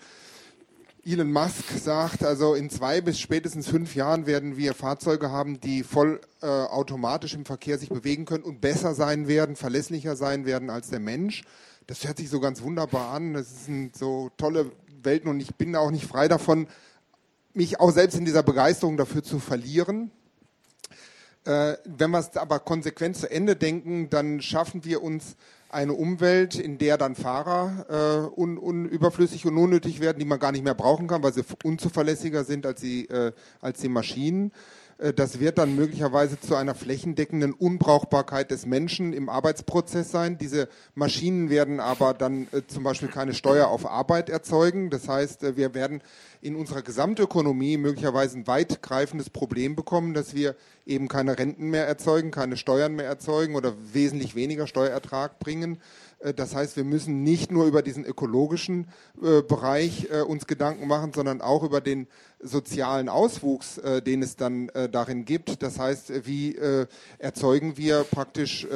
Elon Musk sagt, also in zwei bis spätestens fünf Jahren werden wir Fahrzeuge haben, die voll äh, automatisch im Verkehr sich bewegen können und besser sein werden, verlässlicher sein werden als der Mensch. Das hört sich so ganz wunderbar an. Das sind so tolle Welten und ich bin auch nicht frei davon, mich auch selbst in dieser Begeisterung dafür zu verlieren. Äh, wenn wir es aber konsequent zu Ende denken, dann schaffen wir uns eine Umwelt, in der dann Fahrer äh, un, unüberflüssig und unnötig werden, die man gar nicht mehr brauchen kann, weil sie unzuverlässiger sind als die, äh, als die Maschinen. Äh, das wird dann möglicherweise zu einer flächendeckenden Unbrauchbarkeit des Menschen im Arbeitsprozess sein. Diese Maschinen werden aber dann äh, zum Beispiel keine Steuer auf Arbeit erzeugen. Das heißt, äh, wir werden in unserer Gesamtökonomie möglicherweise ein weitgreifendes Problem bekommen, dass wir eben keine Renten mehr erzeugen, keine Steuern mehr erzeugen oder wesentlich weniger Steuerertrag bringen. Äh, das heißt, wir müssen nicht nur über diesen ökologischen äh, Bereich äh, uns Gedanken machen, sondern auch über den sozialen Auswuchs, den es dann darin gibt. Das heißt, wie erzeugen wir praktisch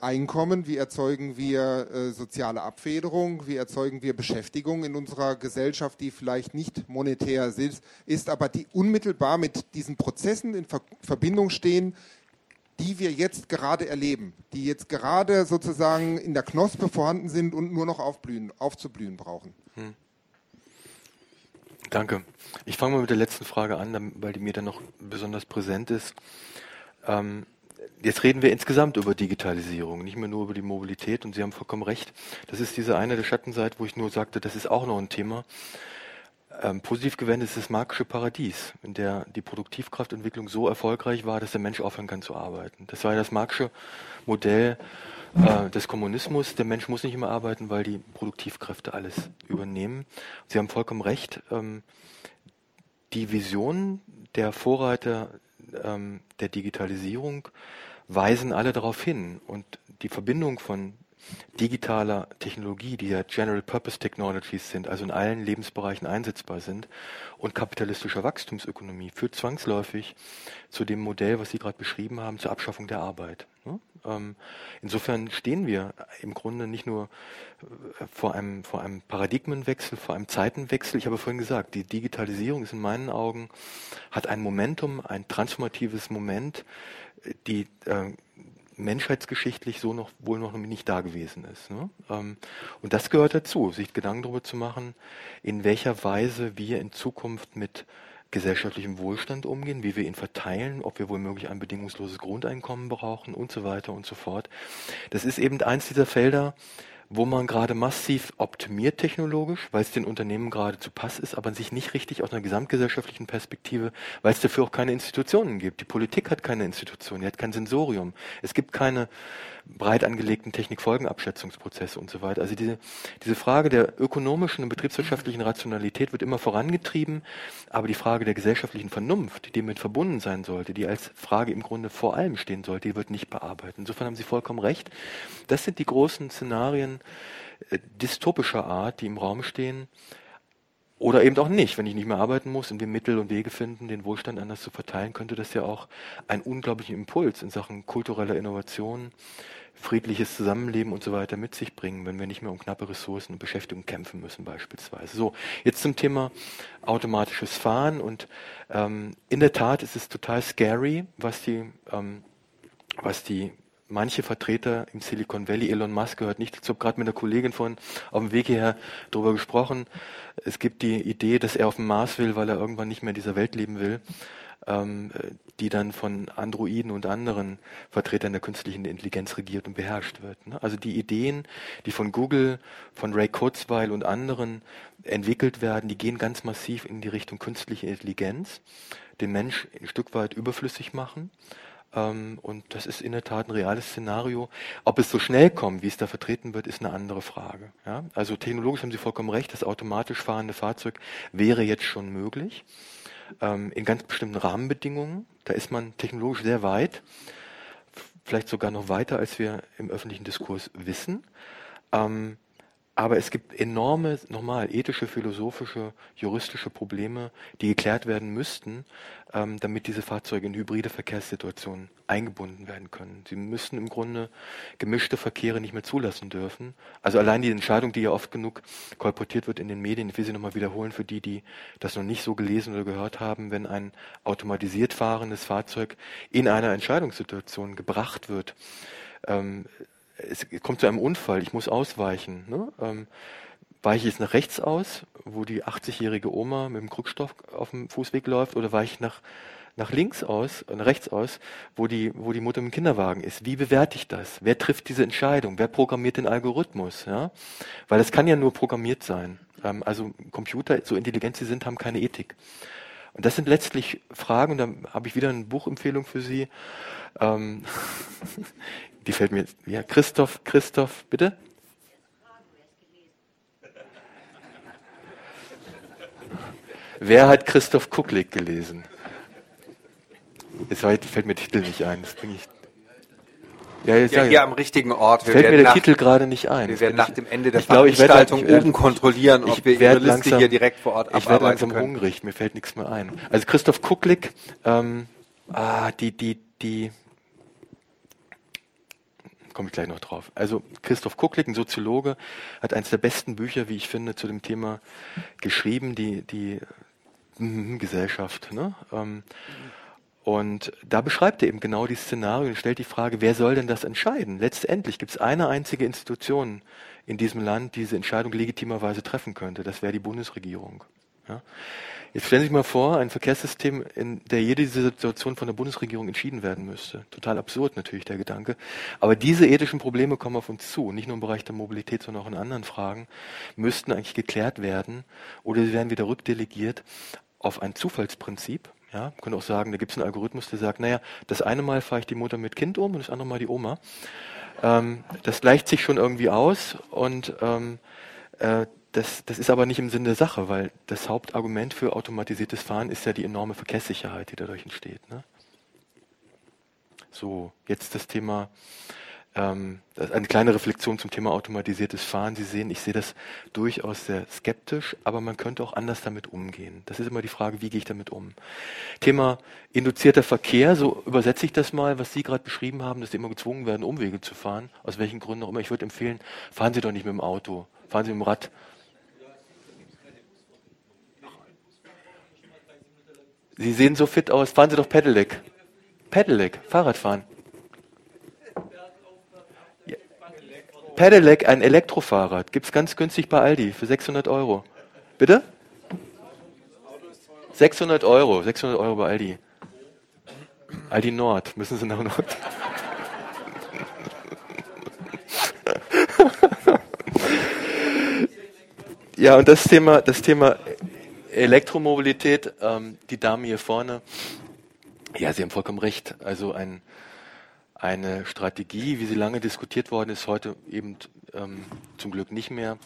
Einkommen, wie erzeugen wir soziale Abfederung, wie erzeugen wir Beschäftigung in unserer Gesellschaft, die vielleicht nicht monetär ist, aber die unmittelbar mit diesen Prozessen in Verbindung stehen, die wir jetzt gerade erleben, die jetzt gerade sozusagen in der Knospe vorhanden sind und nur noch aufblühen, aufzublühen brauchen. Hm. Danke. Ich fange mal mit der letzten Frage an, weil die mir dann noch besonders präsent ist. Ähm, jetzt reden wir insgesamt über Digitalisierung, nicht mehr nur über die Mobilität und Sie haben vollkommen recht. Das ist diese eine der Schattenseite, wo ich nur sagte, das ist auch noch ein Thema. Ähm, positiv gewendet ist das marxische Paradies, in der die Produktivkraftentwicklung so erfolgreich war, dass der Mensch aufhören kann zu arbeiten. Das war ja das marxische Modell äh, des Kommunismus. Der Mensch muss nicht immer arbeiten, weil die Produktivkräfte alles übernehmen. Sie haben vollkommen recht. Ähm, die Visionen der Vorreiter ähm, der Digitalisierung weisen alle darauf hin. Und die Verbindung von digitaler Technologie, die ja General Purpose Technologies sind, also in allen Lebensbereichen einsetzbar sind, und kapitalistischer Wachstumsökonomie führt zwangsläufig zu dem Modell, was Sie gerade beschrieben haben, zur Abschaffung der Arbeit. Ähm, insofern stehen wir im Grunde nicht nur äh, vor einem, vor einem Paradigmenwechsel, vor einem Zeitenwechsel. Ich habe vorhin gesagt, die Digitalisierung ist in meinen Augen, hat ein Momentum, ein transformatives Moment, die äh, menschheitsgeschichtlich so noch wohl noch nicht da gewesen ist. Ne? Ähm, und das gehört dazu, sich Gedanken darüber zu machen, in welcher Weise wir in Zukunft mit gesellschaftlichem Wohlstand umgehen, wie wir ihn verteilen, ob wir womöglich ein bedingungsloses Grundeinkommen brauchen und so weiter und so fort. Das ist eben eins dieser Felder, wo man gerade massiv optimiert technologisch, weil es den Unternehmen gerade zu Pass ist, aber sich nicht richtig aus einer gesamtgesellschaftlichen Perspektive, weil es dafür auch keine Institutionen gibt. Die Politik hat keine Institutionen, die hat kein Sensorium. Es gibt keine breit angelegten Technikfolgenabschätzungsprozesse und so weiter. Also diese, diese Frage der ökonomischen und betriebswirtschaftlichen Rationalität wird immer vorangetrieben, aber die Frage der gesellschaftlichen Vernunft, die mit verbunden sein sollte, die als Frage im Grunde vor allem stehen sollte, die wird nicht bearbeitet. Insofern haben Sie vollkommen recht. Das sind die großen Szenarien äh, dystopischer Art, die im Raum stehen. Oder eben auch nicht, wenn ich nicht mehr arbeiten muss und wir Mittel und Wege finden, den Wohlstand anders zu verteilen, könnte das ja auch einen unglaublichen Impuls in Sachen kultureller Innovation, friedliches Zusammenleben und so weiter mit sich bringen, wenn wir nicht mehr um knappe Ressourcen und Beschäftigung kämpfen müssen beispielsweise. So, jetzt zum Thema automatisches Fahren und ähm, in der Tat ist es total scary, was die, ähm, was die manche Vertreter im Silicon Valley, Elon Musk gehört nicht dazu, gerade mit einer Kollegin von auf dem Weg hierher darüber gesprochen. Es gibt die Idee, dass er auf dem Mars will, weil er irgendwann nicht mehr in dieser Welt leben will ähm, die dann von Androiden und anderen Vertretern der künstlichen Intelligenz regiert und beherrscht wird. Ne? Also die Ideen, die von Google, von Ray Kurzweil und anderen entwickelt werden, die gehen ganz massiv in die Richtung künstliche Intelligenz, den Mensch ein Stück weit überflüssig machen. Ähm, und das ist in der Tat ein reales Szenario. Ob es so schnell kommt, wie es da vertreten wird, ist eine andere Frage. Ja? Also technologisch haben Sie vollkommen recht, das automatisch fahrende Fahrzeug wäre jetzt schon möglich ähm, in ganz bestimmten Rahmenbedingungen. Da ist man technologisch sehr weit, vielleicht sogar noch weiter, als wir im öffentlichen Diskurs wissen. Ähm, aber es gibt enorme, nochmal, ethische, philosophische, juristische Probleme, die geklärt werden müssten, ähm, damit diese Fahrzeuge in hybride Verkehrssituationen eingebunden werden können. Sie müssen im Grunde gemischte Verkehre nicht mehr zulassen dürfen. Also allein die Entscheidung, die ja oft genug kolportiert wird in den Medien, ich will sie nochmal wiederholen für die, die das noch nicht so gelesen oder gehört haben, wenn ein automatisiert fahrendes Fahrzeug in einer Entscheidungssituation gebracht wird, ähm, es kommt zu einem Unfall, ich muss ausweichen. Ne? Ähm, weiche ich jetzt nach rechts aus, wo die 80-jährige Oma mit dem Krückstoff auf dem Fußweg läuft, oder weiche ich nach, nach links aus, äh, nach rechts aus, wo die, wo die Mutter im Kinderwagen ist? Wie bewerte ich das? Wer trifft diese Entscheidung? Wer programmiert den Algorithmus? Ja? Weil es kann ja nur programmiert sein. Ähm, also Computer, so intelligent sie sind, haben keine Ethik. Und das sind letztlich Fragen, und da habe ich wieder eine Buchempfehlung für Sie. Ähm, die fällt mir, ja, Christoph, Christoph, bitte? Wer hat Christoph Kucklig gelesen? Jetzt fällt mir der Titel nicht ein. Das bringe ich. Ja, jetzt ja, hier am richtigen Ort. Wir fällt mir der nach, Titel gerade nicht ein. Wir werden nach dem Ende der ich Veranstaltung glaub, ich oben kontrollieren, ob wir Ihre Liste langsam, hier direkt vor Ort Ich werde langsam können. hungrig, mir fällt nichts mehr ein. Also Christoph Kucklig, ähm, ah, die, die, die, komme ich gleich noch drauf. Also Christoph Kucklick, ein Soziologe, hat eines der besten Bücher, wie ich finde, zu dem Thema geschrieben, die, die mm, Gesellschaft. Ne? Ähm, und da beschreibt er eben genau die Szenarien und stellt die Frage, wer soll denn das entscheiden? Letztendlich gibt es eine einzige Institution in diesem Land, die diese Entscheidung legitimerweise treffen könnte. Das wäre die Bundesregierung. Ja? Jetzt stellen Sie sich mal vor, ein Verkehrssystem, in der jede Situation von der Bundesregierung entschieden werden müsste. Total absurd natürlich der Gedanke. Aber diese ethischen Probleme kommen auf uns zu, nicht nur im Bereich der Mobilität, sondern auch in anderen Fragen, müssten eigentlich geklärt werden oder sie werden wieder rückdelegiert auf ein Zufallsprinzip. Ja, man könnte auch sagen, da gibt es einen Algorithmus, der sagt, naja, das eine Mal fahre ich die Mutter mit Kind um und das andere Mal die Oma. Ähm, das gleicht sich schon irgendwie aus und ähm, äh, das, das ist aber nicht im Sinne der Sache, weil das Hauptargument für automatisiertes Fahren ist ja die enorme Verkehrssicherheit, die dadurch entsteht. Ne? So, jetzt das Thema ähm, eine kleine Reflexion zum Thema automatisiertes Fahren. Sie sehen, ich sehe das durchaus sehr skeptisch, aber man könnte auch anders damit umgehen. Das ist immer die Frage, wie gehe ich damit um? Thema induzierter Verkehr, so übersetze ich das mal, was Sie gerade beschrieben haben, dass Sie immer gezwungen werden, Umwege zu fahren. Aus welchen Gründen auch immer. Ich würde empfehlen, fahren Sie doch nicht mit dem Auto, fahren Sie mit dem Rad. Sie sehen so fit aus, fahren Sie doch Pedelec. Pedelec, Fahrradfahren. Pedelec, ein Elektrofahrrad, gibt es ganz günstig bei Aldi für 600 Euro. Bitte? 600 Euro, 600 Euro bei Aldi. Aldi Nord, müssen Sie nach Nord. ja, und das Thema, das Thema Elektromobilität, ähm, die Dame hier vorne, ja, Sie haben vollkommen recht. Also ein, eine Strategie, wie sie lange diskutiert worden ist, heute eben ähm, zum Glück nicht mehr,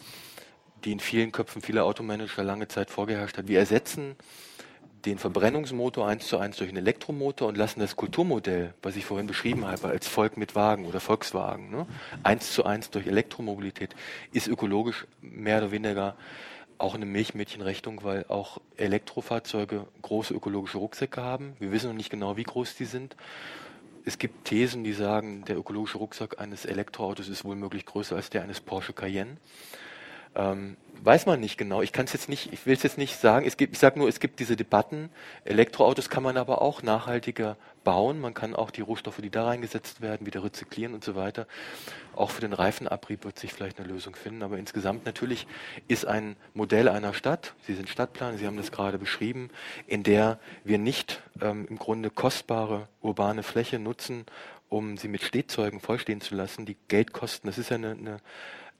die in vielen Köpfen vieler Automanager lange Zeit vorgeherrscht hat. Wir ersetzen den Verbrennungsmotor eins zu eins durch einen Elektromotor und lassen das Kulturmodell, was ich vorhin beschrieben habe, als Volk mit Wagen oder Volkswagen, ne, eins zu eins durch Elektromobilität, ist ökologisch mehr oder weniger auch eine Milchmädchenrechnung, weil auch Elektrofahrzeuge große ökologische Rucksäcke haben. Wir wissen noch nicht genau, wie groß die sind es gibt Thesen, die sagen, der ökologische Rucksack eines Elektroautos ist wohl möglich größer als der eines Porsche Cayenne. Ähm, weiß man nicht genau. Ich kann es jetzt nicht, ich will es jetzt nicht sagen. Es gibt, ich sage nur, es gibt diese Debatten. Elektroautos kann man aber auch nachhaltiger bauen. Man kann auch die Rohstoffe, die da reingesetzt werden, wieder rezyklieren und so weiter. Auch für den Reifenabrieb wird sich vielleicht eine Lösung finden. Aber insgesamt natürlich ist ein Modell einer Stadt, Sie sind Stadtplaner, Sie haben das gerade beschrieben, in der wir nicht ähm, im Grunde kostbare urbane Fläche nutzen, um sie mit Stehzeugen vollstehen zu lassen, die Geld kosten. Das ist ja eine, eine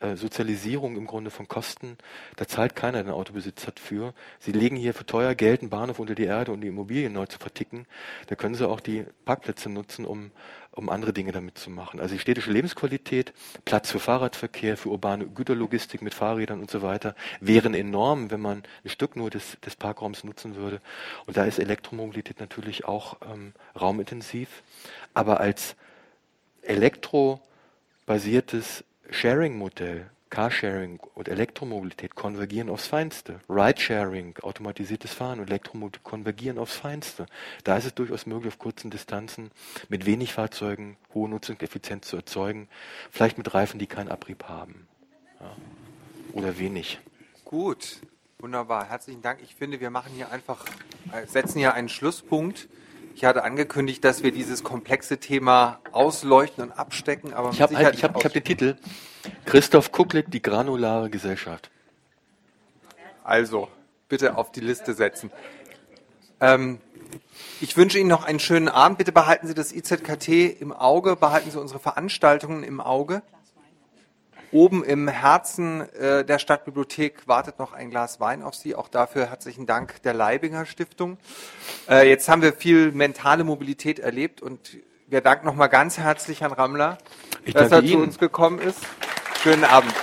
äh, Sozialisierung im Grunde von Kosten, da zahlt keiner den Autobesitzer für. Sie legen hier für teuer Geld einen Bahnhof unter die Erde, um die Immobilien neu zu verticken. Da können sie auch die Parkplätze nutzen, um, um andere Dinge damit zu machen. Also die städtische Lebensqualität, Platz für Fahrradverkehr, für urbane Güterlogistik mit Fahrrädern und so weiter, wären enorm, wenn man ein Stück nur des, des Parkraums nutzen würde. Und da ist Elektromobilität natürlich auch ähm, raumintensiv. Aber als elektrobasiertes Sharing-Modell, Carsharing und Elektromobilität konvergieren aufs Feinste. Ridesharing, automatisiertes Fahren und Elektromobilität konvergieren aufs Feinste. Da ist es durchaus möglich, auf kurzen Distanzen mit wenig Fahrzeugen hohe Nutzungseffizienz zu erzeugen. Vielleicht mit Reifen, die keinen Abrieb haben. Ja. Oder wenig. Gut, wunderbar. Herzlichen Dank. Ich finde, wir machen hier einfach, äh, setzen hier einen Schlusspunkt. Ich hatte angekündigt, dass wir dieses komplexe Thema ausleuchten und abstecken, aber ich habe hab, hab den Titel Christoph Kucklick, die granulare Gesellschaft. Also, bitte auf die Liste setzen. Ähm, ich wünsche Ihnen noch einen schönen Abend. Bitte behalten Sie das IZKT im Auge, behalten Sie unsere Veranstaltungen im Auge. Oben im Herzen äh, der Stadtbibliothek wartet noch ein Glas Wein auf Sie. Auch dafür herzlichen Dank der Leibinger Stiftung. Äh, jetzt haben wir viel mentale Mobilität erlebt und wir danken nochmal ganz herzlich Herrn Rammler, ich dass er Ihnen. zu uns gekommen ist. Schönen Abend.